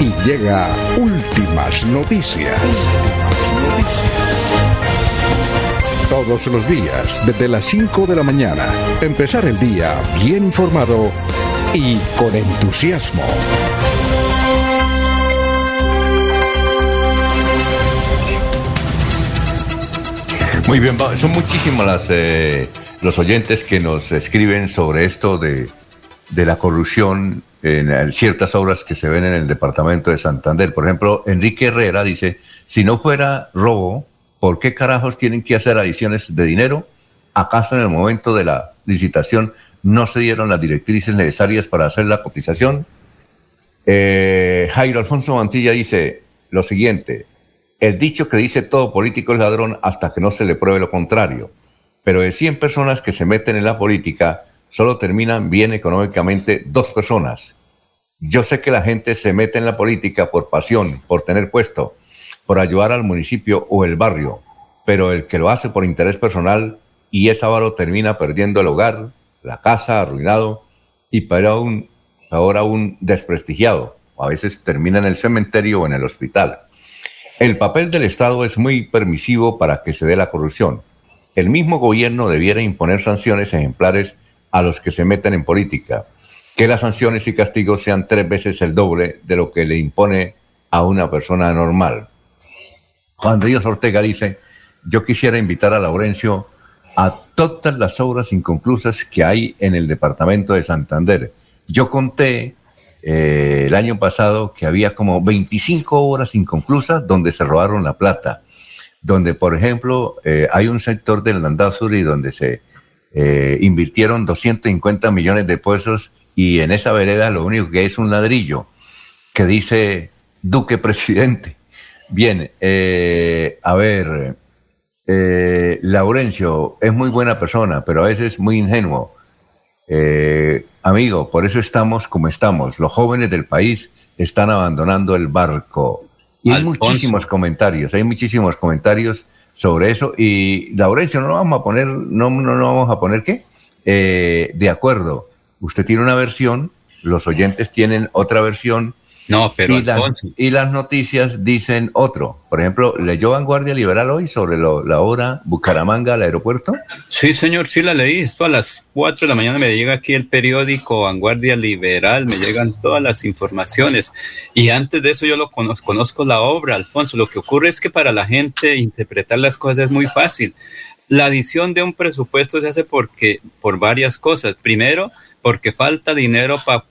y llega últimas noticias. Todos los días, desde las 5 de la mañana, empezar el día bien informado y con entusiasmo.
Muy bien, son muchísimos las, eh, los oyentes que nos escriben sobre esto de, de la corrupción en, ciertas obras que se ven en el departamento de Santander. Por ejemplo, Enrique Herrera dice, si no fuera robo, ¿por qué carajos tienen que hacer adiciones de dinero? ¿Acaso en el momento de la licitación no se dieron las directrices necesarias para hacer la cotización? Eh, Jairo Alfonso Mantilla dice lo siguiente, el dicho que dice todo político es ladrón hasta que no se le pruebe lo contrario, pero de 100 personas que se meten en la política, solo terminan bien económicamente dos personas. Yo sé que la gente se mete en la política por pasión, por tener puesto, por ayudar al municipio o el barrio, pero el que lo hace por interés personal y es avaro termina perdiendo el hogar, la casa, arruinado y peor aún, ahora aún desprestigiado. A veces termina en el cementerio o en el hospital. El papel del Estado es muy permisivo para que se dé la corrupción. El mismo gobierno debiera imponer sanciones ejemplares a los que se meten en política. Que las sanciones y castigos sean tres veces el doble de lo que le impone a una persona normal. Juan Ríos Ortega dice, yo quisiera invitar a Laurencio a todas las obras inconclusas que hay en el departamento de Santander. Yo conté eh, el año pasado que había como 25 obras inconclusas donde se robaron la plata. Donde, por ejemplo, eh, hay un sector del Landazuri donde se eh, invirtieron 250 millones de pesos y en esa vereda lo único que hay es un ladrillo que dice Duque Presidente. Bien, eh, a ver, eh, Laurencio es muy buena persona, pero a veces muy ingenuo. Amigo, por eso estamos como estamos. Los jóvenes del país están abandonando el barco. Y hay
Alfonso.
muchísimos comentarios, hay muchísimos comentarios sobre eso. Y Laurencio, no vamos a poner, no, no, no vamos a poner qué? Eh, de acuerdo, usted tiene una versión, los oyentes tienen otra versión.
No, pero
y, la- y las noticias dicen otro. Por ejemplo, ¿leyó Vanguardia Liberal hoy sobre lo- la obra Bucaramanga al aeropuerto?
Sí, señor, sí la leí. Esto a las 4 de la mañana me llega aquí el periódico Vanguardia Liberal, me llegan todas las informaciones. Y antes de eso yo lo conozco, conozco la obra, Alfonso. Lo que ocurre es que para la gente interpretar las cosas es muy fácil. La adición de un presupuesto se hace porque, por varias cosas. Primero, porque falta dinero para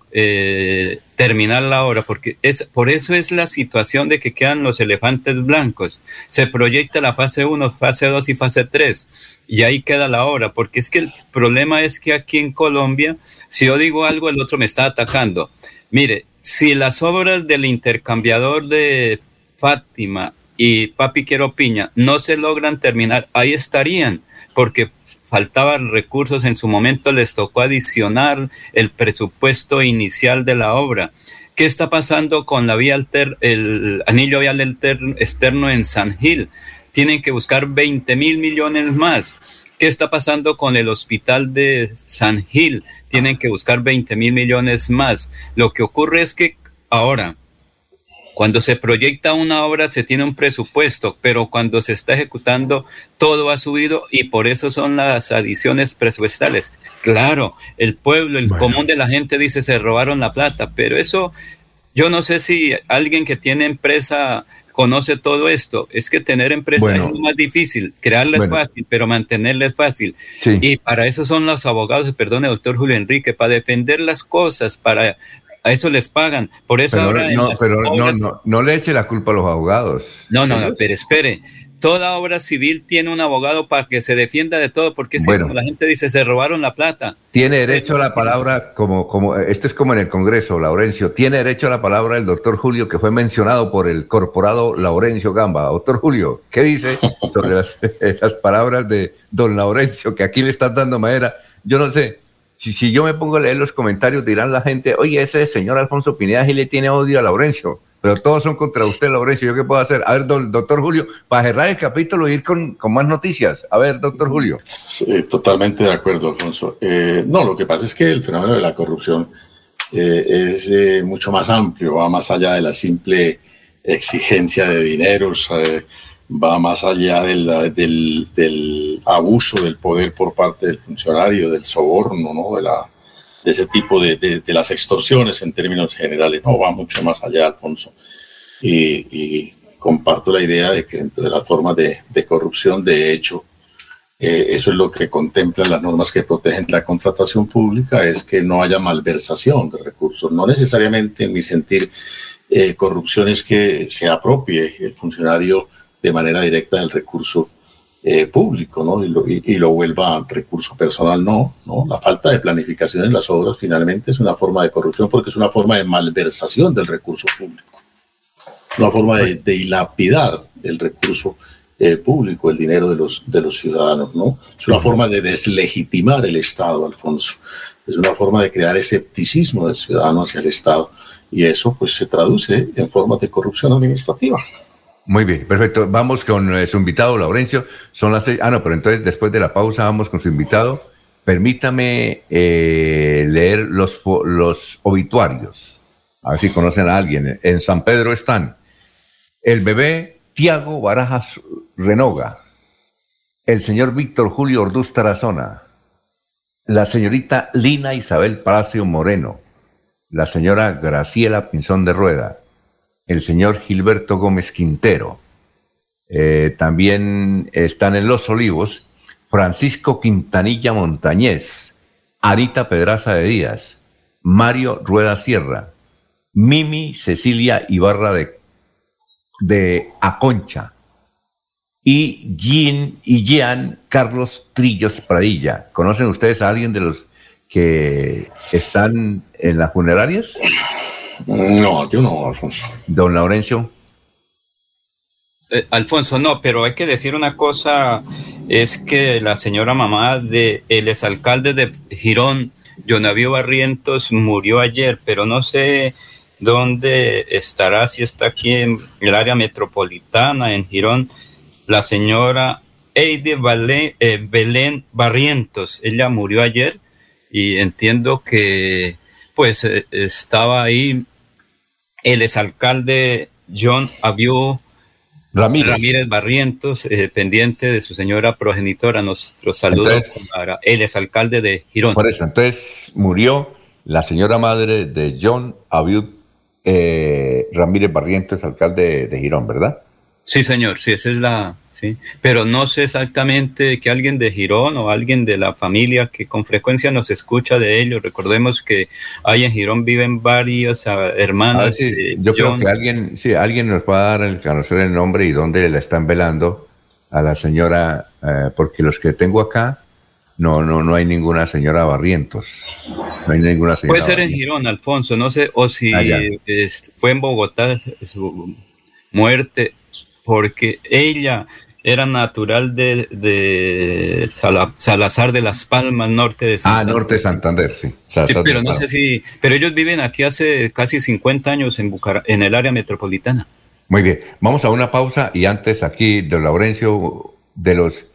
terminar la obra, porque es, por eso es la situación de que quedan los elefantes blancos. Se proyecta la fase 1, fase 2 y fase 3, y ahí queda la obra, porque es que el problema es que aquí en Colombia, si yo digo algo, el otro me está atacando. Mire, si las obras del intercambiador de Fátima y Papi Quiero Piña no se logran terminar, ahí estarían, porque faltaban recursos, en su momento les tocó adicionar el presupuesto inicial de la obra. ¿Qué está pasando con la vía alter, el anillo vial externo en San Gil? Tienen que buscar 20 mil millones más. ¿Qué está pasando con el hospital de San Gil? Tienen que buscar 20 mil millones más. Lo que ocurre es que ahora, cuando se proyecta una obra se tiene un presupuesto, pero cuando se está ejecutando todo ha subido y por eso son las adiciones presupuestales. Claro, el pueblo, el común de la gente dice se robaron la plata, pero eso yo no sé si alguien que tiene empresa conoce todo esto. Es que tener empresas
Bueno.
es lo más difícil, crearla es fácil, pero mantenerla es fácil.
Sí.
Y para eso son los abogados, perdone, doctor Julio Enrique, para defender las cosas, para a eso les pagan. Por eso
Pero,
ahora
no, pero no,
obras-
no, no le eche la culpa a los abogados.
no, no, no, pero espere. Toda obra civil tiene un abogado para que se defienda de todo, porque si como la gente dice, se robaron la plata.
Tiene derecho a la palabra, como, como esto es como en el Congreso, Laurencio, tiene derecho a la palabra el doctor Julio, que fue mencionado por el corporado Laurencio Gamba. Doctor Julio, ¿qué dice sobre las, esas palabras de don Laurencio, que aquí le están dando madera? Yo no sé, si, si yo me pongo a leer los comentarios, dirán la gente, oye, ese señor Alfonso Pineda y le tiene odio a Laurencio. Pero todos son contra usted, Laurencio. ¿Yo qué puedo hacer? A ver, doctor Julio, para cerrar el capítulo y ir con, con más noticias. A ver, doctor Julio.
Totalmente de acuerdo, Alfonso. Eh, no, lo que pasa es que el fenómeno de la corrupción eh, es eh, mucho más amplio, va más allá de la simple exigencia de dineros, va más allá de la- del, del abuso del poder por parte del funcionario, del soborno, ¿no? de, la, de ese tipo de, de- las extorsiones en términos generales. No, va mucho más allá, Alfonso. Y, comparto la idea de que dentro de las formas de, de corrupción, de hecho, eh, eso es lo que contemplan las normas que protegen la contratación pública, es que no haya malversación de recursos. No necesariamente, en mi sentir, eh, corrupción es que se apropie el funcionario de manera directa del recurso eh, público ¿no? y, lo, y- lo vuelva recurso personal. No, no, la falta de planificación en las obras finalmente es una forma de corrupción porque es una forma de malversación del recurso público, una forma de, de dilapidar el recurso eh, público, el dinero de los, de los ciudadanos, ¿no? Es una forma de deslegitimar el Estado, Alfonso. Es una forma de crear escepticismo del ciudadano hacia el Estado. Y eso, pues, se traduce en formas de corrupción administrativa.
Muy bien, perfecto. Vamos con eh, su invitado, Laurencio. Son las seis. Ah, no, pero entonces después de la pausa vamos con su invitado. Permítame eh, leer los, los obituarios. A ver si conocen a alguien. En San Pedro están el bebé Tiago Barajas Renoga, el señor Víctor Julio Orduz Tarazona, la señorita Lina Isabel Palacio Moreno, la señora Graciela Pinzón de Rueda, el señor Gilberto Gómez Quintero. Eh, también están en Los Olivos Francisco Quintanilla Montañez, Arita Pedraza de Díaz, Mario Rueda Sierra, Mimi Cecilia Ibarra de, de Aconcha y Jean, y Jean Carlos Trillos Pradilla. ¿Conocen ustedes a alguien de los que están en las funerarias?
No, yo no, Alfonso.
Don Laurencio.
Eh, Alfonso, no, pero hay que decir una cosa, es que la señora mamá de el exalcalde de Girón, Jonavío Barrientos, murió ayer, pero no sé dónde estará, si está aquí en el área metropolitana, en Girón, la señora Eide Belén, eh, Belén Barrientos, ella murió ayer y entiendo que pues eh, estaba ahí el exalcalde John Abiu
Ramírez.
Barrientos, eh, pendiente de su señora progenitora. Nuestros saludos
Entonces-
para el exalcalde de Girón.
Por eso, entonces murió la señora madre de John Abiud eh, Ramírez Barrientos, alcalde de Girón, ¿verdad?
Sí, señor, sí, esa es la. Sí, pero no sé exactamente que alguien de Girón o alguien de la familia que con frecuencia nos escucha de ellos. Recordemos que ahí en Girón viven varias ah, hermanas.
si-
de
yo creo que alguien, sí, alguien nos va a dar el, conocer el nombre y dónde la están velando a la señora, eh, porque los que tengo acá, no, no, no hay ninguna señora Barrientos. No hay ninguna señora.
Puede ser en. Girón, Alfonso, no sé, o si
Ah,
es- fue en Bogotá su muerte, porque ella era natural de, de Sala- Salazar de las Palmas, norte de
Ah,
Santander.
norte de Santander, sí.
Sí, pero
de
no sé si, pero ellos viven aquí hace casi 50 años en Bucara- en el área metropolitana.
Muy bien, vamos a una pausa y antes aquí, don Laurencio, de los,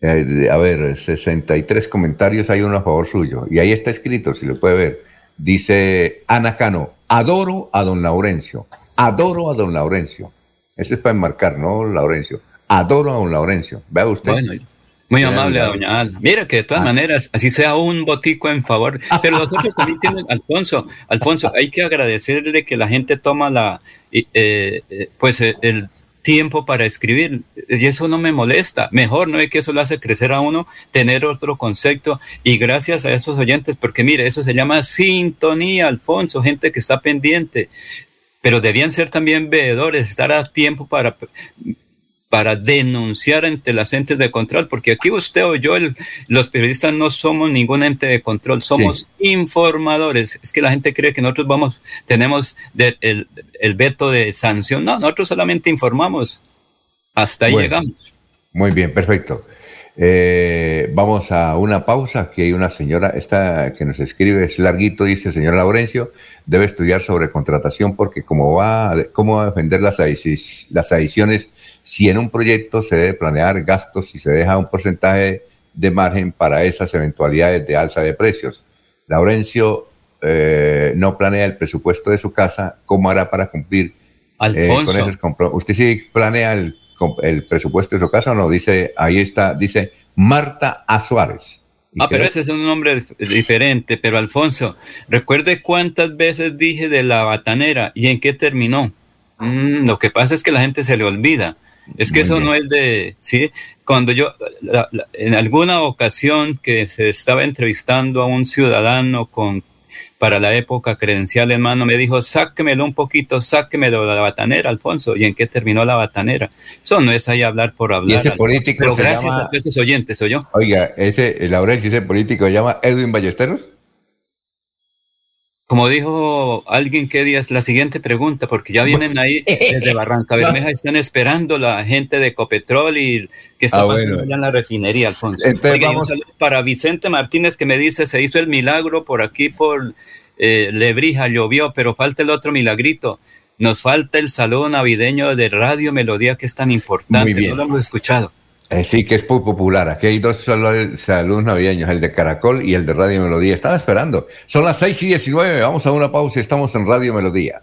eh, de- a ver, 63 comentarios, hay uno a favor suyo. Y ahí está escrito, si lo puede ver. Dice Ana Cano, adoro a don Laurencio, adoro a don Laurencio. Eso es para enmarcar, ¿no, Laurencio? Adoro a don Laurencio. Vea usted.
Bueno, muy
Mira,
amable,
mira.
doña Alma. Mira que de todas
Ah.
maneras, así sea un botico en favor, pero los otros también tienen, Alfonso, Alfonso, hay que agradecerle que la gente toma la, eh, eh, pues eh, el tiempo para escribir. Y eso no me molesta. Mejor, ¿no es que eso lo hace crecer a uno, tener otro concepto? Y gracias a esos oyentes, porque mire, eso se llama sintonía, Alfonso, gente que está pendiente. Pero debían ser también veedores, estar a tiempo para para denunciar ante las entes de control, porque aquí usted o yo, los periodistas no somos ningún ente de control, somos informadores. Es que la gente cree que nosotros vamos, tenemos el, veto de sanción. No, nosotros solamente informamos. Hasta ahí llegamos.
Muy bien, perfecto. Eh, vamos a una pausa. Aquí hay una señora esta que nos escribe, es larguito, dice señor Laurencio, debe estudiar sobre contratación porque como va, cómo va a defender las, las adiciones si en un proyecto se debe planear gastos y se deja un porcentaje de margen para esas eventualidades de alza de precios. Laurencio eh, no planea el presupuesto de su casa, ¿cómo hará para cumplir
eh, con esos
compromisos? ¿Usted sí planea el, presupuesto de su casa o no? Dice, ahí está, dice Marta Azuárez.
Ah, pero ese es un nombre diferente. Pero Alfonso, recuerde cuántas veces dije de la batanera y en qué terminó. Mm, lo que pasa es que la gente se le olvida. Es que eso no es de, sí, cuando yo, en alguna ocasión que se estaba entrevistando a un ciudadano con, para la época credencial, hermano, me dijo, sáquemelo un poquito, sáquemelo de la batanera, Alfonso. ¿Y en qué terminó la batanera? Eso no es ahí hablar por hablar.
ese político
Pero gracias a esos oyentes, soy yo.
Oiga, ese, Laurencio, ese político se llama Edwin Ballesteros.
Como dijo alguien que día es la siguiente pregunta, porque ya vienen ahí desde Barranca Bermeja, están esperando la gente de Copetrol y que está ah, pasando allá en la refinería, Alfonso. Entonces, vamos... para Vicente Martínez que me dice, se hizo el milagro por aquí, por eh, Lebrija, llovió, pero falta el otro milagrito. Nos falta el saludo navideño de Radio Melodía, que es tan importante, no lo hemos escuchado.
Eh, sí, que es muy popular. Aquí hay dos saludos navideños, el de Caracol y el de Radio Melodía. Estaba esperando. Son las 6 y 19. Vamos a una pausa y estamos en Radio Melodía.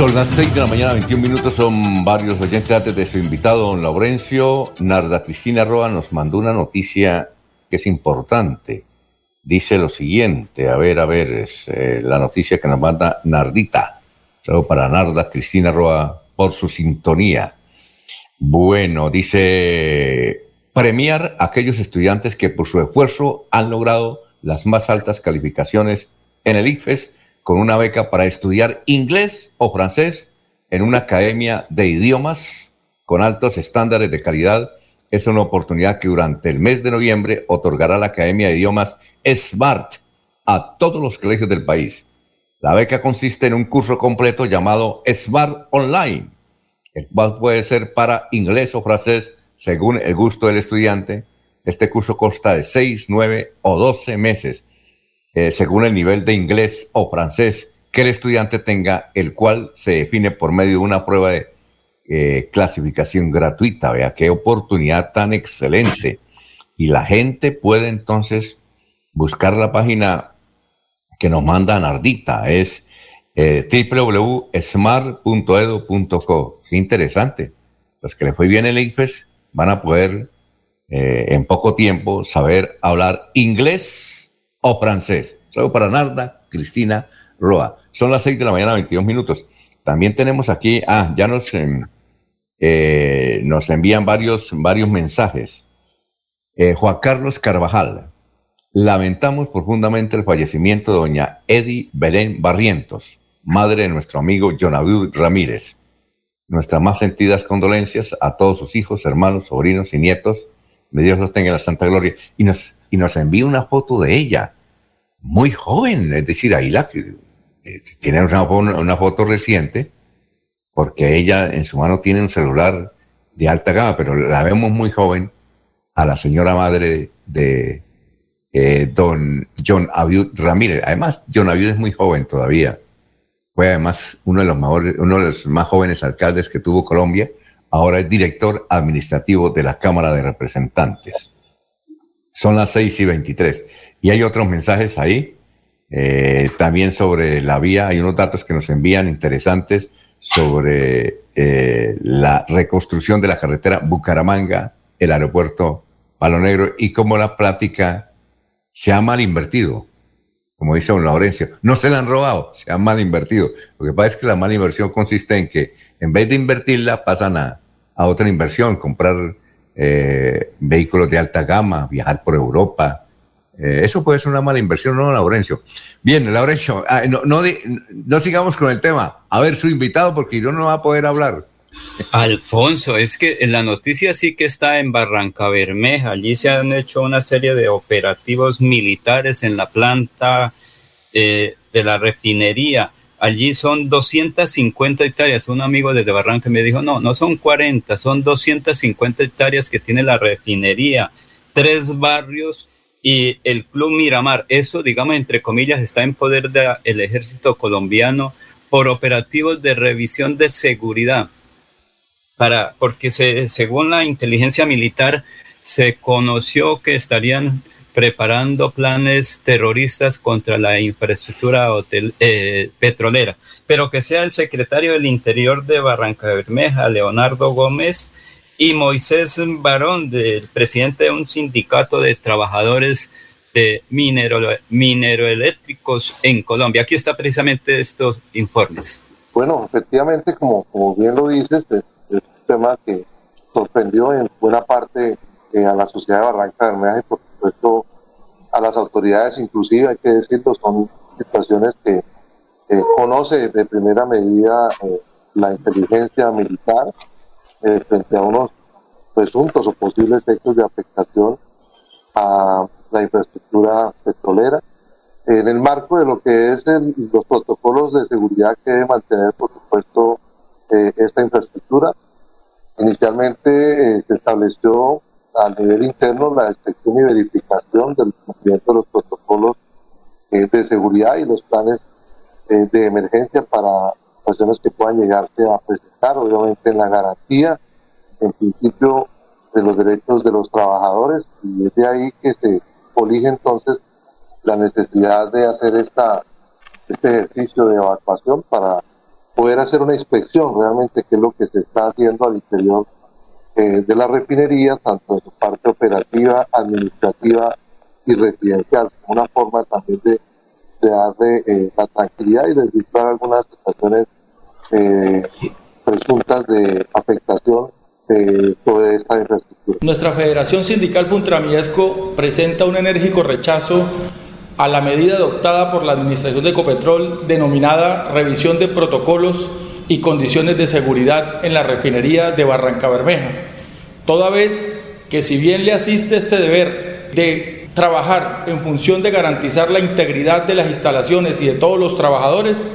Son las 6 de la mañana, 21 minutos, son varios oyentes antes de su invitado, don Laurencio. Narda Cristina Roa nos mandó una noticia que es importante. Dice lo siguiente, a ver, a ver, es eh, la noticia que nos manda Nardita. Saludo para Narda Cristina Roa por su sintonía. Bueno, dice, premiar a aquellos estudiantes que por su esfuerzo han logrado las más altas calificaciones en el ICFES con una beca para estudiar inglés o francés en una academia de idiomas con altos estándares de calidad. Es una oportunidad que durante el mes de noviembre otorgará la Academia de Idiomas Smart a todos los colegios del país. La beca consiste en un curso completo llamado Smart Online, el cual puede ser para inglés o francés según el gusto del estudiante. Este curso consta de 6, 9 o 12 meses, eh, según el nivel de inglés o francés que el estudiante tenga, el cual se define por medio de una prueba de eh, clasificación gratuita. Vea qué oportunidad tan excelente. Y la gente puede entonces buscar la página que nos manda Nardita, es eh, www.smart.edu.co. Qué interesante. Los que le fue bien el IFES van a poder eh, en poco tiempo saber hablar inglés o francés. Solo para Narda, Cristina Roa. Son las 6 de la mañana, 22 minutos. También tenemos aquí, ah, ya nos, eh, nos envían varios, varios mensajes. Juan Carlos Carvajal, Lamentamos profundamente el fallecimiento de doña Eddie Belén Barrientos, madre de nuestro amigo Jonavid Ramírez. Nuestras más sentidas condolencias a todos sus hijos, hermanos, sobrinos y nietos. Que Dios los tenga en la santa gloria. Y nos, y nos envía una foto de ella, muy joven, es decir, ahí la eh, tiene una, una foto reciente, porque ella en su mano tiene un celular de alta gama, pero la vemos muy joven a la señora madre de eh, don John Abiud Ramírez. Además, John Abiud es muy joven todavía. Fue además uno de los, uno de los más jóvenes alcaldes que tuvo Colombia. Ahora es director administrativo de la Cámara de Representantes. Son las 6 y 23. Y hay otros mensajes ahí, eh, también sobre la vía. Hay unos datos que nos envían interesantes sobre eh, la reconstrucción de la carretera Bucaramanga, el aeropuerto Palo Negro y cómo la plática se ha mal invertido, como dice don Laurencio. No se la han robado, se ha mal invertido. Lo que pasa es que la mala inversión consiste en que en vez de invertirla pasan a, otra inversión, comprar eh, vehículos de alta gama, viajar por Europa. Eh, eso puede ser una mala inversión, ¿no, Laurencio? Bien, Laurencio, ah, no, no, sigamos con el tema. A ver, su invitado, porque yo no va a poder hablar.
Alfonso, es que la noticia sí que está en Barranca Bermeja. Allí se han hecho una serie de operativos militares en la planta eh, de la refinería. Allí son 250 hectáreas. Un amigo desde Barranca me dijo, no, no son 40, son 250 hectáreas que tiene la refinería, tres barrios y el Club Miramar. Eso, digamos, entre comillas, está en poder del ejército colombiano por operativos de revisión de seguridad para, porque se, según la inteligencia militar se conoció que estarían preparando planes terroristas contra la infraestructura hotel, eh, petrolera, pero que sea el secretario del Interior de Barranca Bermeja, Leonardo Gómez, y Moisés Barón, del presidente de un sindicato de trabajadores de minero, mineroeléctricos en Colombia. Aquí está precisamente estos informes.
Bueno, efectivamente, como, bien lo dices, tema que sorprendió en buena parte eh, a la sociedad de Barranca Bermeja y supuesto a las autoridades, inclusive hay que decirlo, son situaciones que conoce de primera medida eh, la inteligencia militar eh, frente a unos presuntos o posibles hechos de afectación a la infraestructura petrolera en el marco de lo que es los protocolos de seguridad que debe mantener, por supuesto, esta infraestructura. Inicialmente eh, se estableció a nivel interno la inspección y verificación del cumplimiento de los protocolos eh, de seguridad y los planes eh, de emergencia para situaciones que puedan llegarse a presentar, obviamente en la garantía, en principio, de los derechos de los trabajadores. Y es de ahí que se colige entonces la necesidad de hacer esta, este ejercicio de evacuación para poder hacer una inspección realmente qué es lo que se está haciendo al interior eh, de la refinería, tanto en su parte operativa, administrativa y residencial, una forma también de, darle eh, la tranquilidad y desvirtuar algunas situaciones eh, presuntas de afectación de toda esta infraestructura.
Nuestra Federación Sindical Puntramiesco presenta un enérgico rechazo a la medida adoptada por la Administración de Ecopetrol denominada revisión de protocolos y condiciones de seguridad en la refinería de Barranca Bermeja. Toda vez que si bien le asiste este deber de trabajar en función de garantizar la integridad de las instalaciones y de todos los trabajadores,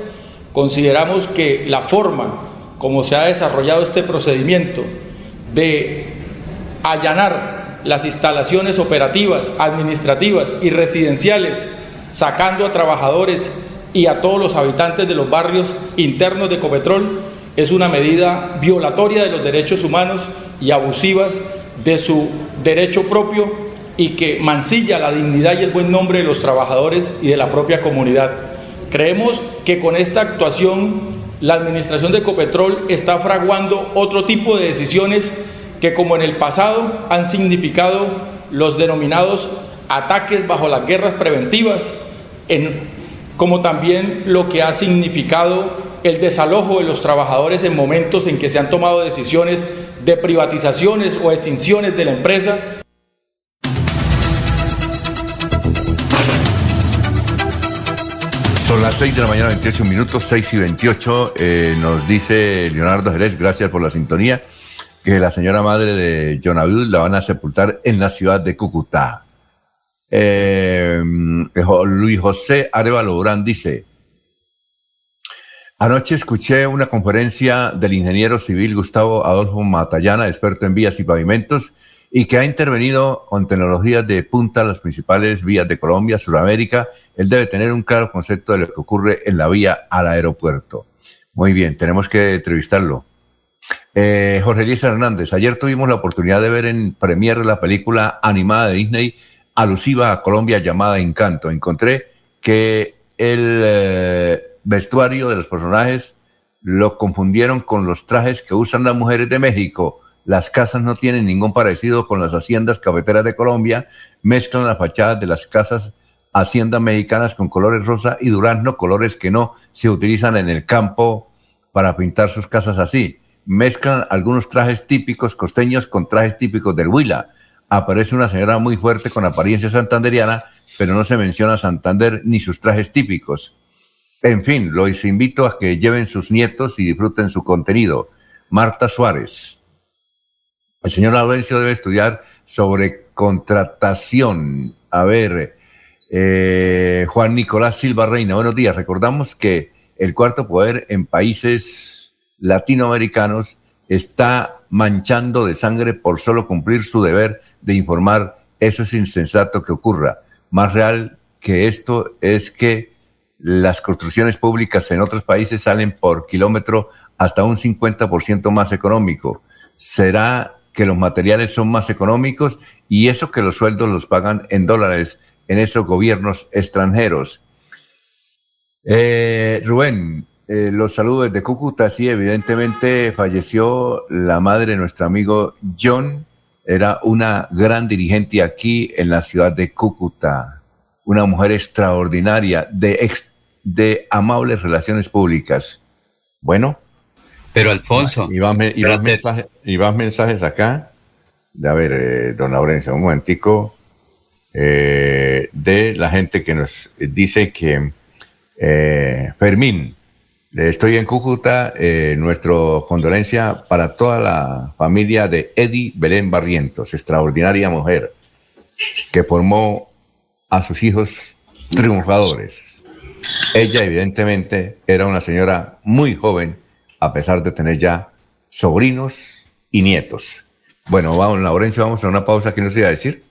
consideramos que la forma como se ha desarrollado este procedimiento de allanar las instalaciones operativas, administrativas y residenciales, sacando a trabajadores y a todos los habitantes de los barrios internos de Copetrol, es una medida violatoria de los derechos humanos y abusivas de su derecho propio y que mancilla la dignidad y el buen nombre de los trabajadores y de la propia comunidad. Creemos que con esta actuación la administración de Copetrol está fraguando otro tipo de decisiones que como en el pasado han significado los denominados ataques bajo las guerras preventivas, como también lo que ha significado el desalojo de los trabajadores en momentos en que se han tomado decisiones de privatizaciones o extinciones de la empresa
Son las 6 de la mañana, 28 minutos, 6 y 28. Eh, nos dice Leonardo Jerez, gracias por la sintonía, que la señora madre de John la van a sepultar en la ciudad de Cúcuta. Eh, Luis José Arevalo Durán dice, anoche escuché una conferencia del ingeniero civil Gustavo Adolfo Matallana, experto en vías y pavimentos, y que ha intervenido con tecnologías de punta en las principales vías de Colombia, Sudamérica. Él debe tener un claro concepto de lo que ocurre en la vía al aeropuerto. Muy bien, tenemos que entrevistarlo. Eh, Jorge Luis Hernández, ayer tuvimos la oportunidad de ver en Premiere la película animada de Disney alusiva a Colombia llamada Encanto. Encontré que el eh, vestuario de los personajes lo confundieron con los trajes que usan las mujeres de México las casas no tienen ningún parecido con las haciendas cafeteras de Colombia, mezclan las fachadas de las casas haciendas mexicanas con colores rosa y durazno, colores que no se utilizan en el campo para pintar sus casas así. Mezclan algunos trajes típicos costeños con trajes típicos del Huila. Aparece una señora muy fuerte con apariencia santanderiana, pero no se menciona Santander ni sus trajes típicos. En fin, los invito a que lleven sus nietos y disfruten su contenido. Marta Suárez. El señor Laurencio debe estudiar sobre contratación. A ver, eh, Juan Nicolás Silva Reina, buenos días. Recordamos que el cuarto poder en países latinoamericanos está manchando de sangre por solo cumplir su deber de informar. Eso es insensato que ocurra. Más real que esto es que las construcciones públicas en otros países salen por kilómetro hasta un 50% más económico. ¿Será que los materiales son más económicos y eso que los sueldos los pagan en dólares en esos gobiernos extranjeros. Eh, Rubén, eh, los saludos desde Cúcuta. Sí, evidentemente falleció la madre de nuestro amigo John. Era una gran dirigente aquí en la ciudad de Cúcuta. Una mujer extraordinaria, de, de amables relaciones públicas. Bueno,
pero Alfonso.
Y más, mensajes, y mensajes acá. A ver, eh, don Laurencio, un momentico. Eh, de la gente que nos dice que eh, Fermín, estoy en Cúcuta, nuestro condolencia para toda la familia de Eddie Belén Barrientos, extraordinaria mujer, que formó a sus hijos triunfadores. Ella evidentemente era una señora muy joven a pesar de tener ya sobrinos y nietos. Bueno, vamos, Laurencio, vamos a una pausa. ¿Qué nos iba a decir?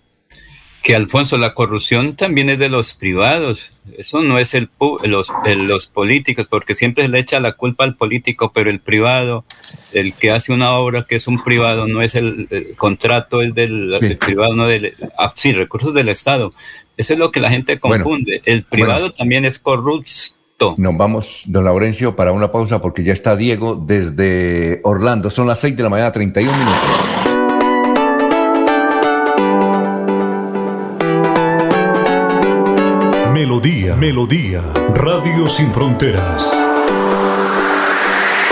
Que Alfonso, la corrupción también es de los privados. Eso no es el los, los políticos, porque siempre se le echa la culpa al político, pero el privado, el que hace una obra que es un privado, no es el, contrato, es del privado, no del. Ah, sí, recursos del Estado. Eso es lo que la gente confunde. el privado también es corrupto
nos vamos, don Laurencio, para una pausa porque ya está Diego desde Orlando. Son las 6 de la mañana, 31 minutos.
Melodía, Melodía, Radio Sin Fronteras.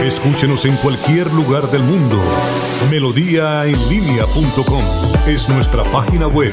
Escúchenos en cualquier lugar del mundo. Melodíaenlínea.com es nuestra página web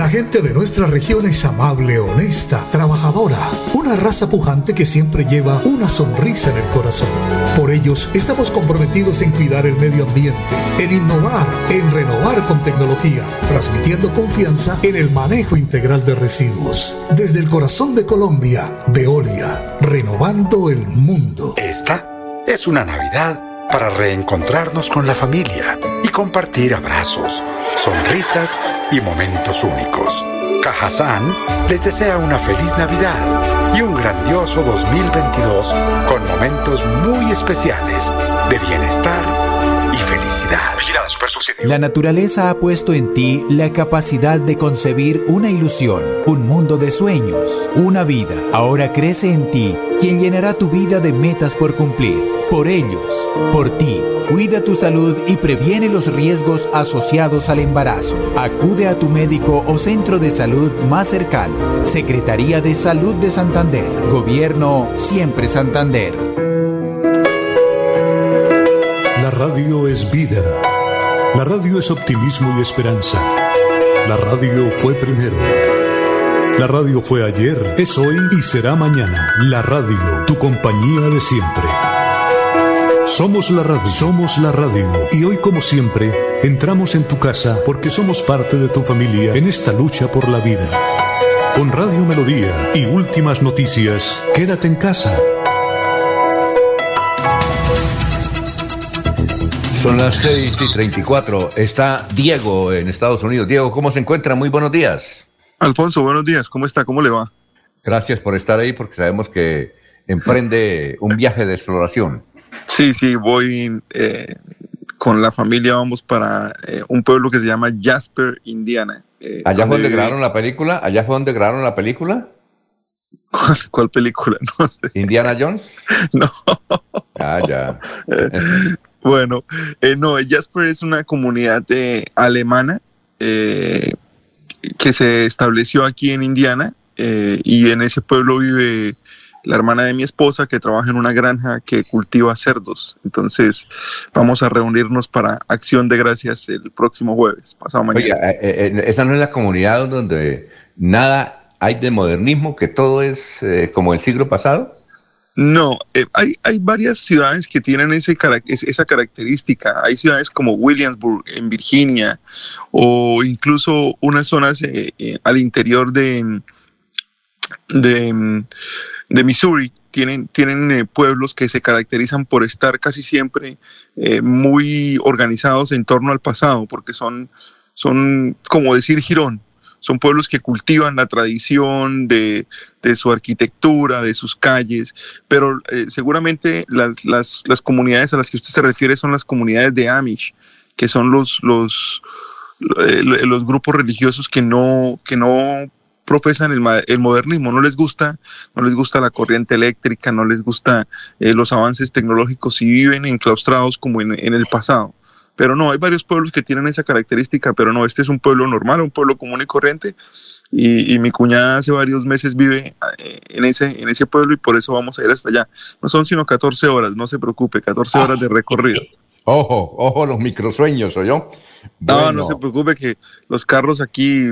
La gente de nuestra región es amable, honesta, trabajadora, una raza pujante que siempre lleva una sonrisa en el corazón. Por ellos estamos comprometidos en cuidar el medio ambiente, en innovar, en renovar con tecnología, transmitiendo confianza en el manejo integral de residuos. Desde el corazón de Colombia, Veolia, renovando el mundo.
Esta es una Navidad para reencontrarnos con la familia compartir abrazos, sonrisas y momentos únicos. Cajazán les desea una feliz Navidad y un grandioso 2022 con momentos muy especiales de bienestar y felicidad.
La naturaleza ha puesto en ti la capacidad de concebir una ilusión, un mundo de sueños, una vida. Ahora crece en ti quien llenará tu vida de metas por cumplir. Por ellos, por ti. Cuida tu salud y previene los riesgos asociados al embarazo. Acude a tu médico o centro de salud más cercano. Secretaría de Salud de Santander. Gobierno Siempre Santander.
La radio es vida. La radio es optimismo y esperanza. La radio fue primero. La radio fue ayer, es hoy y será mañana. La radio, tu compañía de siempre. Somos la radio, somos la radio. Y hoy como siempre, entramos en tu casa porque somos parte de tu familia en esta lucha por la vida. Con Radio Melodía y últimas noticias, quédate en casa.
Son las 6 y 34. Está Diego en Estados Unidos. Diego, ¿cómo se encuentra? Muy buenos días.
Alfonso, buenos días. ¿Cómo está? ¿Cómo le va?
Gracias por estar ahí porque sabemos que emprende un viaje de exploración.
Sí, sí, voy eh, con la familia, vamos para eh, un pueblo que se llama Jasper, Indiana. Eh,
¿Allá fue donde
vive-
grabaron la película? ¿Allá fue donde grabaron la película?
¿Cuál, cuál película? No sé.
¿Indiana Jones?
No.
Ah, ya.
Bueno, eh, no, Jasper es una comunidad alemana que se estableció aquí en Indiana y en ese pueblo vive la hermana de mi esposa que trabaja en una granja que cultiva cerdos. Entonces vamos a reunirnos para Acción de Gracias el próximo jueves, pasado mañana.
Oiga, eh, eh, esa no es la comunidad donde nada hay de modernismo, que todo es eh, como el siglo pasado.
No, eh, hay, hay varias ciudades que tienen ese, esa característica. Hay ciudades como Williamsburg en Virginia o incluso unas zonas eh, eh, al interior de, de, de Missouri. Tienen, tienen eh, pueblos que se caracterizan por estar casi siempre eh, muy organizados en torno al pasado, porque son, son como decir Girón, son pueblos que cultivan la tradición de, de su arquitectura, de sus calles, pero eh, seguramente las, las, las comunidades a las que usted se refiere son las comunidades de Amish, que son los, los, los grupos religiosos que no, que no profesan el, el modernismo, no les gusta, no les gusta la corriente eléctrica, no les gusta eh, los avances tecnológicos y viven enclaustrados como en, el pasado. Pero no, hay varios pueblos que tienen esa característica, pero no, este es un pueblo normal, un pueblo común y corriente. Y, mi cuñada hace varios meses vive eh, en ese, en ese pueblo y por eso vamos a ir hasta allá. No son sino 14 horas, no se preocupe, 14 horas de recorrido.
Ojo, ojo, los microsueños, ¿o yo?
No,
Bueno.
no se preocupe que los carros aquí,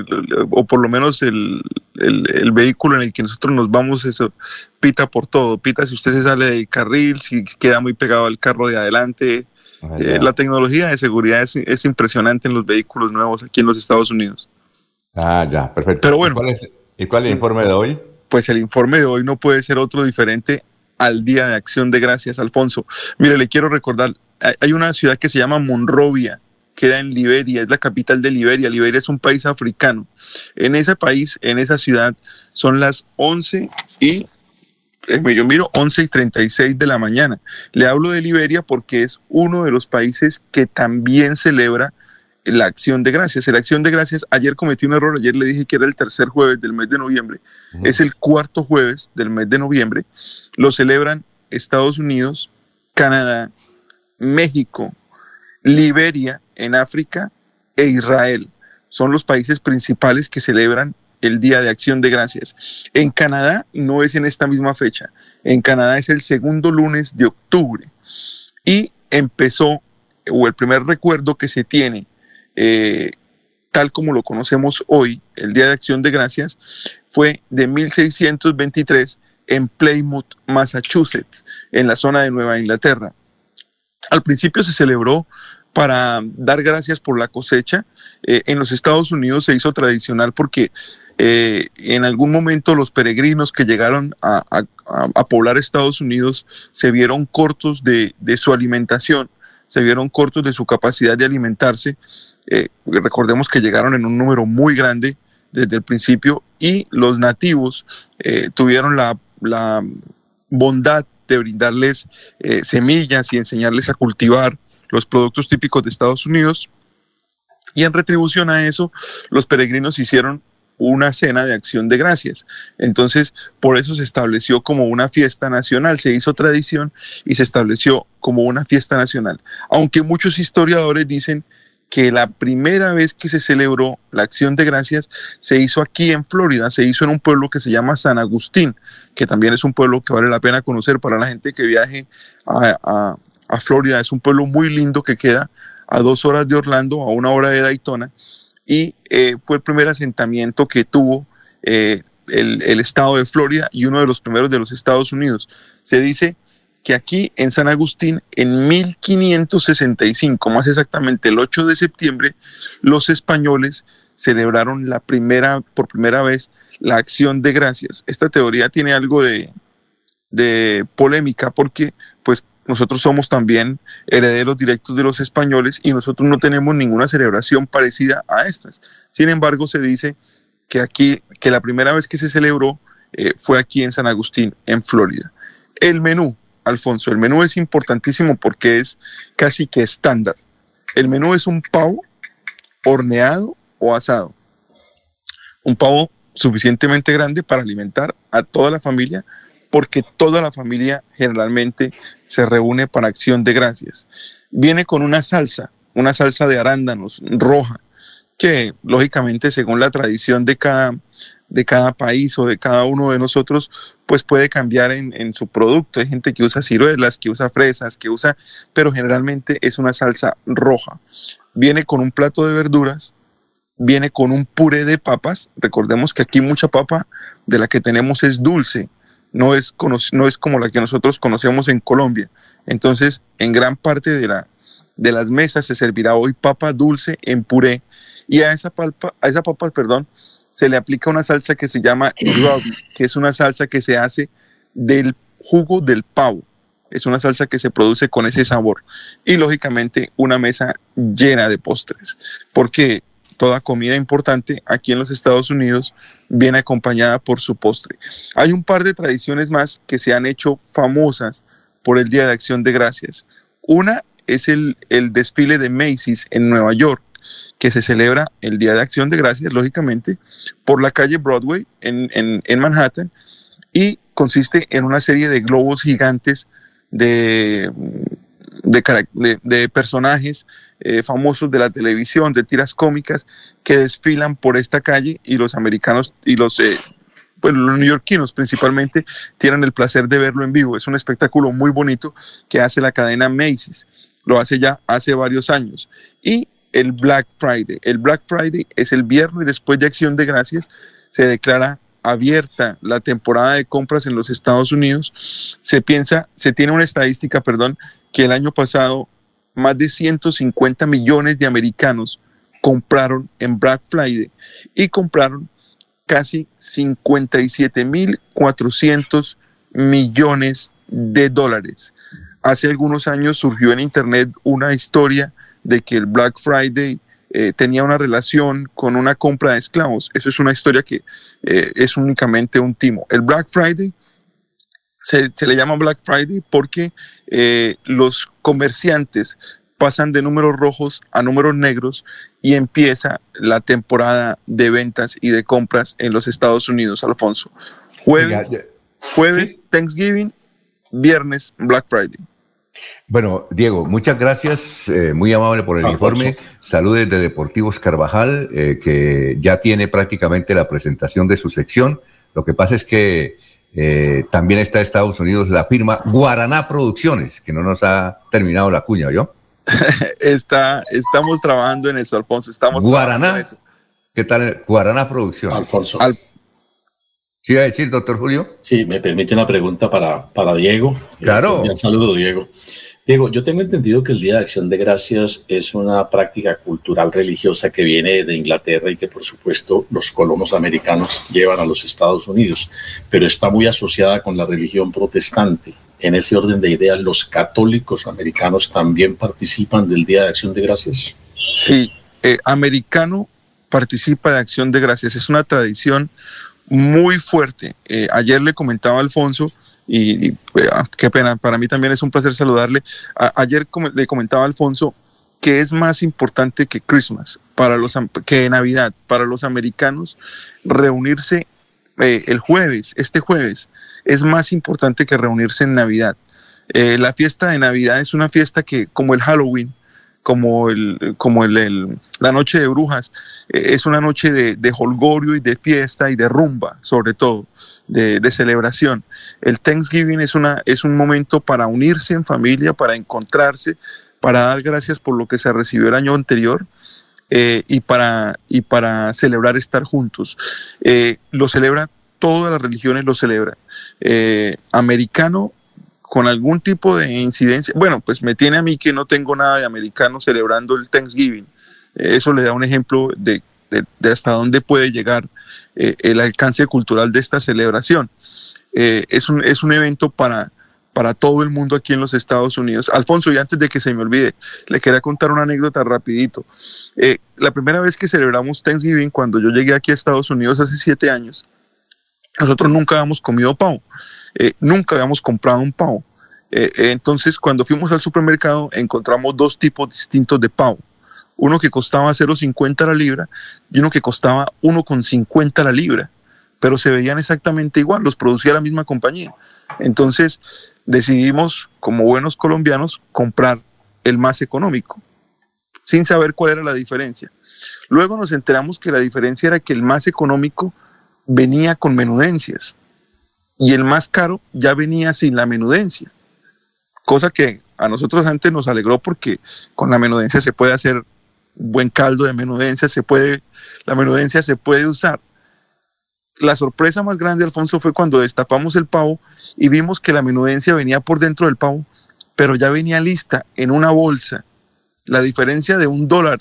o por lo menos el, el- el vehículo en el que nosotros nos vamos, eso pita por todo. Pita si usted se sale del carril, si queda muy pegado al carro de adelante. Eh,
ya.
la tecnología de seguridad es, es impresionante en los vehículos nuevos aquí en los Estados Unidos.
Ah, ya, perfecto.
Pero bueno.
¿Y cuál es, y cuál es el informe de hoy?
Pues el informe de hoy no puede ser otro diferente al Día de Acción de Gracias, Alfonso. Mire, le quiero recordar, hay una ciudad que se llama Monrovia, queda en Liberia, es la capital de Liberia. Liberia es un país africano. En ese país, en esa ciudad, son las 11 y yo miro 11 y 36 de la mañana. Le hablo de Liberia porque es uno de los países que también celebra la acción de gracias. La acción de gracias, ayer cometí un error, ayer le dije que era el tercer jueves del mes de noviembre, es el cuarto jueves del mes de noviembre. Lo celebran Estados Unidos, Canadá, México, Liberia en África e Israel. Son los países principales que celebran el Día de Acción de Gracias. En Canadá no es en esta misma fecha. En Canadá es el segundo lunes de octubre. Y empezó, o el primer recuerdo que se tiene, eh, tal como lo conocemos hoy, el Día de Acción de Gracias, fue de 1623 en Plymouth, Massachusetts, en la zona de Nueva Inglaterra. Al principio se celebró para dar gracias por la cosecha. Eh, en los Estados Unidos se hizo tradicional porque eh, en algún momento los peregrinos que llegaron a, poblar Estados Unidos se vieron cortos de, su alimentación, se vieron cortos de su capacidad de alimentarse. Eh, recordemos que llegaron en un número muy grande desde el principio y los nativos tuvieron la, la, bondad de brindarles semillas y enseñarles a cultivar los productos típicos de Estados Unidos. Y en retribución a eso, los peregrinos hicieron una cena de acción de gracias. Entonces, por eso se estableció como una fiesta nacional, se hizo tradición y se estableció como una fiesta nacional. Aunque muchos historiadores dicen que la primera vez que se celebró la acción de gracias se hizo aquí en Florida, se hizo en un pueblo que se llama San Agustín, que también es un pueblo que vale la pena conocer para la gente que viaje a, a Florida. Es un pueblo muy lindo que queda a dos horas de Orlando, a una hora de Daytona, y eh, fue el primer asentamiento que tuvo eh, el, estado de Florida y uno de los primeros de los Estados Unidos. Se dice que aquí en San Agustín, en 1565, más exactamente el 8 de septiembre, los españoles celebraron la primera, por primera vez la acción de gracias. Esta teoría tiene algo de, de polémica porque nosotros somos también herederos directos de los españoles y nosotros no tenemos ninguna celebración parecida a estas. Sin embargo, se dice que aquí, que la primera vez que se celebró eh, fue aquí en San Agustín, en Florida. El menú, Alfonso, el menú es importantísimo porque es casi que estándar. El menú es un pavo horneado o asado. Un pavo suficientemente grande para alimentar a toda la familia porque toda la familia generalmente se reúne para acción de gracias. Viene con una salsa, una salsa de arándanos roja, que lógicamente según la tradición de cada, de cada país o de cada uno de nosotros, pues puede cambiar en, en, su producto. Hay gente que usa ciruelas, que usa fresas, que usa, pero generalmente es una salsa roja. Viene con un plato de verduras, viene con un puré de papas. Recordemos que aquí mucha papa de la que tenemos es dulce no es, no es como la que nosotros conocemos en Colombia. Entonces, en gran parte de, la, de las mesas se servirá hoy papa dulce en puré y a esa, palpa, a esa papa, perdón, se le aplica una salsa que se llama ruby, que es una salsa que se hace del jugo del pavo. Es una salsa que se produce con ese sabor. Y lógicamente una mesa llena de postres. Porque toda comida importante aquí en los Estados Unidos viene acompañada por su postre. Hay un par de tradiciones más que se han hecho famosas por el Día de Acción de Gracias. Una es el, desfile de Macy's en Nueva York, que se celebra el Día de Acción de Gracias, lógicamente, por la calle Broadway en, en Manhattan y consiste en una serie de globos gigantes de, de, de personajes eh, famosos de la televisión, de tiras cómicas, que desfilan por esta calle y los americanos y los, eh, pues los neoyorquinos principalmente tienen el placer de verlo en vivo. Es un espectáculo muy bonito que hace la cadena Macy's. Lo hace ya hace varios años. Y el Black Friday. El Black Friday es el viernes después de Acción de Gracias. Se declara abierta la temporada de compras en los Estados Unidos. Se piensa, se tiene una estadística, perdón, que el año pasado más de 150 millones de americanos compraron en Black Friday y compraron casi 57.400 millones de dólares. Hace algunos años surgió en Internet una historia de que el Black Friday eh, tenía una relación con una compra de esclavos. Eso es una historia que eh, es únicamente un timo. El Black Friday se, le llama Black Friday porque eh, los comerciantes pasan de números rojos a números negros y empieza la temporada de ventas y de compras en los Estados Unidos, Alfonso. Jueves, jueves Thanksgiving, viernes Black Friday.
Bueno, Diego, muchas gracias, eh, muy amable por el informe. Saludes de Deportivos Carvajal, eh, que ya tiene prácticamente la presentación de su sección. Lo que pasa es que eh, también está Estados Unidos la firma Guaraná Producciones, que no nos ha terminado la cuña, ¿yo?
está, estamos trabajando en eso, Alfonso. Estamos
Guaraná. ¿Qué tal? Guaraná Producciones.
Alfonso.
¿Sí iba a decir, doctor Julio?
Sí, me permite una pregunta para, para Diego.
Claro.
Un saludo, Diego. Diego, yo tengo entendido que el Día de Acción de Gracias es una práctica cultural religiosa que viene de Inglaterra y que por supuesto los colonos americanos llevan a los Estados Unidos, pero está muy asociada con la religión protestante. En ese orden de ideas, ¿los católicos americanos también participan del Día de Acción de Gracias?
Sí, eh, americano participa de Acción de Gracias. Es una tradición muy fuerte. Eh, ayer le comentaba a Alfonso y, pues, ah, qué pena, para mí también es un placer saludarle. ayer le comentaba Alfonso que es más importante que Christmas, para los, que Navidad, para los americanos, reunirse eh, el jueves, este jueves, es más importante que reunirse en Navidad. Eh, la fiesta de Navidad es una fiesta que, como el Halloween, como, el, como el, la noche de brujas, eh, es una noche de, de holgorio y de fiesta y de rumba, sobre todo de, celebración. El Thanksgiving es, una, es un momento para unirse en familia, para encontrarse, para dar gracias por lo que se recibió el año anterior eh, y, para, y para celebrar estar juntos. Eh, lo celebra, todas las religiones lo celebran. Eh, americano con algún tipo de incidencia, bueno, pues me tiene a mí que no tengo nada de americano celebrando el Thanksgiving. eso le da un ejemplo de, de hasta dónde puede llegar eh, el alcance cultural de esta celebración. Eh, es, un, es un evento para, para todo el mundo aquí en los Estados Unidos. Alfonso, y antes de que se me olvide, le quería contar una anécdota rapidito. Eh, la primera vez que celebramos Thanksgiving, cuando yo llegué aquí a Estados Unidos hace siete años, nosotros nunca habíamos comido pavo, nunca habíamos comprado un pavo. entonces, cuando fuimos al supermercado, encontramos dos tipos distintos de pavo uno que costaba 0,50 la libra y uno que costaba 1,50 la libra, pero se veían exactamente igual, los producía la misma compañía. Entonces decidimos, como buenos colombianos, comprar el más económico, sin saber cuál era la diferencia. Luego nos enteramos que la diferencia era que el más económico venía con menudencias y el más caro ya venía sin la menudencia, cosa que a nosotros antes nos alegró porque con la menudencia se puede hacer buen caldo de menudencia se puede, la menudencia se puede usar. La sorpresa más grande, Alfonso, fue cuando destapamos el pavo y vimos que la menudencia venía por dentro del pavo, pero ya venía lista en una bolsa. La diferencia de un dólar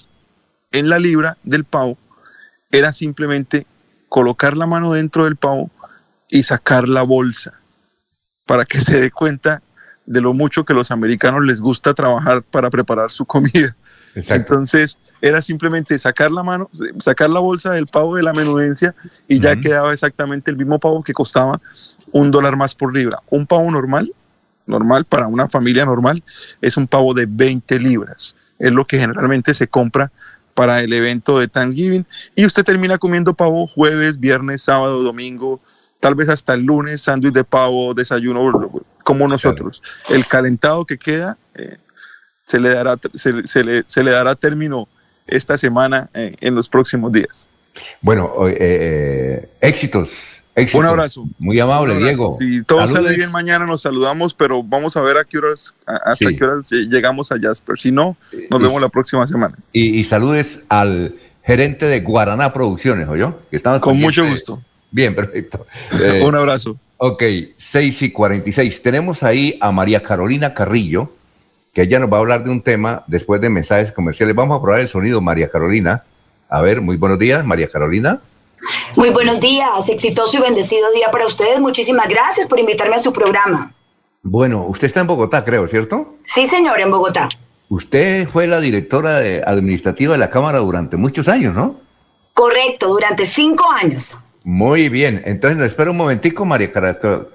en la libra del pavo era simplemente colocar la mano dentro del pavo y sacar la bolsa para que se dé cuenta de lo mucho que los americanos les gusta trabajar para preparar su comida. Entonces era simplemente sacar la mano, sacar la bolsa del pavo de la menudencia y ya quedaba exactamente el mismo pavo que costaba un dólar más por libra. Un pavo normal, normal para una familia normal, es un pavo de 20 libras. Es lo que generalmente se compra para el evento de Thanksgiving. Y usted termina comiendo pavo jueves, viernes, sábado, domingo, tal vez hasta el lunes, sándwich de pavo, desayuno, como nosotros. El calentado que queda eh, se le dará, se, le, se le dará término esta semana eh, en los próximos días.
Bueno, eh, eh, éxitos.
Un abrazo.
Muy amable, Diego.
Si todo sale bien mañana nos saludamos, pero vamos a ver a qué horas, hasta qué horas llegamos a Jasper. Si no, nos vemos la próxima semana.
Y, saludes al gerente de Guaraná Producciones, ¿oyó?
Que Con mucho gusto.
Bien, perfecto.
Un abrazo.
Ok, 6 y 46. Tenemos ahí a María Carolina Carrillo, que ella nos va a hablar de un tema después de mensajes comerciales. Vamos a probar el sonido, María Carolina. A ver, muy buenos días, María Carolina.
Muy buenos días, exitoso y bendecido día para ustedes. Muchísimas gracias por invitarme a su programa.
Bueno, usted está en Bogotá, creo, ¿cierto?
Sí, señor, en Bogotá.
Usted fue la directora administrativa de la Cámara durante muchos años, ¿no?
Correcto, durante cinco años.
Muy bien, entonces nos espera un momentico, María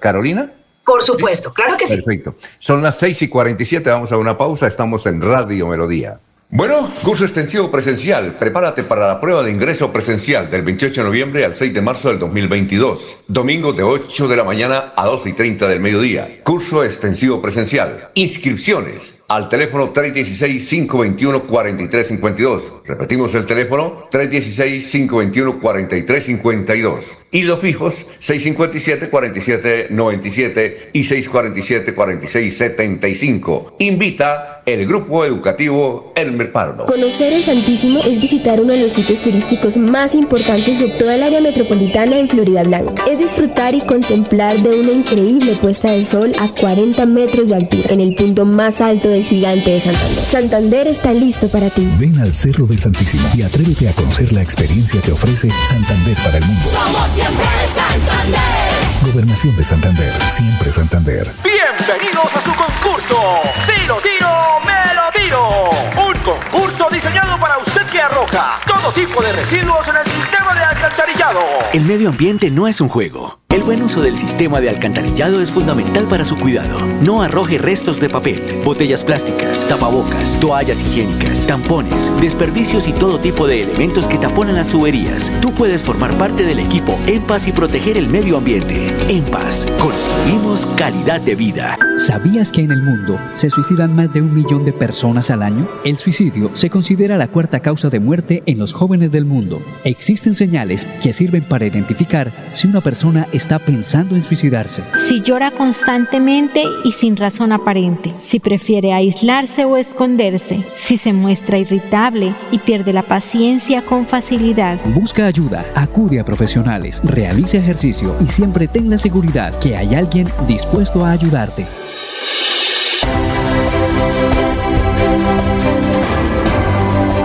Carolina.
Por supuesto, claro que sí.
Perfecto. Son las 6 y 47, vamos a una pausa, estamos en Radio Melodía.
Bueno, curso extensivo presencial. Prepárate para la prueba de ingreso presencial del 28 de noviembre al 6 de marzo del 2022. Domingo de 8 de la mañana a 12 y 30 del mediodía. Curso extensivo presencial. Inscripciones al teléfono 316-521-4352. Repetimos el teléfono 316-521-4352. Y los fijos 657-4797 y 647-4675. Invita el grupo educativo Pardo.
Conocer el Santísimo es visitar uno de los sitios turísticos más importantes de toda el área metropolitana en Florida Blanca. Es disfrutar y contemplar de una increíble puesta del sol a 40 metros de altura, en el punto más alto del gigante de Santander. Santander está listo para ti.
Ven al Cerro del Santísimo y atrévete a conocer la experiencia que ofrece Santander para el mundo.
Somos siempre Santander.
Gobernación de Santander, siempre Santander.
Bienvenidos a su concurso. Si lo tiro, me lo tiro. Concurso diseñado para usted que arroja todo tipo de residuos en el sistema de alcantarillado.
El medio ambiente no es un juego. El buen uso del sistema de alcantarillado es fundamental para su cuidado. No arroje restos de papel, botellas plásticas, tapabocas, toallas higiénicas, tampones, desperdicios y todo tipo de elementos que taponan las tuberías. Tú puedes formar parte del equipo En Paz y proteger el medio ambiente. En Paz, construimos calidad de vida.
¿Sabías que en el mundo se suicidan más de un millón de personas al año? El suicidio se considera la cuarta causa de muerte en los jóvenes del mundo. Existen señales que sirven para identificar si una persona está pensando en suicidarse.
Si llora constantemente y sin razón aparente, si prefiere aislarse o esconderse, si se muestra irritable y pierde la paciencia con facilidad.
Busca ayuda, acude a profesionales, realice ejercicio y siempre ten la seguridad que hay alguien dispuesto a ayudarte.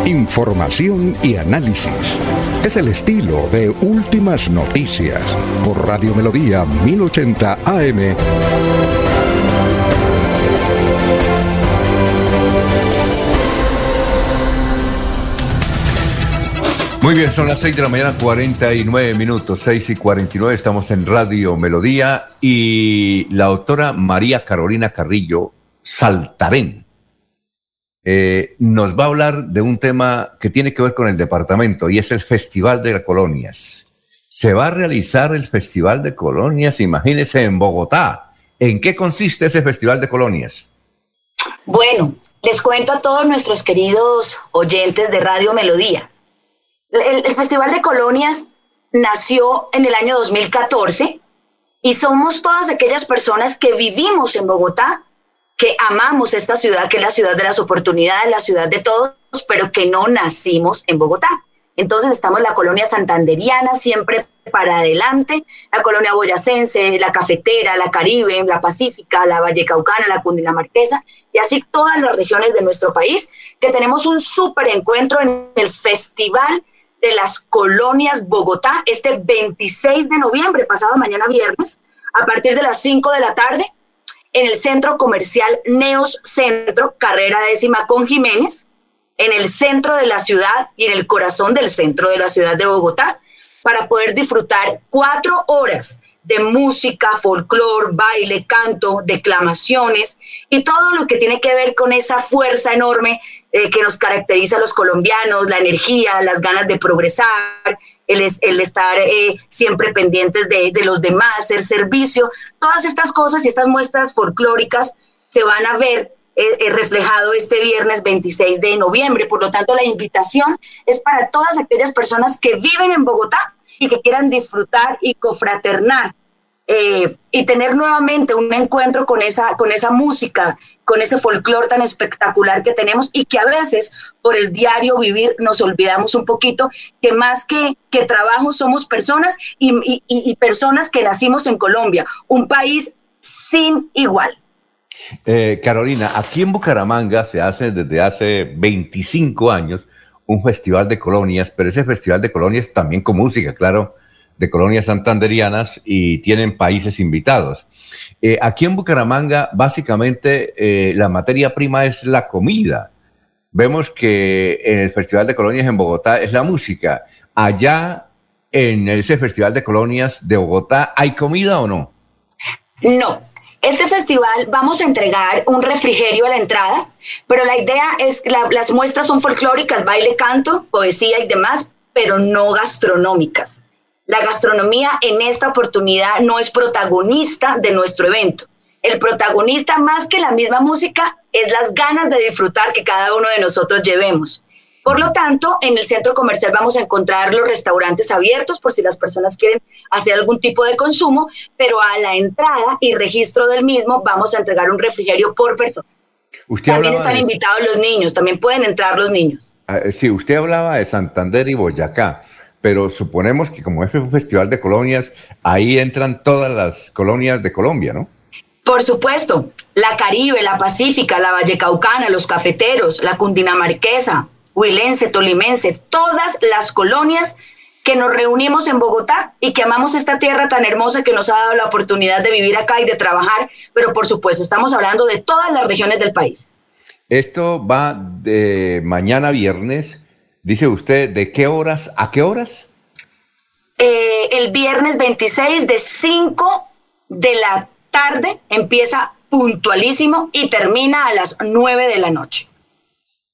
Información y análisis. Es el estilo de Últimas Noticias por Radio Melodía 1080 AM.
Muy bien, son las 6 de la mañana, 49 minutos, 6 y 49, estamos en Radio Melodía y la doctora María Carolina Carrillo Saltarén eh, nos va a hablar de un tema que tiene que ver con el departamento y es el Festival de Colonias. Se va a realizar el Festival de Colonias, imagínense, en Bogotá. ¿En qué consiste ese Festival de Colonias?
Bueno, les cuento a todos nuestros queridos oyentes de Radio Melodía. El, el Festival de Colonias nació en el año 2014 y somos todas aquellas personas que vivimos en Bogotá que amamos esta ciudad, que es la ciudad de las oportunidades, la ciudad de todos, pero que no nacimos en Bogotá. Entonces estamos en la colonia santanderiana, siempre para adelante, la colonia boyacense, la cafetera, la caribe, la pacífica, la vallecaucana, la cundinamarquesa, y así todas las regiones de nuestro país, que tenemos un súper encuentro en el Festival de las Colonias Bogotá, este 26 de noviembre, pasado mañana viernes, a partir de las 5 de la tarde, en el centro comercial Neos Centro, carrera décima con Jiménez, en el centro de la ciudad y en el corazón del centro de la ciudad de Bogotá, para poder disfrutar cuatro horas de música, folclor, baile, canto, declamaciones y todo lo que tiene que ver con esa fuerza enorme eh, que nos caracteriza a los colombianos, la energía, las ganas de progresar, el, el estar eh, siempre pendientes de, de, los demás, hacer servicio, todas estas cosas y estas muestras folclóricas se van a ver eh, eh, reflejado este viernes 26 de noviembre. Por lo tanto, la invitación es para todas aquellas personas que viven en Bogotá y que quieran disfrutar y confraternar eh, y tener nuevamente un encuentro con esa, con esa música, con ese folclore tan espectacular que tenemos y que a veces por el diario vivir nos olvidamos un poquito que más que, que trabajo somos personas y, y, personas que nacimos en Colombia, un país sin igual.
Eh, Carolina, aquí en Bucaramanga se hace desde hace 25 años un festival de colonias, pero ese festival de colonias también con música, claro, de colonias santanderianas y tienen países invitados. Eh, aquí en Bucaramanga, básicamente, eh, la materia prima es la comida. Vemos que en el Festival de Colonias en Bogotá es la música. Allá, en ese Festival de Colonias de Bogotá, ¿hay comida o no?
No. Este festival vamos a entregar un refrigerio a la entrada, pero la idea es que las muestras son folclóricas, baile, canto, poesía y demás, pero no gastronómicas. La gastronomía en esta oportunidad no es protagonista de nuestro evento. El protagonista, más que la misma música, es las ganas de disfrutar que cada uno de nosotros llevemos. Por lo tanto, en el centro comercial vamos a encontrar los restaurantes abiertos por si las personas quieren hacer algún tipo de consumo, pero a la entrada y registro del mismo vamos a entregar un refrigerio por persona. también están invitados los niños, también pueden entrar los niños.
Ah, eh, sí, usted hablaba de Santander y Boyacá, pero suponemos que como es un festival de colonias, ahí entran todas las colonias de Colombia, ¿no?
Por supuesto, la Caribe, la Pacífica, la Vallecaucana, los cafeteros, la Cundinamarquesa, huilense, tolimense, todas las colonias que nos reunimos en Bogotá y que amamos esta tierra tan hermosa que nos ha dado la oportunidad de vivir acá y de trabajar, pero por supuesto estamos hablando de todas las regiones del país.
Esto va de mañana viernes, dice usted, ¿de qué horas a qué horas?
Eh, el viernes 26 de 5 de la tarde empieza puntualísimo y termina a las 9 de la noche.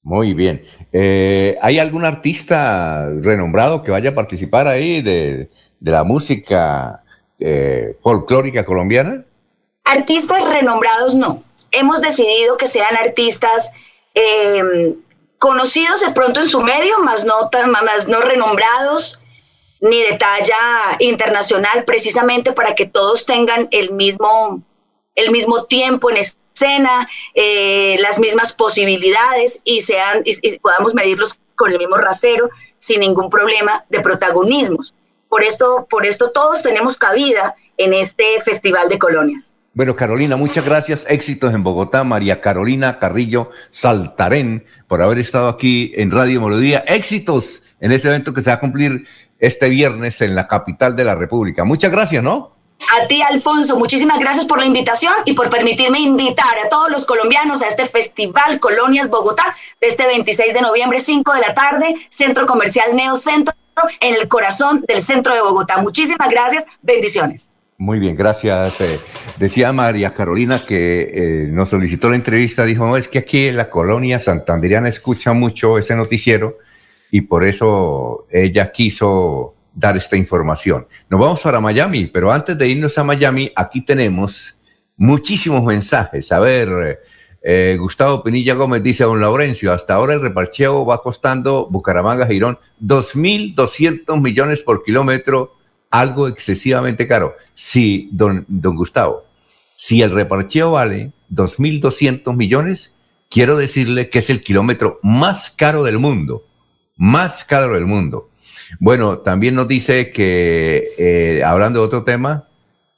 Muy bien. Eh, ¿Hay algún artista renombrado que vaya a participar ahí de, la música eh, folclórica colombiana?
Artistas renombrados no. Hemos decidido que sean artistas em, conocidos de pronto en su medio, más no, más no renombrados ni de talla internacional, precisamente para que todos tengan el mismo, el mismo tiempo en escena, eh, las mismas posibilidades y, sean, y, podamos medirlos con el mismo rasero sin ningún problema de protagonismos. Por esto, por esto todos tenemos cabida en este Festival de Colonias.
Bueno, Carolina, muchas gracias. Éxitos en Bogotá. María Carolina Carrillo Saltarén, por haber estado aquí en Radio Melodía. Éxitos en ese evento que se va a cumplir este viernes en la capital de la República. Muchas gracias, ¿no?
A ti, Alfonso, muchísimas gracias por la invitación y por permitirme invitar a todos los colombianos a este Festival Colonias Bogotá de este 26 de noviembre, 5 de la tarde, Centro Comercial Neocentro, en el corazón del centro de Bogotá. Muchísimas gracias, bendiciones.
Muy bien, gracias. Eh, decía María Carolina que eh, nos solicitó la entrevista, dijo, es que aquí en la colonia santanderiana escucha mucho ese noticiero y por eso ella quiso dar esta información. Nos vamos para Miami, pero antes de irnos a Miami, aquí tenemos muchísimos mensajes. A ver, eh, Gustavo Pinilla Gómez dice a don Laurencio, hasta ahora el reparcheo va costando Bucaramanga Girón 2.200 millones por kilómetro, algo excesivamente caro. Sí, don, don Gustavo, si el reparcheo vale 2.200 millones, quiero decirle que es el kilómetro más caro del mundo, más caro del mundo. Bueno, también nos dice que, eh, hablando de otro tema,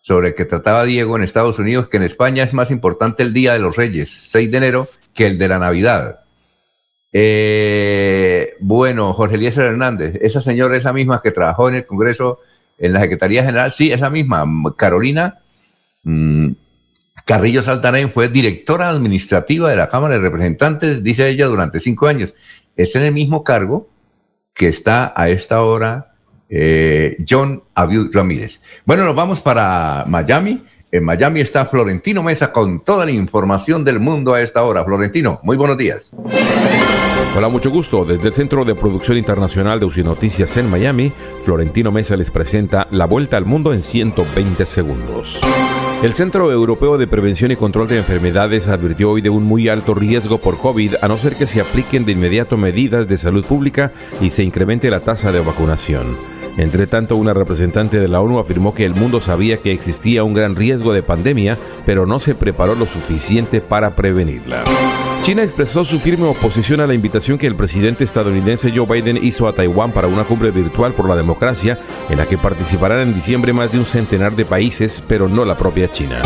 sobre el que trataba Diego en Estados Unidos, que en España es más importante el Día de los Reyes, 6 de enero, que el de la Navidad. Eh, bueno, Jorge Eliezer Hernández, esa señora, esa misma que trabajó en el Congreso, en la Secretaría General, sí, esa misma, Carolina mm, Carrillo Saltarén, fue directora administrativa de la Cámara de Representantes, dice ella, durante cinco años. Es en el mismo cargo que está a esta hora eh, John Abiud Ramírez. Bueno, nos vamos para Miami. En Miami está Florentino Mesa con toda la información del mundo a esta hora. Florentino, muy buenos días.
Hola, mucho gusto. Desde el Centro de Producción Internacional de UCI Noticias en Miami, Florentino Mesa les presenta la vuelta al mundo en 120 segundos. El Centro Europeo de Prevención y Control de Enfermedades advirtió hoy de un muy alto riesgo por COVID a no ser que se apliquen de inmediato medidas de salud pública y se incremente la tasa de vacunación. Entre tanto, una representante de la ONU afirmó que el mundo sabía que existía un gran riesgo de pandemia, pero no se preparó lo suficiente para prevenirla. China expresó su firme oposición a la invitación que el presidente estadounidense Joe Biden hizo a Taiwán para una cumbre virtual por la democracia, en la que participarán en diciembre más de un centenar de países, pero no la propia China.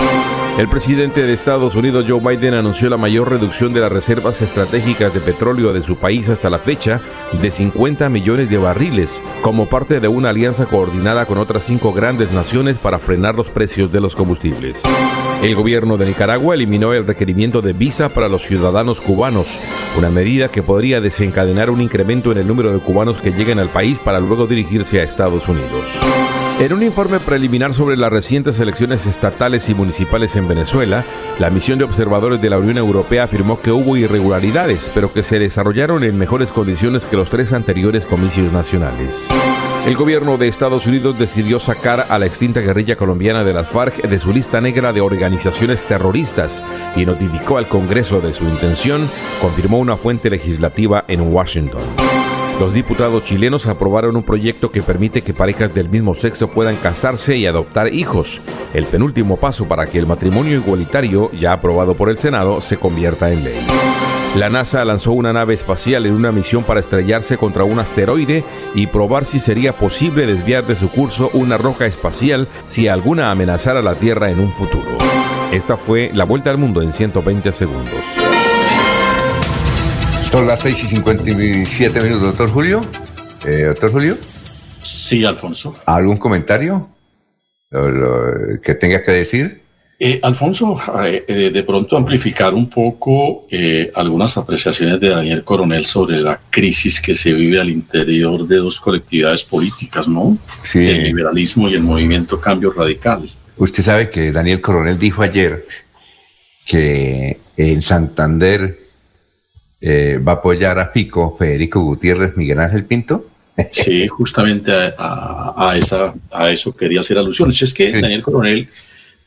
El presidente de Estados Unidos, Joe Biden, anunció la mayor reducción de las reservas estratégicas de petróleo de su país hasta la fecha de 50 millones de barriles, como parte de una alianza coordinada con otras cinco grandes naciones para frenar los precios de los combustibles. El gobierno de Nicaragua eliminó el requerimiento de visa para los ciudadanos cubanos, una medida que podría desencadenar un incremento en el número de cubanos que lleguen al país para luego dirigirse a Estados Unidos. En un informe preliminar sobre las recientes elecciones estatales y municipales en Venezuela, la misión de observadores de la Unión Europea afirmó que hubo irregularidades, pero que se desarrollaron en mejores condiciones que los tres anteriores comicios nacionales. El gobierno de Estados Unidos decidió sacar a la extinta guerrilla colombiana de las FARC de su lista negra de organizaciones terroristas y notificó al Congreso de su intención, confirmó una fuente legislativa en Washington. Los diputados chilenos aprobaron un proyecto que permite que parejas del mismo sexo puedan casarse y adoptar hijos, el penúltimo paso para que el matrimonio igualitario, ya aprobado por el Senado, se convierta en ley. La NASA lanzó una nave espacial en una misión para estrellarse contra un asteroide y probar si sería posible desviar de su curso una roca espacial si alguna amenazara la Tierra en un futuro. Esta fue la vuelta al mundo en 120 segundos.
Son las 6 y 57 minutos, doctor Julio. Eh, doctor Julio.
Sí, Alfonso.
¿Algún comentario lo, lo, que tenga que decir?
Eh, Alfonso, eh, de pronto amplificar un poco eh, algunas apreciaciones de Daniel Coronel sobre la crisis que se vive al interior de dos colectividades políticas, ¿no?
Sí.
El liberalismo y el movimiento Cambio Radical.
Usted sabe que Daniel Coronel dijo ayer que en Santander eh, va a apoyar a Fico, Federico Gutiérrez, Miguel Ángel Pinto.
Sí, justamente a, a, a, esa, a eso quería hacer alusiones. Es que Daniel Coronel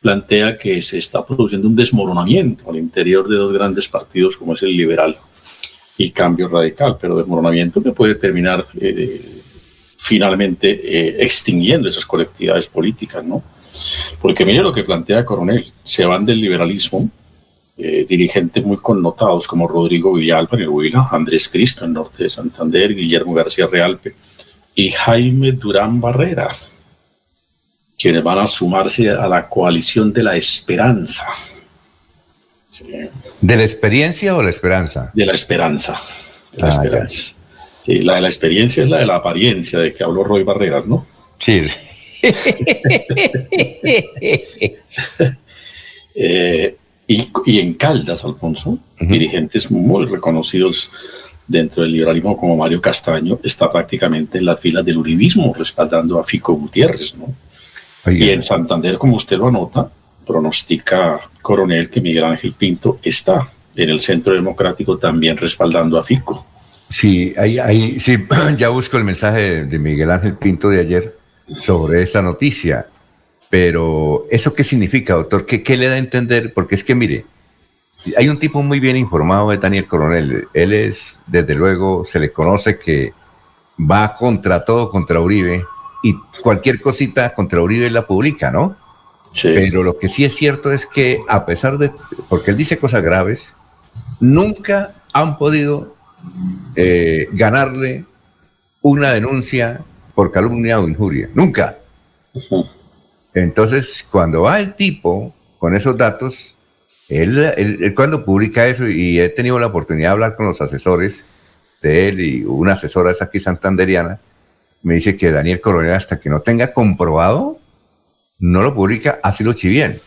plantea que se está produciendo un desmoronamiento al interior de dos grandes partidos como es el liberal y cambio radical, pero desmoronamiento que puede terminar eh, finalmente eh, extinguiendo esas colectividades políticas, ¿no? Porque mire lo que plantea Coronel, se van del liberalismo, eh, dirigentes muy connotados como Rodrigo Villalba en el Huila, Andrés Cristo en el norte de Santander, Guillermo García Realpe y Jaime Durán Barrera, quienes van a sumarse a la coalición de la esperanza.
Sí. ¿De la experiencia o la esperanza?
De la esperanza. De la, ah, esperanza. Sí, la de la experiencia es la de la apariencia de que habló Roy Barreras, ¿no?
Sí.
eh, y, y, en Caldas, Alfonso, uh -huh. dirigentes muy reconocidos dentro del liberalismo como Mario Castaño está prácticamente en las filas del uribismo respaldando a Fico Gutiérrez, ¿no? Y en Santander, como usted lo anota, pronostica Coronel que Miguel Ángel Pinto está en el Centro Democrático también respaldando a Fico.
Sí, ahí, ahí, sí, ya busco el mensaje de Miguel Ángel Pinto de ayer sobre esa noticia. Pero, ¿eso qué significa, doctor? ¿Qué, ¿Qué, le da a entender? Porque es que, mire, hay un tipo muy bien informado de Daniel Coronel. Él es, desde luego, se le conoce que va contra todo, contra Uribe, y cualquier cosita contra Uribe la publica, ¿no?
Sí.
Pero lo que sí es cierto es que, a pesar de, porque él dice cosas graves, nunca han podido eh, ganarle una denuncia por calumnia o injuria. Nunca. Uh -huh. Entonces, cuando va el tipo con esos datos, él, él, él, cuando publica eso, y he tenido la oportunidad de hablar con los asesores de él y una asesora es aquí santanderiana, me dice que Daniel Coronel, hasta que no tenga comprobado, no lo publica, así lo bien.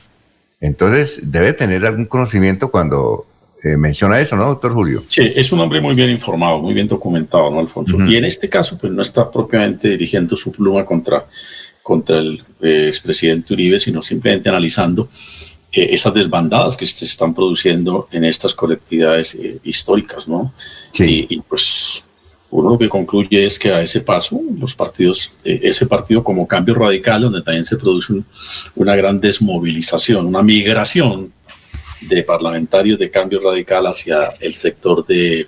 Entonces, debe tener algún conocimiento cuando eh, menciona eso, ¿no, doctor Julio?
Sí, es un hombre muy bien informado, muy bien documentado, ¿no, Alfonso? Uh -huh. Y en este caso, pues no está propiamente dirigiendo su pluma contra, contra el eh, expresidente Uribe, sino simplemente analizando eh, esas desbandadas que se están produciendo en estas colectividades eh, históricas, ¿no?
Sí.
Y, y, pues uno lo que concluye es que a ese paso, los partidos, eh, ese partido como cambio radical, donde también se produce un, una gran desmovilización, una migración de parlamentarios de cambio radical hacia el sector de,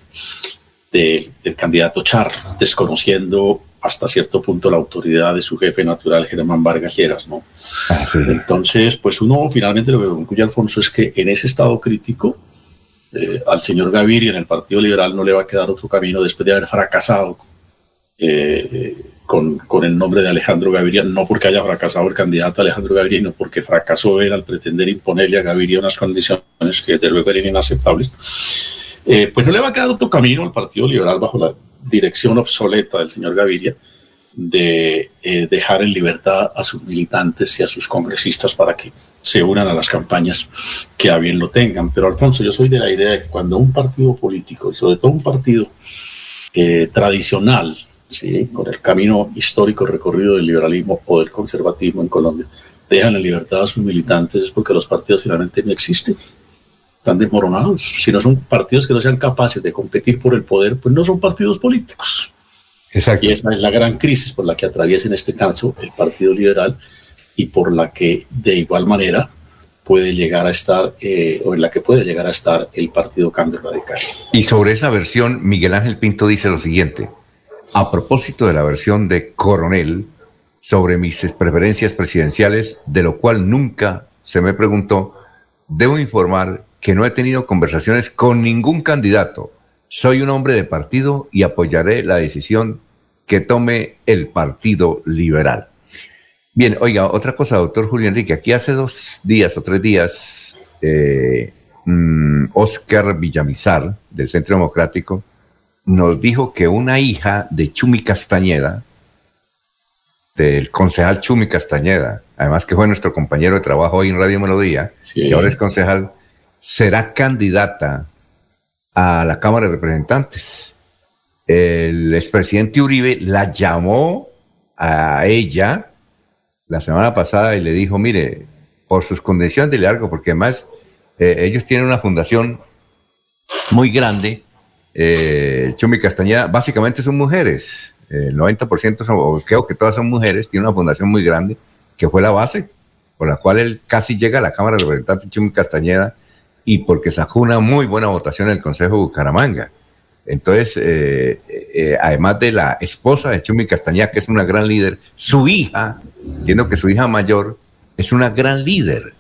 de, del candidato Char, desconociendo hasta cierto punto la autoridad de su jefe natural, Germán Vargas Lleras, ¿no?
Ah, sí.
Entonces, pues uno finalmente lo que concluye Alfonso es que en ese estado crítico eh, al señor Gaviria en el Partido Liberal no le va a quedar otro camino después de haber fracasado eh, con, el nombre de Alejandro Gaviria, no porque haya fracasado el candidato Alejandro Gaviria, sino porque fracasó él al pretender imponerle a Gaviria unas condiciones que desde luego eran inaceptables. Eh, pues no le va a quedar otro camino al Partido Liberal bajo la dirección obsoleta del señor Gaviria de dejar en libertad a sus militantes y a sus congresistas para que se unan a las campañas que a bien lo tengan. Pero Alfonso, yo soy de la idea de que cuando un partido político, y sobre todo un partido eh, tradicional, ¿sí? con el camino histórico recorrido del liberalismo o del conservatismo en Colombia, dejan la libertad a sus militantes es porque los partidos finalmente no existen. Están desmoronados. Si no son partidos que no sean capaces de competir por el poder, pues no son partidos políticos.
Exacto.
Y esa es la gran crisis por la que atraviesa en este caso el Partido Liberal y por la que de igual manera puede llegar a estar, eh, o en la que puede llegar a estar el Partido Cambio Radical.
Y sobre esa versión, Miguel Ángel Pinto dice lo siguiente. A propósito de la versión de Coronel sobre mis preferencias presidenciales, de lo cual nunca se me preguntó, debo informar que no he tenido conversaciones con ningún candidato. Soy un hombre de partido y apoyaré la decisión que tome el Partido Liberal. Bien, oiga, otra cosa, doctor Julio Enrique, aquí hace dos días o tres días, eh, mm, Oscar Villamizar, del Centro Democrático, nos dijo que una hija de Chumi Castañeda, del concejal Chumi Castañeda, además que fue nuestro compañero de trabajo hoy en Radio Melodía, y ahora es concejal, será candidata a la Cámara de Representantes. El expresidente Uribe la llamó a ella la semana pasada y le dijo, mire, por sus condiciones de largo, porque además eh, ellos tienen una fundación muy grande, eh, Chumi Castañeda, básicamente son mujeres, el 90% son, o creo que todas son mujeres, tiene una fundación muy grande, que fue la base por la cual él casi llega a la Cámara de Representantes Chumi Castañeda y porque sacó una muy buena votación en el Consejo de Bucaramanga. Entonces, eh, eh, además de la esposa de Chumi Castañeda, que es una gran líder, su hija, entiendo que su hija mayor, es una gran líder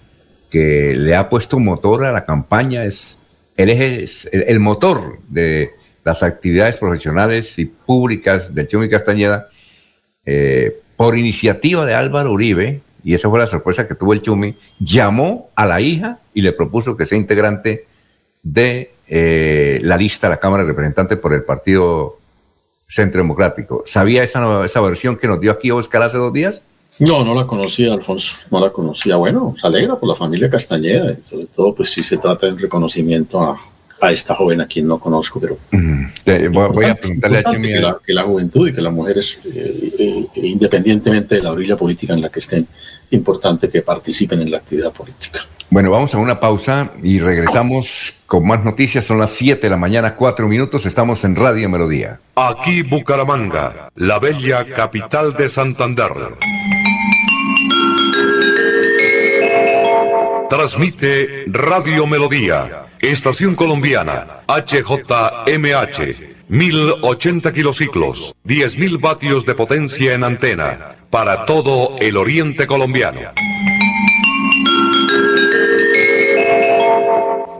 que le ha puesto motor a la campaña, es eje, es el, motor de las actividades profesionales y públicas de Chumi Castañeda, eh, por iniciativa de Álvaro Uribe, y esa fue la sorpresa que tuvo el Chumi, llamó a la hija y le propuso que sea integrante de eh, la lista de la Cámara de Representantes por el Partido Centro Democrático. ¿Sabía esa, esa versión que nos dio aquí Oscar hace dos días?
No, no la conocía, Alfonso, no la conocía. Bueno, se alegra por la familia Castañeda, y sobre todo, pues sí se trata de un reconocimiento a, a esta joven a quien no conozco, pero
voy, a preguntarle a.
Que la, que la juventud y que las mujeres, eh, eh, independientemente de la orilla política en la que estén, importante que participen en la actividad política.
Bueno, vamos a una pausa y regresamos con más noticias. Son las 7 de la mañana, 4 minutos. Estamos en Radio Melodía.
Aquí Bucaramanga, la bella capital de Santander. Transmite Radio Melodía, Estación Colombiana, HJMH, 1080 kilociclos, 10.000 vatios de potencia en antena, para todo el oriente colombiano.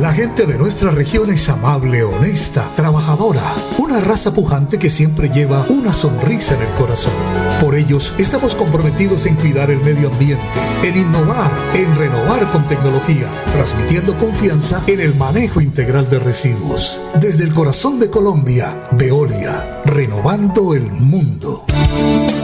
La gente de nuestra región es amable, honesta, trabajadora, una raza pujante que siempre lleva una sonrisa en el corazón. Por ellos estamos comprometidos en cuidar el medio ambiente, en innovar, en renovar con tecnología, transmitiendo confianza en el manejo integral de residuos. Desde el corazón de Colombia, Veolia, renovando el mundo.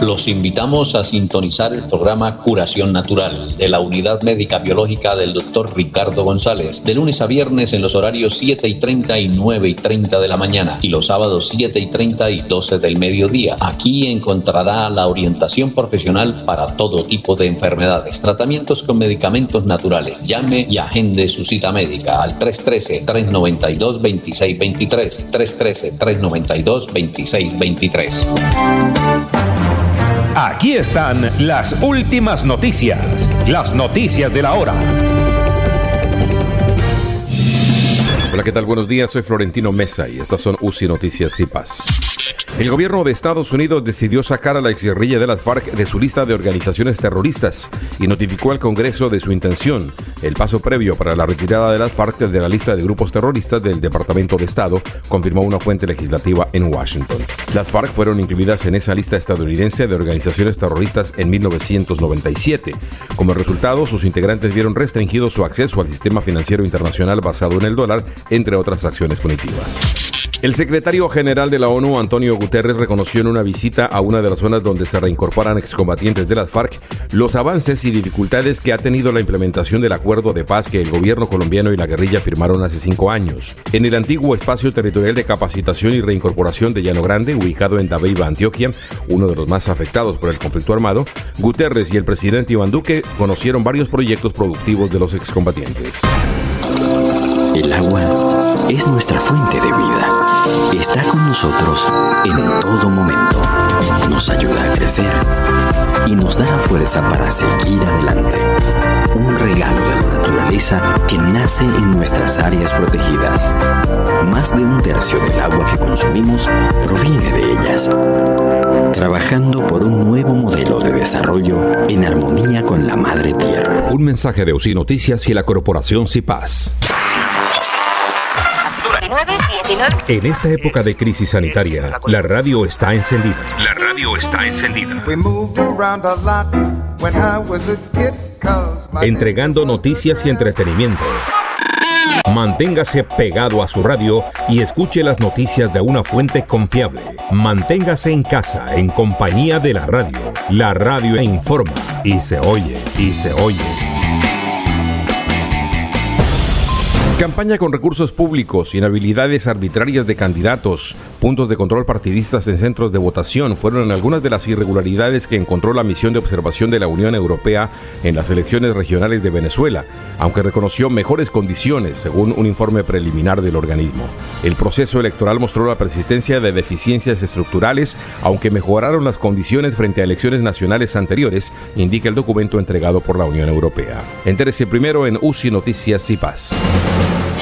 Los invitamos a sintonizar el programa Curación Natural de la Unidad Médica Biológica del Dr. Ricardo González, de lunes a viernes viernes en los horarios 7 y 30 y 9 y 30 de la mañana y los sábados 7 y 30 y 12 del mediodía. Aquí encontrará la orientación profesional para todo tipo de enfermedades, tratamientos con medicamentos naturales. Llame y agende su cita médica al 313-392-2623. 313-392-2623.
Aquí están las últimas noticias, las noticias de la hora.
Hola, ¿qué tal? Buenos días, soy Florentino Mesa y estas son UCI Noticias CIPAS. El gobierno de Estados Unidos decidió sacar a la exguerrilla de las FARC de su lista de organizaciones terroristas y notificó al Congreso de su intención, el paso previo para la retirada de las FARC de la lista de grupos terroristas del Departamento de Estado, confirmó una fuente legislativa en Washington. Las FARC fueron incluidas en esa lista estadounidense de organizaciones terroristas en 1997. Como resultado, sus integrantes vieron restringido su acceso al sistema financiero internacional basado en el dólar, entre otras acciones punitivas. El secretario general de la ONU, Antonio Guterres, reconoció en una visita a una de las zonas donde se reincorporan excombatientes de las FARC los avances y dificultades que ha tenido la implementación del acuerdo de paz que el gobierno colombiano y la guerrilla firmaron hace cinco años. En el antiguo espacio territorial de capacitación y reincorporación de Llano Grande, ubicado en Dabeiba, Antioquia, uno de los más afectados por el conflicto armado, Guterres y el presidente Iván Duque conocieron varios proyectos productivos de los excombatientes.
El agua es nuestra fuente de vida. Está con nosotros en todo momento. Nos ayuda a crecer y nos da la fuerza para seguir adelante. Un regalo de la naturaleza que nace en nuestras áreas protegidas. Más de un tercio del agua que consumimos proviene de ellas. Trabajando por un nuevo modelo de desarrollo en armonía con la madre tierra.
Un mensaje de UCI Noticias y la corporación CIPAS. En esta época de crisis sanitaria, la radio está encendida.
La radio está encendida.
Entregando noticias y entretenimiento. Manténgase pegado a su radio y escuche las noticias de una fuente confiable. Manténgase en casa en compañía de la radio. La radio informa y se oye y se oye. Campaña con recursos públicos, inhabilidades arbitrarias de candidatos, puntos de control partidistas en centros de votación fueron algunas de las irregularidades que encontró la misión de observación de la Unión Europea en las elecciones regionales de Venezuela, aunque reconoció mejores condiciones según un informe preliminar del organismo. El proceso electoral mostró la persistencia de deficiencias estructurales, aunque mejoraron las condiciones frente a elecciones nacionales anteriores, indica el documento entregado por la Unión Europea. Entérese primero en UCI Noticias y Paz.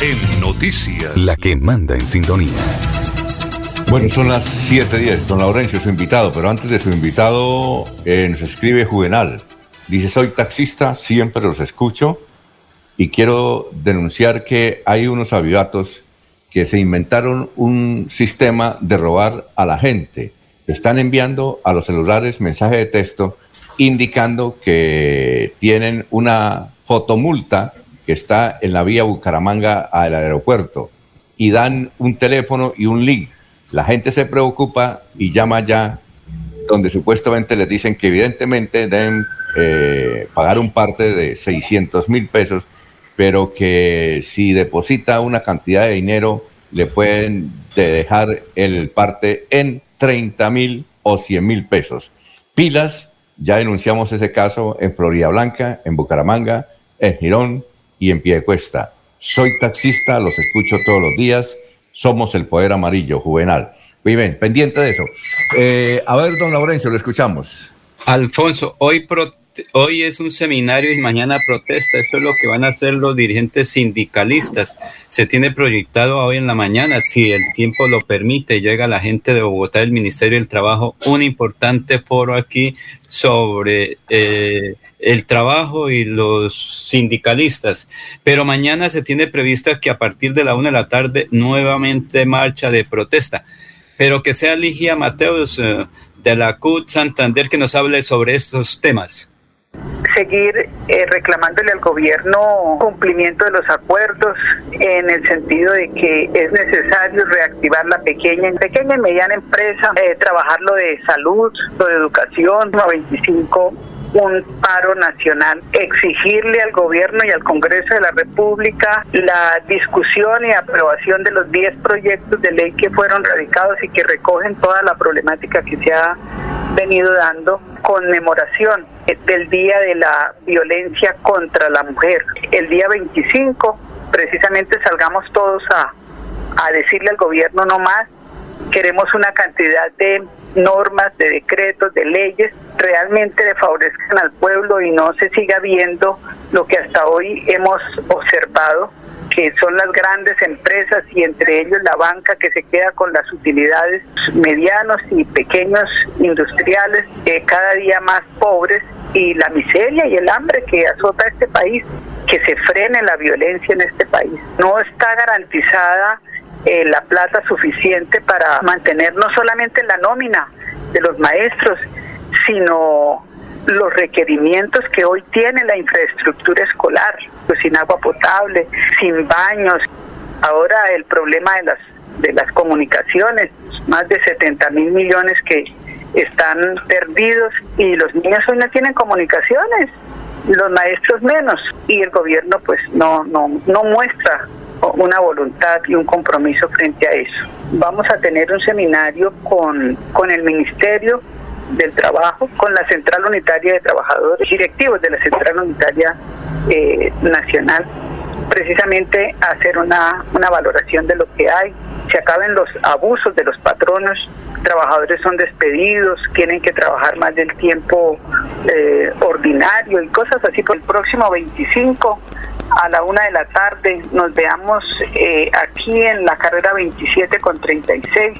En noticias.
La que manda en sintonía.
Bueno, son las 7:10. Don Laurencio, su invitado, pero antes de su invitado, eh, nos escribe Juvenal. Dice: Soy taxista, siempre los escucho y quiero denunciar que hay unos avivatos que se inventaron un sistema de robar a la gente. Están enviando a los celulares mensaje de texto indicando que tienen una fotomulta que está en la vía Bucaramanga al aeropuerto y dan un teléfono y un link. La gente se preocupa y llama ya donde supuestamente les dicen que evidentemente deben eh, pagar un parte de 600 mil pesos, pero que si deposita una cantidad de dinero le pueden dejar el parte en 30 mil o 100 mil pesos. Pilas, ya denunciamos ese caso en Florida Blanca, en Bucaramanga, en Girón, y en pie de cuesta. Soy taxista, los escucho todos los días. Somos el poder amarillo, juvenal. Muy bien, pendiente de eso. Eh, a ver, don Laurencio, lo escuchamos.
Alfonso, hoy
hoy es un seminario y mañana protesta. Esto es lo que van a hacer los dirigentes sindicalistas. Se tiene proyectado hoy en la mañana, si el tiempo lo permite, llega la gente de Bogotá del Ministerio del Trabajo, un importante foro aquí sobre eh, el trabajo y los sindicalistas. Pero mañana se tiene prevista que a partir de la una de la tarde nuevamente marcha de protesta. Pero que sea Ligia Mateos eh, de la CUT Santander que nos hable sobre estos temas
seguir eh, reclamándole al gobierno cumplimiento de los acuerdos en el sentido de que es necesario reactivar la pequeña, pequeña y mediana empresa, eh, trabajar lo de salud, lo de educación, 25 un paro nacional, exigirle al gobierno y al Congreso de la República la discusión y aprobación de los 10 proyectos de ley que fueron radicados y que recogen toda la problemática que se ha venido dando, conmemoración del Día de la Violencia contra la Mujer. El día 25, precisamente salgamos todos a, a decirle al gobierno no más, queremos una cantidad de normas, de decretos, de leyes, realmente le favorezcan al pueblo y no se siga viendo lo que hasta hoy hemos observado, que son las grandes empresas y entre ellos la banca que se queda con las utilidades medianos y pequeños industriales, eh, cada día más pobres y la miseria y el hambre que azota este país, que se frene la violencia en este país. No está garantizada eh, la plata suficiente para mantener no solamente la nómina de los maestros, sino los requerimientos que hoy tiene la infraestructura escolar, pues sin agua potable, sin baños. Ahora el problema de las de las comunicaciones, más de 70 mil millones que están perdidos y los niños hoy no tienen comunicaciones, los maestros menos y el gobierno pues no no no muestra una voluntad y un compromiso frente a eso. Vamos a tener un seminario con, con el Ministerio del Trabajo, con la Central Unitaria de Trabajadores, directivos de la Central Unitaria eh, Nacional, precisamente hacer una, una valoración de lo que hay, se acaben los abusos de los patronos, trabajadores son despedidos, tienen que trabajar más del tiempo eh, ordinario y cosas así. Por el próximo 25 a la una de la tarde nos veamos eh, aquí en la carrera 27 con 36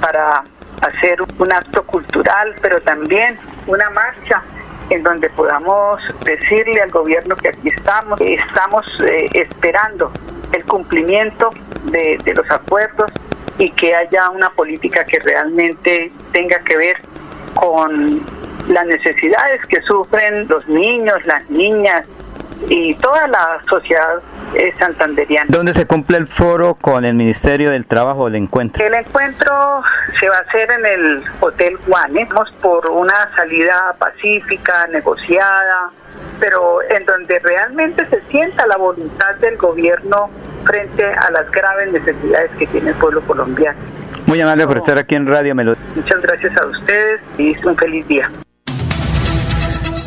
para hacer un acto cultural, pero también una marcha en donde podamos decirle al gobierno que aquí estamos, estamos eh, esperando el cumplimiento de, de los acuerdos y que haya una política que realmente tenga que ver con las necesidades que sufren los niños, las niñas, y toda la sociedad es santanderiana.
¿Dónde se cumple el foro con el Ministerio del Trabajo, el encuentro?
El encuentro se va a hacer en el Hotel Guane, por una salida pacífica, negociada, pero en donde realmente se sienta la voluntad del gobierno frente a las graves necesidades que tiene el pueblo colombiano.
Muy amable por estar aquí en Radio Melodía.
Muchas gracias a ustedes y un feliz día.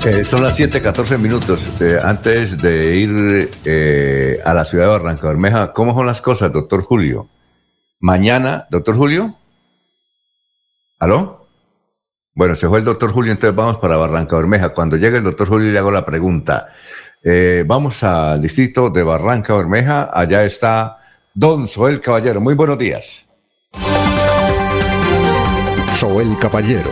Eh, son las 7:14 minutos. Eh, antes de ir eh, a la ciudad de Barranca Bermeja, ¿cómo son las cosas, doctor Julio? Mañana, doctor Julio. ¿Aló? Bueno, se fue el doctor Julio, entonces vamos para Barranca Bermeja. Cuando llegue el doctor Julio le hago la pregunta. vamos al distrito de Barranca Bermeja. Allá está don Soel Caballero. Muy buenos días.
Soel Caballero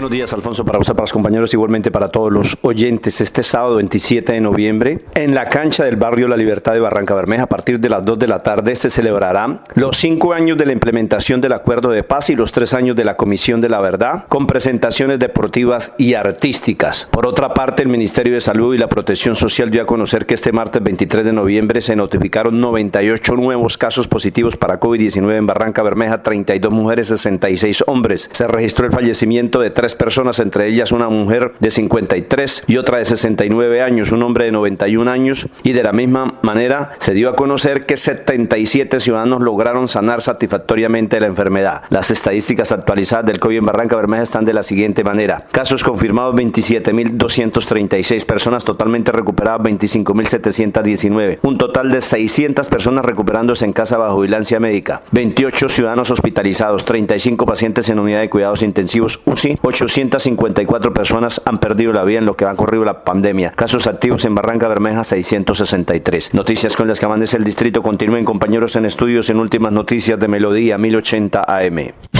Buenos días, Alfonso, para usted, para los compañeros, igualmente para todos los oyentes. Este sábado 27 de noviembre, en la cancha del barrio La Libertad de Barranca Bermeja, a partir de las 2 de la tarde, se celebrará los cinco años de la implementación del Acuerdo de Paz y los tres años de la Comisión de la Verdad, con presentaciones deportivas y artísticas. Por otra parte, el Ministerio de Salud y la Protección Social dio a conocer que este martes 23 de noviembre se notificaron 98 nuevos casos positivos para COVID-19 en Barranca Bermeja, 32 mujeres, 66 hombres. Se registró el fallecimiento de tres personas, entre ellas una mujer de 53 y otra de 69 años, un hombre de 91 años, y de la misma manera se dio a conocer que 77 ciudadanos lograron sanar satisfactoriamente la enfermedad. Las estadísticas actualizadas del COVID en Barranca Bermeja están de la siguiente manera. Casos confirmados 27.236 personas totalmente recuperadas 25.719. Un total de 600 personas recuperándose en casa bajo vigilancia médica. 28 ciudadanos hospitalizados, 35 pacientes en unidad de cuidados intensivos UCI, 854 personas han perdido la vida en lo que ha corrido la pandemia. Casos activos en Barranca Bermeja 663. Noticias con las que amanece el distrito. Continúen compañeros en estudios en últimas noticias de Melodía 1080 AM.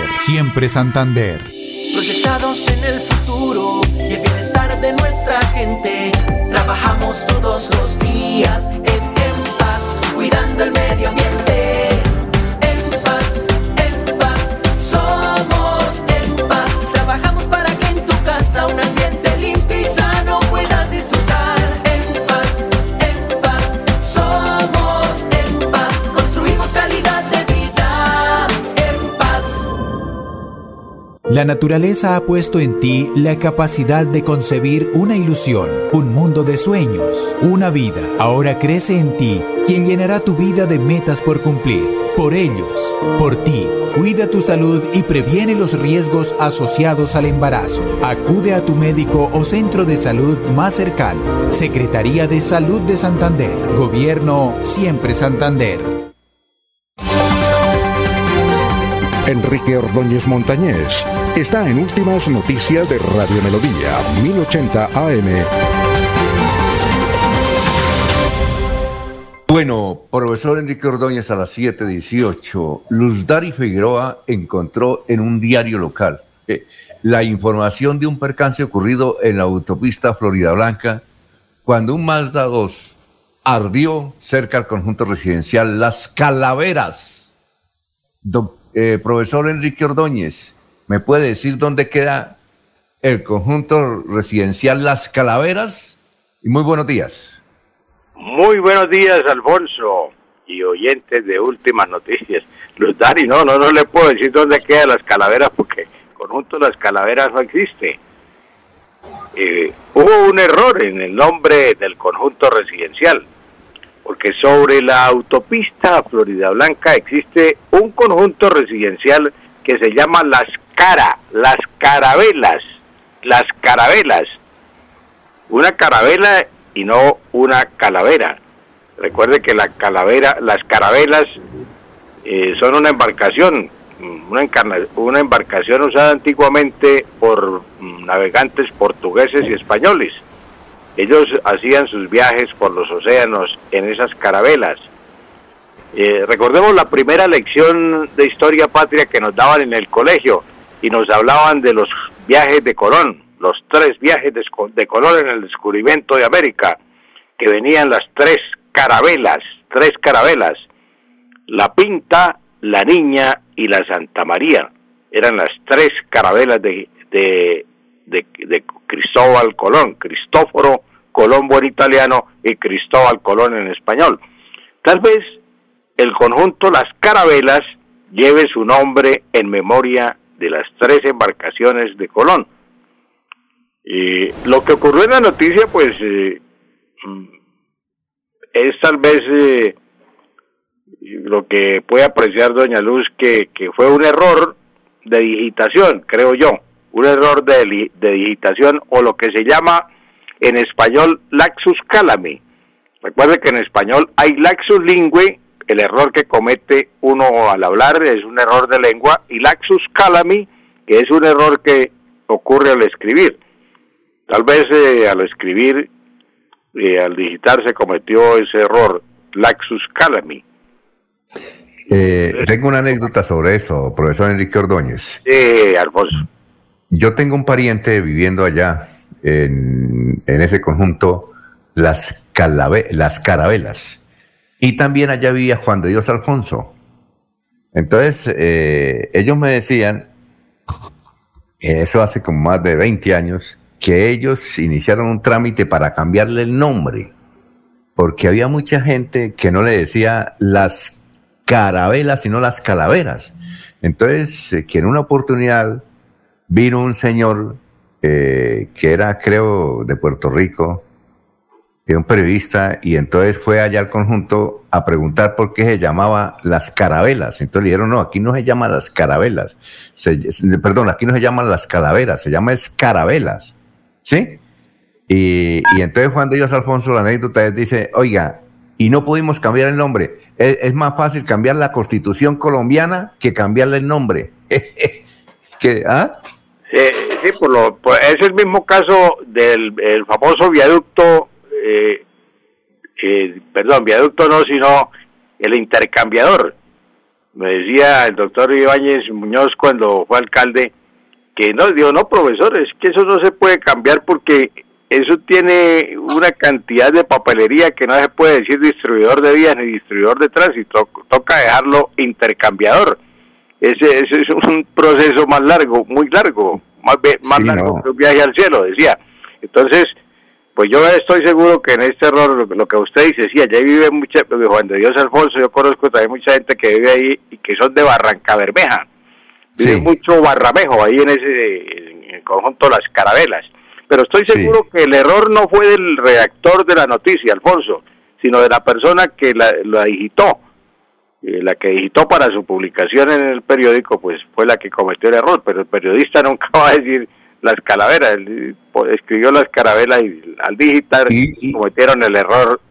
siempre Santander.
Proyectados en el futuro y el bienestar de nuestra gente. Trabajamos todos los días en, en paz, cuidando el medio ambiente. En paz, en paz, somos en paz. Trabajamos para que en tu casa un
La naturaleza ha puesto en ti la capacidad de concebir una ilusión, un mundo de sueños, una vida. Ahora crece en ti quien llenará tu vida de metas por cumplir. Por ellos, por ti. Cuida tu salud y previene los riesgos asociados al embarazo. Acude a tu médico o centro de salud más cercano. Secretaría de Salud de Santander. Gobierno Siempre Santander.
Enrique Ordóñez Montañés está en Últimas Noticias de Radio Melodía, 1080 AM.
Bueno, profesor Enrique Ordóñez a las 7:18. Luz Dari Figueroa encontró en un diario local eh, la información de un percance ocurrido en la autopista Florida Blanca cuando un Mazda 2 ardió cerca al conjunto residencial Las Calaveras. Eh, profesor Enrique Ordóñez, ¿me puede decir dónde queda el conjunto residencial Las Calaveras? Y muy buenos días.
Muy buenos días, Alfonso, y oyentes de Últimas Noticias. Luz Dari, no, no, no le puedo decir dónde quedan las calaveras porque conjunto Las Calaveras no existe. Eh, hubo un error en el nombre del conjunto residencial, porque sobre la autopista Florida Blanca existe un conjunto residencial que se llama Las Cara, Las Carabelas, Las Carabelas. Una carabela y no una calavera. Recuerde que la calavera, las carabelas eh, son una embarcación, mm, una, una embarcación usada antiguamente por mm, navegantes portugueses y españoles. Ellos hacían sus viajes por los océanos en esas carabelas. Eh, recordemos la primera lección de historia patria que nos daban en el colegio y nos hablaban de los viajes de Colón, los tres viajes de, de Colón en el descubrimiento de América, que venían las tres carabelas, tres carabelas, la Pinta, la Niña y la Santa María. Eran las tres carabelas de, de, de, de Cristóbal Colón, Cristóforo Colombo en italiano y Cristóbal Colón en español. Tal vez el conjunto Las Carabelas lleve su nombre en memoria de las tres embarcaciones de Colón. Y lo que ocurrió en la noticia, pues, eh, mm, es tal vez eh, lo que puede apreciar doña Luz, que, que fue un error de digitación, creo yo. un error de, de digitación o lo que se llama en español laxus calami. Recuerde que en español hay laxus lingüe, el error que comete uno al hablar es un error de lengua, y laxus calami, que es un error que ocurre al escribir. Tal vez eh, al escribir, eh, al digitar se cometió ese error, laxus calami.
Eh, tengo una anécdota sobre eso, profesor Enrique Ordóñez.
Sí, Alfonso.
Yo tengo un pariente viviendo allá en, en ese conjunto, las, Calave- las Carabelas. Y también allá vivía Juan de Dios Alfonso. Entonces, eh, ellos me decían, eso hace como más de 20 años, que ellos iniciaron un trámite para cambiarle el nombre, porque había mucha gente que no le decía las carabelas, sino las calaveras. Entonces, eh, que en una oportunidad vino un señor eh, que era, creo, de Puerto Rico, que un periodista, y entonces fue allá al conjunto a preguntar por qué se llamaba las carabelas. Entonces le dijeron, no, aquí no se llama las carabelas, perdón, aquí no se llaman las calaveras, se llama es carabelas, ¿sí? Y, y entonces Juan de Dios Alfonso, la anécdota es, dice, oiga, y no pudimos cambiar el nombre, es, es más fácil cambiar la constitución colombiana que cambiarle el nombre. ¿Qué, ah?
Sí, por lo, pues es el mismo caso del el famoso viaducto, eh, eh, perdón, viaducto no, sino el intercambiador. Me decía el doctor Ibáñez Muñoz cuando fue alcalde que no, digo, no, profesor, es que eso no se puede cambiar porque eso tiene una cantidad de papelería que no se puede decir distribuidor de vías ni distribuidor de tránsito, toca dejarlo intercambiador. Ese, ese es un proceso más largo, muy largo, más, más
Sí,
largo
no.
que un viaje al cielo, decía. Entonces, pues yo estoy seguro que en este error, lo, lo que usted dice, sí, allá vive mucha, Juan de Dios Alfonso, yo conozco también mucha gente que vive ahí y que son de Barranca Bermeja. Vive
Sí.
mucho barramejo ahí en ese en el conjunto Las Carabelas. Pero estoy seguro que el error no fue del redactor de la noticia, Alfonso, sino de la persona que la, la digitó. Eh, la que digitó para su publicación en el periódico, pues fue la que cometió el error, pero el periodista nunca va a decir las calaveras, escribió las carabelas y al digitar cometieron el error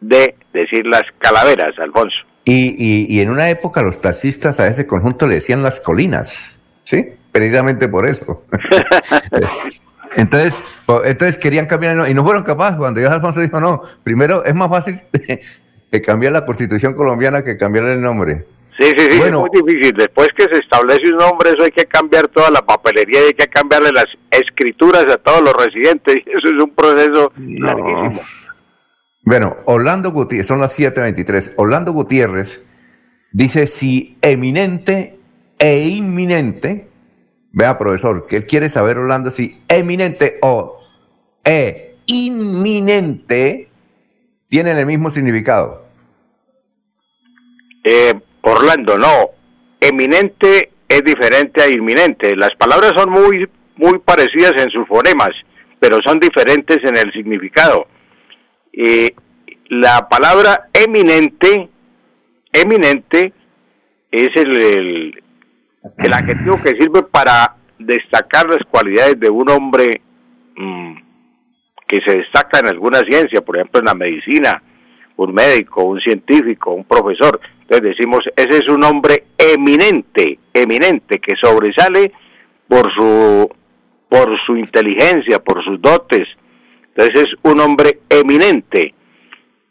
de decir las calaveras, Alfonso.
Y, y- y en una época los taxistas a ese conjunto le decían las colinas, ¿sí? Precisamente por eso. entonces, entonces querían cambiar el nombre y no fueron capaces. Cuando Dios Alfonso dijo, no, primero es más fácil que cambiar la constitución colombiana que cambiar el nombre.
Sí, sí, sí,
Bueno.
es muy difícil. Después que se establece un nombre, eso hay que cambiar toda la papelería y hay que cambiarle las escrituras a todos los residentes. Y eso es un proceso larguísimo.
Bueno, Orlando Gutiérrez, son las 7.23. Orlando Gutiérrez dice si eminente e inminente, vea profesor, que él quiere saber Orlando si eminente o e inminente tienen el mismo significado.
Eh, Orlando, no. Eminente es diferente a inminente. Las palabras son muy, muy parecidas en sus fonemas, pero son diferentes en el significado. Eh, la palabra eminente, eminente, es el, el, adjetivo que sirve para destacar las cualidades de un hombre mm, que se destaca en alguna ciencia, por ejemplo en la medicina, un médico, un científico, un profesor. Entonces decimos, ese es un hombre eminente, eminente, que sobresale por su, por su inteligencia, por sus dotes. Entonces es un hombre eminente.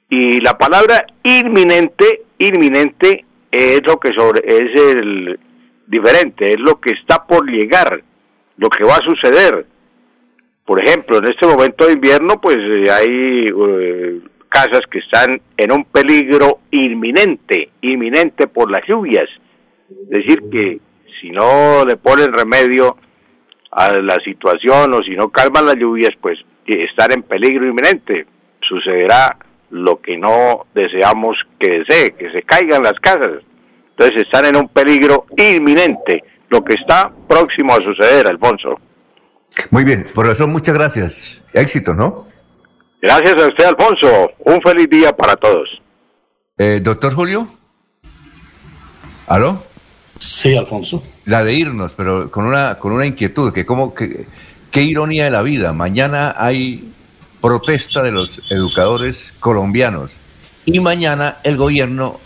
Y la palabra inminente, inminente es lo que sobre, es el diferente, es lo que está por llegar, lo que va a suceder. Por ejemplo, en este momento de invierno, pues eh, hay eh, casas que están en un peligro inminente, inminente por las lluvias. Es decir, que si no le ponen remedio a la situación o si no calman las lluvias, pues están en peligro inminente. Sucederá lo que no deseamos que desee, que se caigan las casas. Entonces están en un peligro inminente, lo que está próximo a suceder, Alfonso.
Muy bien, profesor, muchas gracias. Éxito, ¿no?
Gracias a usted, Alfonso. Un feliz día para todos.
Eh, Doctor Julio. ¿Aló?
Sí, Alfonso.
La de irnos, pero con una, con una inquietud, que como que, qué ironía de la vida. Mañana hay protesta de los educadores colombianos y mañana el gobierno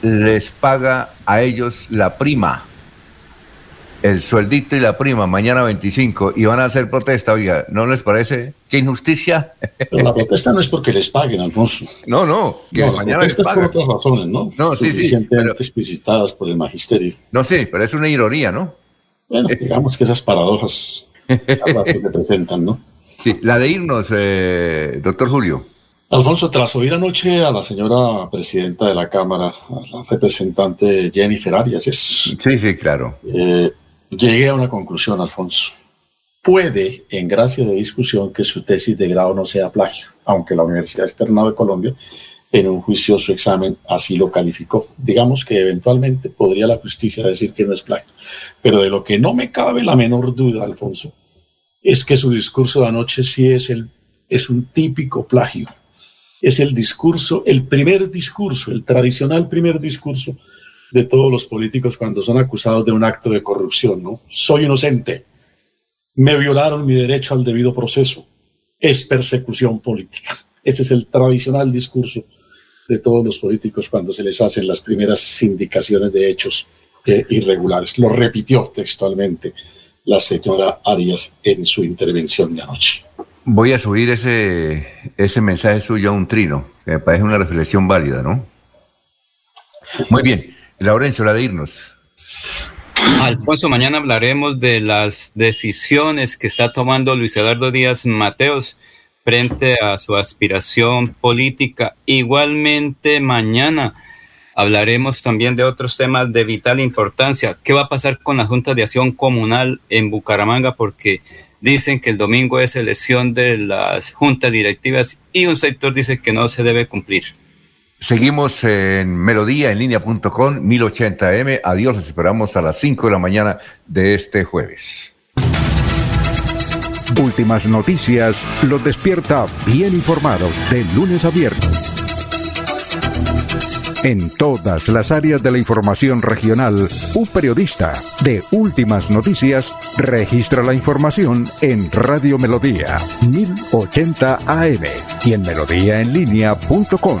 les paga a ellos la prima el sueldito y la prima mañana 25 y van a hacer protesta, oiga, ¿no les parece qué injusticia?
Pero la protesta no es porque les paguen, Alfonso.
No, no,
que mañana les paguen. por otras razones, ¿no?
No, sí, sí.
Pero, explicitadas por el magisterio.
No, sí, pero es una ironía, ¿no?
Bueno, digamos que esas paradojas se presentan, ¿no?
Sí, la de irnos, eh, doctor Julio.
Alfonso, tras oír anoche a la señora presidenta de la Cámara, a la representante Jennifer Arias, es,
sí, sí, claro.
Eh, Llegué a una conclusión, Alfonso. Puede, en gracia de discusión, que su tesis de grado no sea plagio, aunque la Universidad Externa de Colombia, en un juicioso examen, así lo calificó. Digamos que eventualmente podría la justicia decir que no es plagio. Pero de lo que no me cabe la menor duda, Alfonso, es que su discurso de anoche sí es, el, es un típico plagio. Es el discurso, el primer discurso, el tradicional primer discurso de todos los políticos cuando son acusados de un acto de corrupción, ¿no? Soy inocente, me violaron mi derecho al debido proceso, es persecución política. Este es el tradicional discurso de todos los políticos cuando se les hacen las primeras indicaciones de hechos eh, irregulares. Lo repitió textualmente la señora Arias en su intervención de anoche.
Voy a subir ese, ese mensaje suyo a un trino, me parece una reflexión válida, ¿no? Muy bien. Laurencio, la de irnos.
Alfonso, mañana hablaremos de las decisiones que está tomando Luis Eduardo Díaz Mateos frente a su aspiración política. Igualmente, mañana hablaremos también de otros temas de vital importancia. ¿Qué va a pasar con la Junta de Acción Comunal en Bucaramanga? Porque dicen que el domingo es elección de las juntas directivas y un sector dice que no se debe cumplir.
Seguimos en melodía en línea.com 1080m. Adiós, les esperamos a las 5 de la mañana de este jueves.
Últimas noticias los despierta bien informados de lunes a viernes. En todas las áreas de la información regional, un periodista de Últimas Noticias registra la información en Radio Melodía 1080 AM y en melodíaenlínea.com.